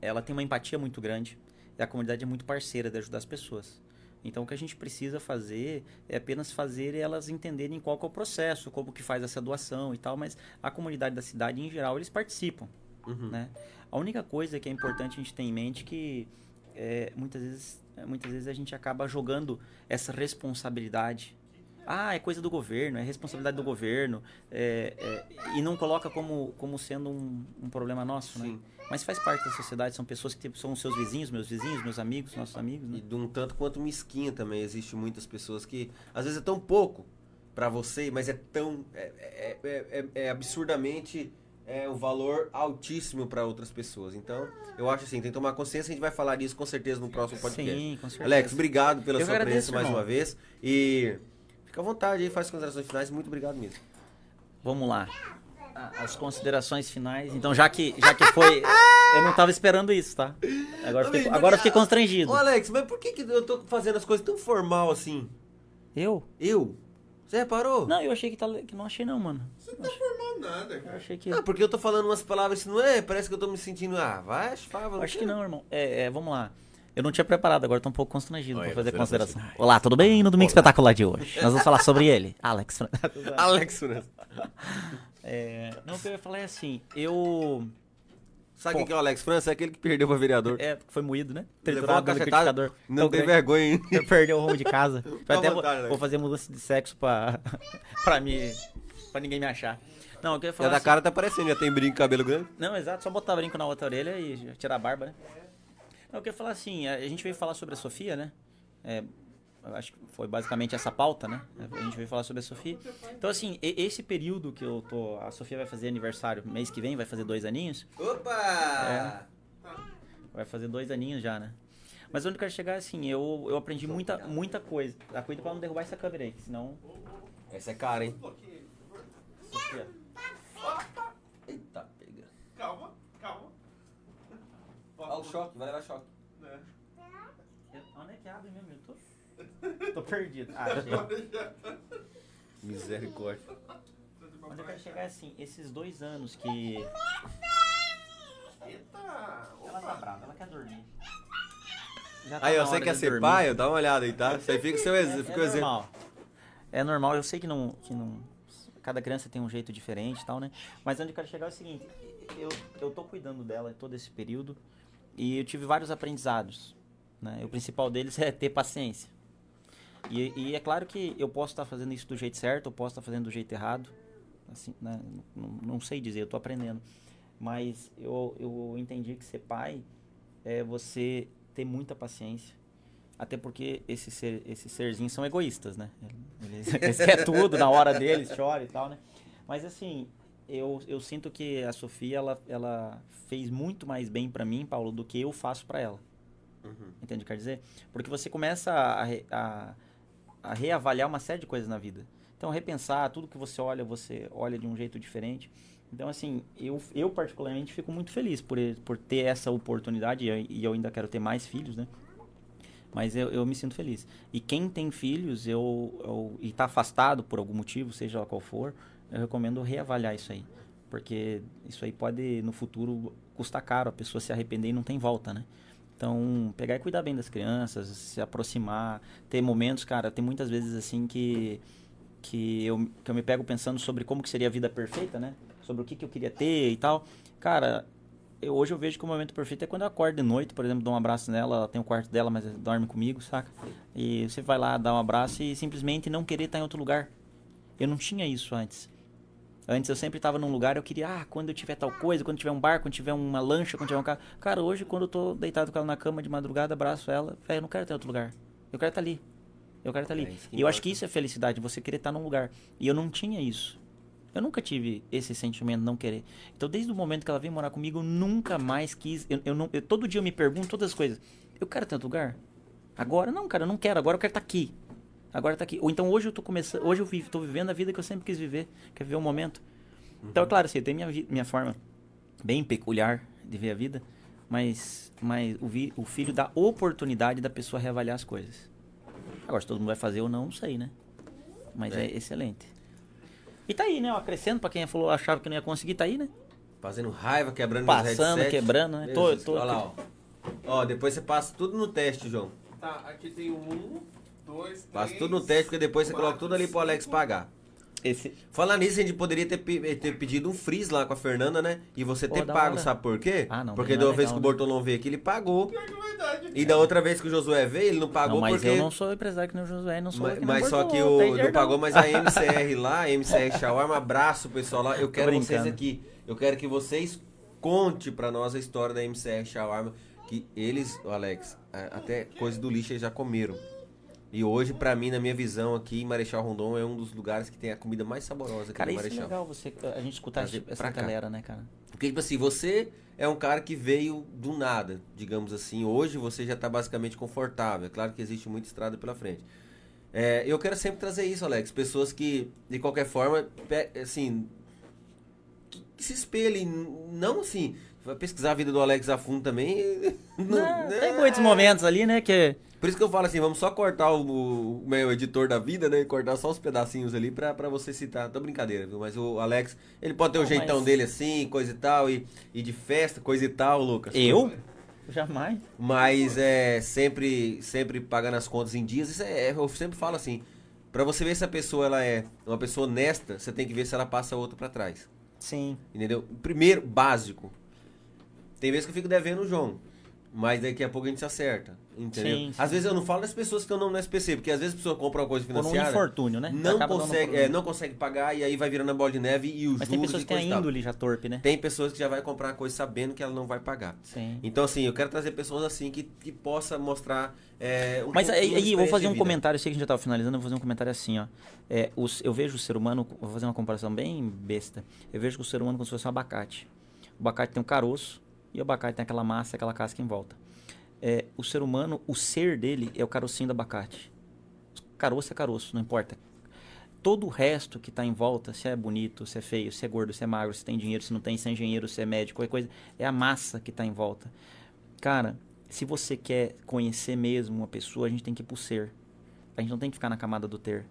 Ela tem uma empatia muito grande e a comunidade é muito parceira de ajudar as pessoas. Então, o que a gente precisa fazer é apenas fazer elas entenderem qual é o processo, como que faz essa doação e tal, mas a comunidade da cidade, em geral, eles participam Uhum. né? A única coisa que é importante a gente ter em mente que é, muitas vezes é, muitas vezes a gente acaba jogando essa responsabilidade. Ah, é coisa do governo, é responsabilidade do governo, é, é, e não coloca como, como sendo um, um problema nosso, né? Sim. Mas faz parte da sociedade, são pessoas que tipo, são os seus vizinhos, meus vizinhos, meus amigos, nossos amigos, E né? de um tanto quanto mesquinha também. Existe muitas pessoas que às vezes é tão pouco pra você, mas é tão. É, é, é- é- é absurdamente é um valor altíssimo pra outras pessoas. Então, eu acho assim, tem que tomar consciência, a gente vai falar disso com certeza no próximo podcast. Sim, com certeza. Alex, obrigado pela Eu sua agradeço, presença mais irmão. uma vez. E fica à vontade aí, faz as considerações finais. Muito obrigado mesmo. Vamos lá. As considerações finais. Então, já que, já que foi. Eu não tava esperando isso, tá? Agora eu fiquei, agora eu fiquei constrangido. Ô, Alex, mas por que, que eu tô fazendo as coisas tão formal assim? Eu? Eu? Você reparou? Não, eu achei que, tá, que não achei não, mano. Você não tá formando nada, Eu cara. achei que. Ah, porque eu tô falando umas palavras, não é? Parece que eu tô me sentindo. Ah, vai, fala. Acho que não, irmão. É, é, vamos lá. Eu não tinha preparado, agora tô um pouco constrangido pra fazer consideração. Olá, tudo bem? No Domingo Espetacular de hoje. Nós vamos falar sobre ele. Alex. Fran- Alex França. É, não, o que eu ia falar é assim, eu... Sabe quem que é o Alex França? É aquele que perdeu pra vereador. É, foi moído, né? Triturado no liquidificador. Não tem grande. vergonha, hein? Eu perdi o rumo de casa. Até vou, vontade, Alex. vou fazer mudança de sexo pra, pra, me, pra ninguém me achar. Não, eu queria falar da assim- cara tá parecendo, já tem brinco, cabelo grande. Não, exato, só botar brinco na outra orelha e tirar a barba, né? Eu queria falar assim, a gente veio falar sobre a Sofia, né? É, acho que foi basicamente essa pauta, né? A gente veio falar sobre a Sofia. Então, assim, esse período que eu tô... A Sofia vai fazer aniversário mês que vem, vai fazer dois aninhos. Opa! Vai fazer dois aninhos já, né? Mas onde eu quero chegar, assim, eu, eu aprendi muita, muita coisa. Ah, cuida pra não derrubar essa câmera aí, senão... Essa é cara, hein? Sofia, Eita, pega. Calma, calma. Olha o choque, vai levar choque. Eu- Onde é que abre mesmo? Eu tô... Tô perdido. Ah, achei. Misericórdia. Onde eu quero chegar é assim, esses dois anos que. Eita! Ela tá brava, ela quer dormir. Já tá Aí, na ó, você hora quer de ser dormir. pai? Dá uma olhada aí, tá? Você fica seu É, exemplo. é fica o exemplo. normal. É normal, eu sei que não, que não. Cada criança tem um jeito diferente e tal, né? Mas onde eu quero chegar é o seguinte: eu, eu tô cuidando dela todo esse período e eu tive vários aprendizados. Né? O principal deles é ter paciência. E, e é claro que eu posso estar fazendo isso do jeito certo, eu posso estar fazendo do jeito errado. Assim, né? não, não sei dizer, eu tô aprendendo. Mas eu, eu entendi que ser pai é você ter muita paciência. Até porque esse ser, esses serzinhos são egoístas, né? Eles, eles querem tudo na hora deles, choram e tal, né? Mas assim, eu, eu sinto que a Sofia, ela, ela fez muito mais bem pra mim, Paulo, do que eu faço pra ela. Uhum. Entende o que eu quero dizer? Porque você começa a, a, a reavaliar uma série de coisas na vida. Então, repensar, tudo que você olha, você olha de um jeito diferente. Então, assim, eu, eu particularmente fico muito feliz por, por ter essa oportunidade, e eu, e eu ainda quero ter mais filhos, né? Mas eu, eu me sinto feliz. E quem tem filhos eu, eu, e está afastado por algum motivo, seja lá qual for, eu recomendo reavaliar isso aí. Porque isso aí pode, no futuro, custar caro, a pessoa se arrepender e não tem volta, né? Então, pegar e cuidar bem das crianças, se aproximar, ter momentos, cara, tem muitas vezes assim que que eu, que eu me pego pensando sobre como que seria a vida perfeita, né? Sobre o que, que eu queria ter e tal. Cara, eu, hoje eu vejo que o momento perfeito é quando eu acordo de noite, por exemplo, dou um abraço nela, ela tem o quarto dela, mas dorme comigo, saca? E você vai lá dar um abraço e simplesmente não querer estar em outro lugar. Eu não tinha isso antes. Antes eu sempre estava num lugar, eu queria, ah, quando eu tiver tal coisa, quando tiver um barco, quando tiver uma lancha, quando tiver um carro. Cara, hoje quando eu tô deitado com ela na cama de madrugada, abraço ela, velho, eu não quero ter outro lugar. Eu quero estar ali. Eu quero estar ali. É e eu acho que isso é felicidade, você querer estar num lugar. E eu não tinha isso. Eu nunca tive esse sentimento de não querer. Então, desde o momento que ela veio morar comigo, eu nunca mais quis. Eu, eu não, eu- todo dia eu me pergunto todas as coisas. Eu quero ter outro lugar? Agora não, cara, eu não quero. Agora eu quero estar aqui. Agora tá aqui. Ou então hoje eu tô começando. Hoje eu vivo, tô vivendo a vida que eu sempre quis viver. Quer viver o momento. Então, é claro, assim, eu tenho minha, minha forma bem peculiar de ver a vida. Mas, mas o, vi- o filho dá oportunidade da pessoa reavaliar as coisas. Agora, se todo mundo vai fazer ou não, não sei, né? Mas é, É. excelente. E tá aí, né? Ó, crescendo pra quem falou, achava que não ia conseguir, tá aí, né? Fazendo raiva, quebrando Passando, quebrando, né? Tô- tô- Olha lá, ó. Ó, depois você passa tudo no teste, João. Tá, aqui tem um, dois, três, tudo no teste, porque depois você quatro, coloca tudo ali pro Alex cinco. pagar. Esse, Falando nisso, a gente poderia ter, pe- ter pedido um freeze lá com a Fernanda, né? E você Pô, ter pago, hora. sabe por quê? Ah, não, Porque mas da é vez legal, que o né? Bortolão veio aqui, ele pagou. É. E da outra vez que o Josué veio, ele não pagou não, mas porque. eu não sou empresário que nem o Josué, não sou Mas, mas só que tem o não pagou, mas a MCR lá, a MCR Shawarma, abraço pessoal lá. Eu quero vocês aqui. Eu quero que vocês conte pra nós a história da MCR Shawarma. Que eles, ô Alex, até coisa do lixo eles já comeram. E hoje, pra mim, na minha visão aqui, Marechal Rondon é um dos lugares que tem a comida mais saborosa aqui Cara, é Marechal. legal você, a gente escutar Trazer essa pra cá. galera, né, cara? Porque, tipo assim, você é um cara que veio do nada, digamos assim. Hoje você já tá basicamente confortável. É claro que existe muita estrada pela frente. É, eu quero sempre trazer isso, Alex. Pessoas que, de qualquer forma, assim, que, que se espelhem. Não assim, vai pesquisar a vida do Alex a fundo também. não- Não, tem muitos momentos ali, né, que... Por isso que eu falo assim, vamos só cortar o, o meu editor da vida, né? Cortar só os pedacinhos ali pra, pra você citar. Tô brincadeira, viu? Mas o Alex, ele pode ter o Não, jeitão mas- dele assim, coisa e tal, e, e de festa, coisa e tal, Lucas. Eu? Jamais. Mas é sempre, sempre pagando as contas em dias. Isso é, eu sempre falo assim, pra você ver se a pessoa ela é uma pessoa honesta, você tem que ver se ela passa outra pra trás. Sim. Entendeu? Primeiro, básico. Tem vezes que eu fico devendo o João. Mas daqui a pouco a gente se acerta. Entendeu? Sim, sim. Às vezes eu não falo das pessoas que eu não no SPC, porque às vezes a pessoa compra uma coisa Por um infortúnio, né? Não Acaba consegue, é, não consegue pagar e aí vai virando a bola de neve e o Mas juros tem pessoas que têm coisa a índole já torpe, né? Tem pessoas que já vai comprar a coisa sabendo que ela não vai pagar. Sim. Então, assim, eu quero trazer pessoas assim que, que possa mostrar. É, um Mas aí, eu vou fazer um comentário, eu sei que a gente já tava finalizando, eu vou fazer um comentário assim, ó. É, os- eu vejo o ser humano, vou fazer uma comparação bem besta. Eu vejo o ser humano como se fosse um abacate. O abacate tem um caroço e o abacate tem aquela massa, aquela casca em volta. É, o ser humano, o ser dele é o carocinho do abacate. Caroço é caroço, não importa. Todo o resto que está em volta, se é bonito, se é feio, se é gordo, se é magro, se tem dinheiro, se não tem, se é engenheiro, se é médico, qualquer coisa, é a massa que está em volta. Cara, se você quer conhecer mesmo uma pessoa, a gente tem que ir pro ser. A gente não tem que ficar na camada do ter.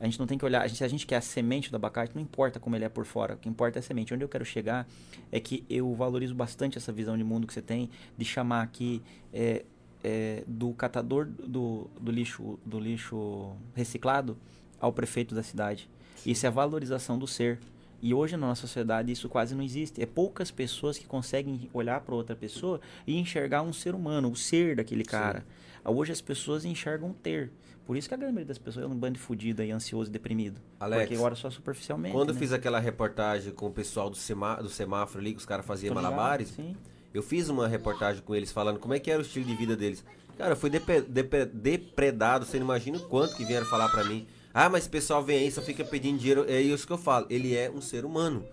A gente não tem que olhar. a gente- se a gente quer a semente do abacate, não importa como ele é por fora. O que importa é a semente. Onde eu quero chegar é que eu valorizo bastante essa visão de mundo que você tem, de chamar aqui é, é, do catador do, do lixo do lixo reciclado ao prefeito da cidade. Isso é a valorização do ser. E hoje na nossa sociedade isso quase não existe. É poucas pessoas que conseguem olhar para outra pessoa e enxergar um ser humano, o ser daquele cara. Hoje as pessoas enxergam ter. Por isso que a grande maioria das pessoas é um bando de fudido e ansioso e deprimido. Alex, Porque agora só superficialmente. Quando eu né? fiz aquela reportagem com o pessoal do, semá do semáforo ali, que os caras faziam malabares, Sim. eu fiz uma reportagem com eles falando como é que era o estilo de vida deles. Cara, eu fui depredado, você não imagina o quanto que vieram falar pra mim. Ah, mas esse pessoal vem aí, só fica pedindo dinheiro. É isso que eu falo. Ele é um ser humano.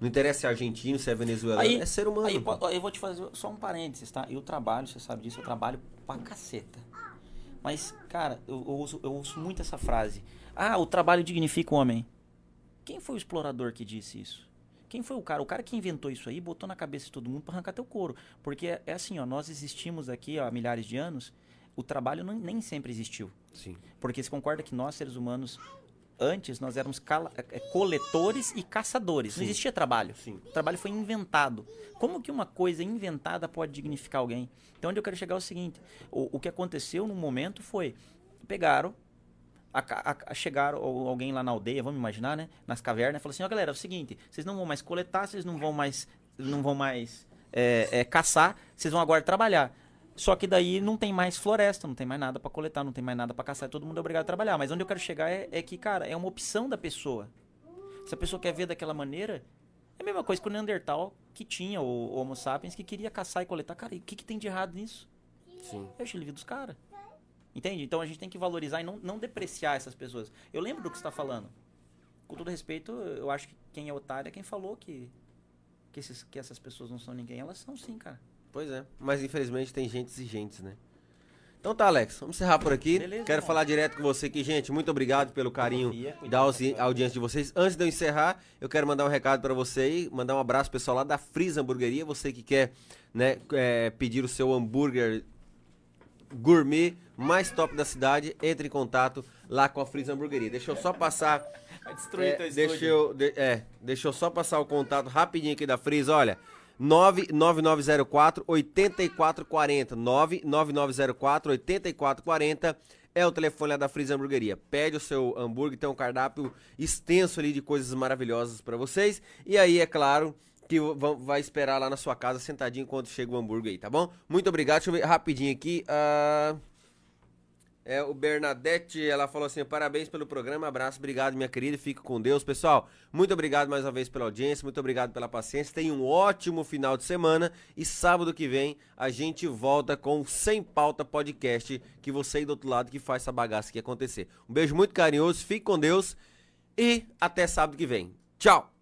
Não interessa se é argentino, se é venezuelano, Aí, é ser humano. aí, eu vou te fazer só um parênteses, tá? Eu trabalho, você sabe disso, eu trabalho pra caceta. Mas, cara, eu, eu ouço, eu ouço muito essa frase. Ah, o trabalho dignifica o homem. Quem foi o explorador que disse isso? Quem foi o cara? O cara que inventou isso aí, botou na cabeça de todo mundo pra arrancar teu couro. Porque é, é assim, ó, nós existimos aqui ó, há milhares de anos, o trabalho não- nem sempre existiu. Sim. Porque você concorda que nós, seres humanos, antes nós éramos cala- é, coletores e caçadores. Não Sim. existia trabalho. Sim. O trabalho foi inventado. Como que uma coisa inventada pode dignificar alguém? Então, onde eu quero chegar é o seguinte: o, o que aconteceu no momento foi pegaram, a, a- a- chegaram alguém lá na aldeia, vamos imaginar, né? Nas cavernas, falou assim: ó, galera, é o seguinte, vocês não vão mais coletar, vocês não vão mais, não vão mais é, é, caçar, vocês vão agora trabalhar. Só que daí não tem mais floresta, não tem mais nada para coletar, não tem mais nada para caçar, todo mundo é obrigado a trabalhar. Mas onde eu quero chegar é, é, que, cara, é uma opção da pessoa. Se a pessoa quer ver daquela maneira, é a mesma coisa que o Neandertal que tinha, o, o Homo sapiens, que queria caçar e coletar. Cara, o que, que tem de errado nisso? Sim. É o estilo de vida dos caras. Entende? Então a gente tem que valorizar e não, não depreciar essas pessoas. Eu lembro do que você está falando. Com todo respeito, eu acho que quem é otário é quem falou que, que, esses, que essas pessoas não são ninguém. Elas são sim, cara. Pois é. Mas infelizmente tem gente exigentes, né? Então tá, Alex, vamos encerrar por aqui. Beleza, Quero irmão. falar direto com você aqui, gente. Muito obrigado pelo carinho Confia, da audiência de vocês. Antes de eu encerrar, eu quero mandar um recado para você aí, mandar um abraço pessoal lá da Frisa Hamburgueria. Você que quer né, é, pedir o seu hambúrguer gourmet mais top da cidade, entre em contato lá com a Frisa Hamburgueria. Deixa eu só passar Vai destruir é, teu deixa eu, de- é, deixa eu só passar o contato rapidinho aqui da Freeza, olha. 99904 8440. 99904 8440 é o telefone lá da Freeza Hamburgueria. Pede o seu hambúrguer, tem um cardápio extenso ali de coisas maravilhosas pra vocês. E aí, é claro, que vai esperar lá na sua casa sentadinho enquanto chega o hambúrguer aí, tá bom? Muito obrigado. Deixa eu ver rapidinho aqui. ah, é, o Bernadette, ela falou assim: parabéns pelo programa, abraço, obrigado, minha querida, fique com Deus. Pessoal, muito obrigado mais uma vez pela audiência, muito obrigado pela paciência. Tenha um ótimo final de semana e sábado que vem a gente volta com o Sem Pauta Podcast, que você aí do outro lado que faz essa bagaça aqui acontecer. Um beijo muito carinhoso, fique com Deus e até sábado que vem. Tchau!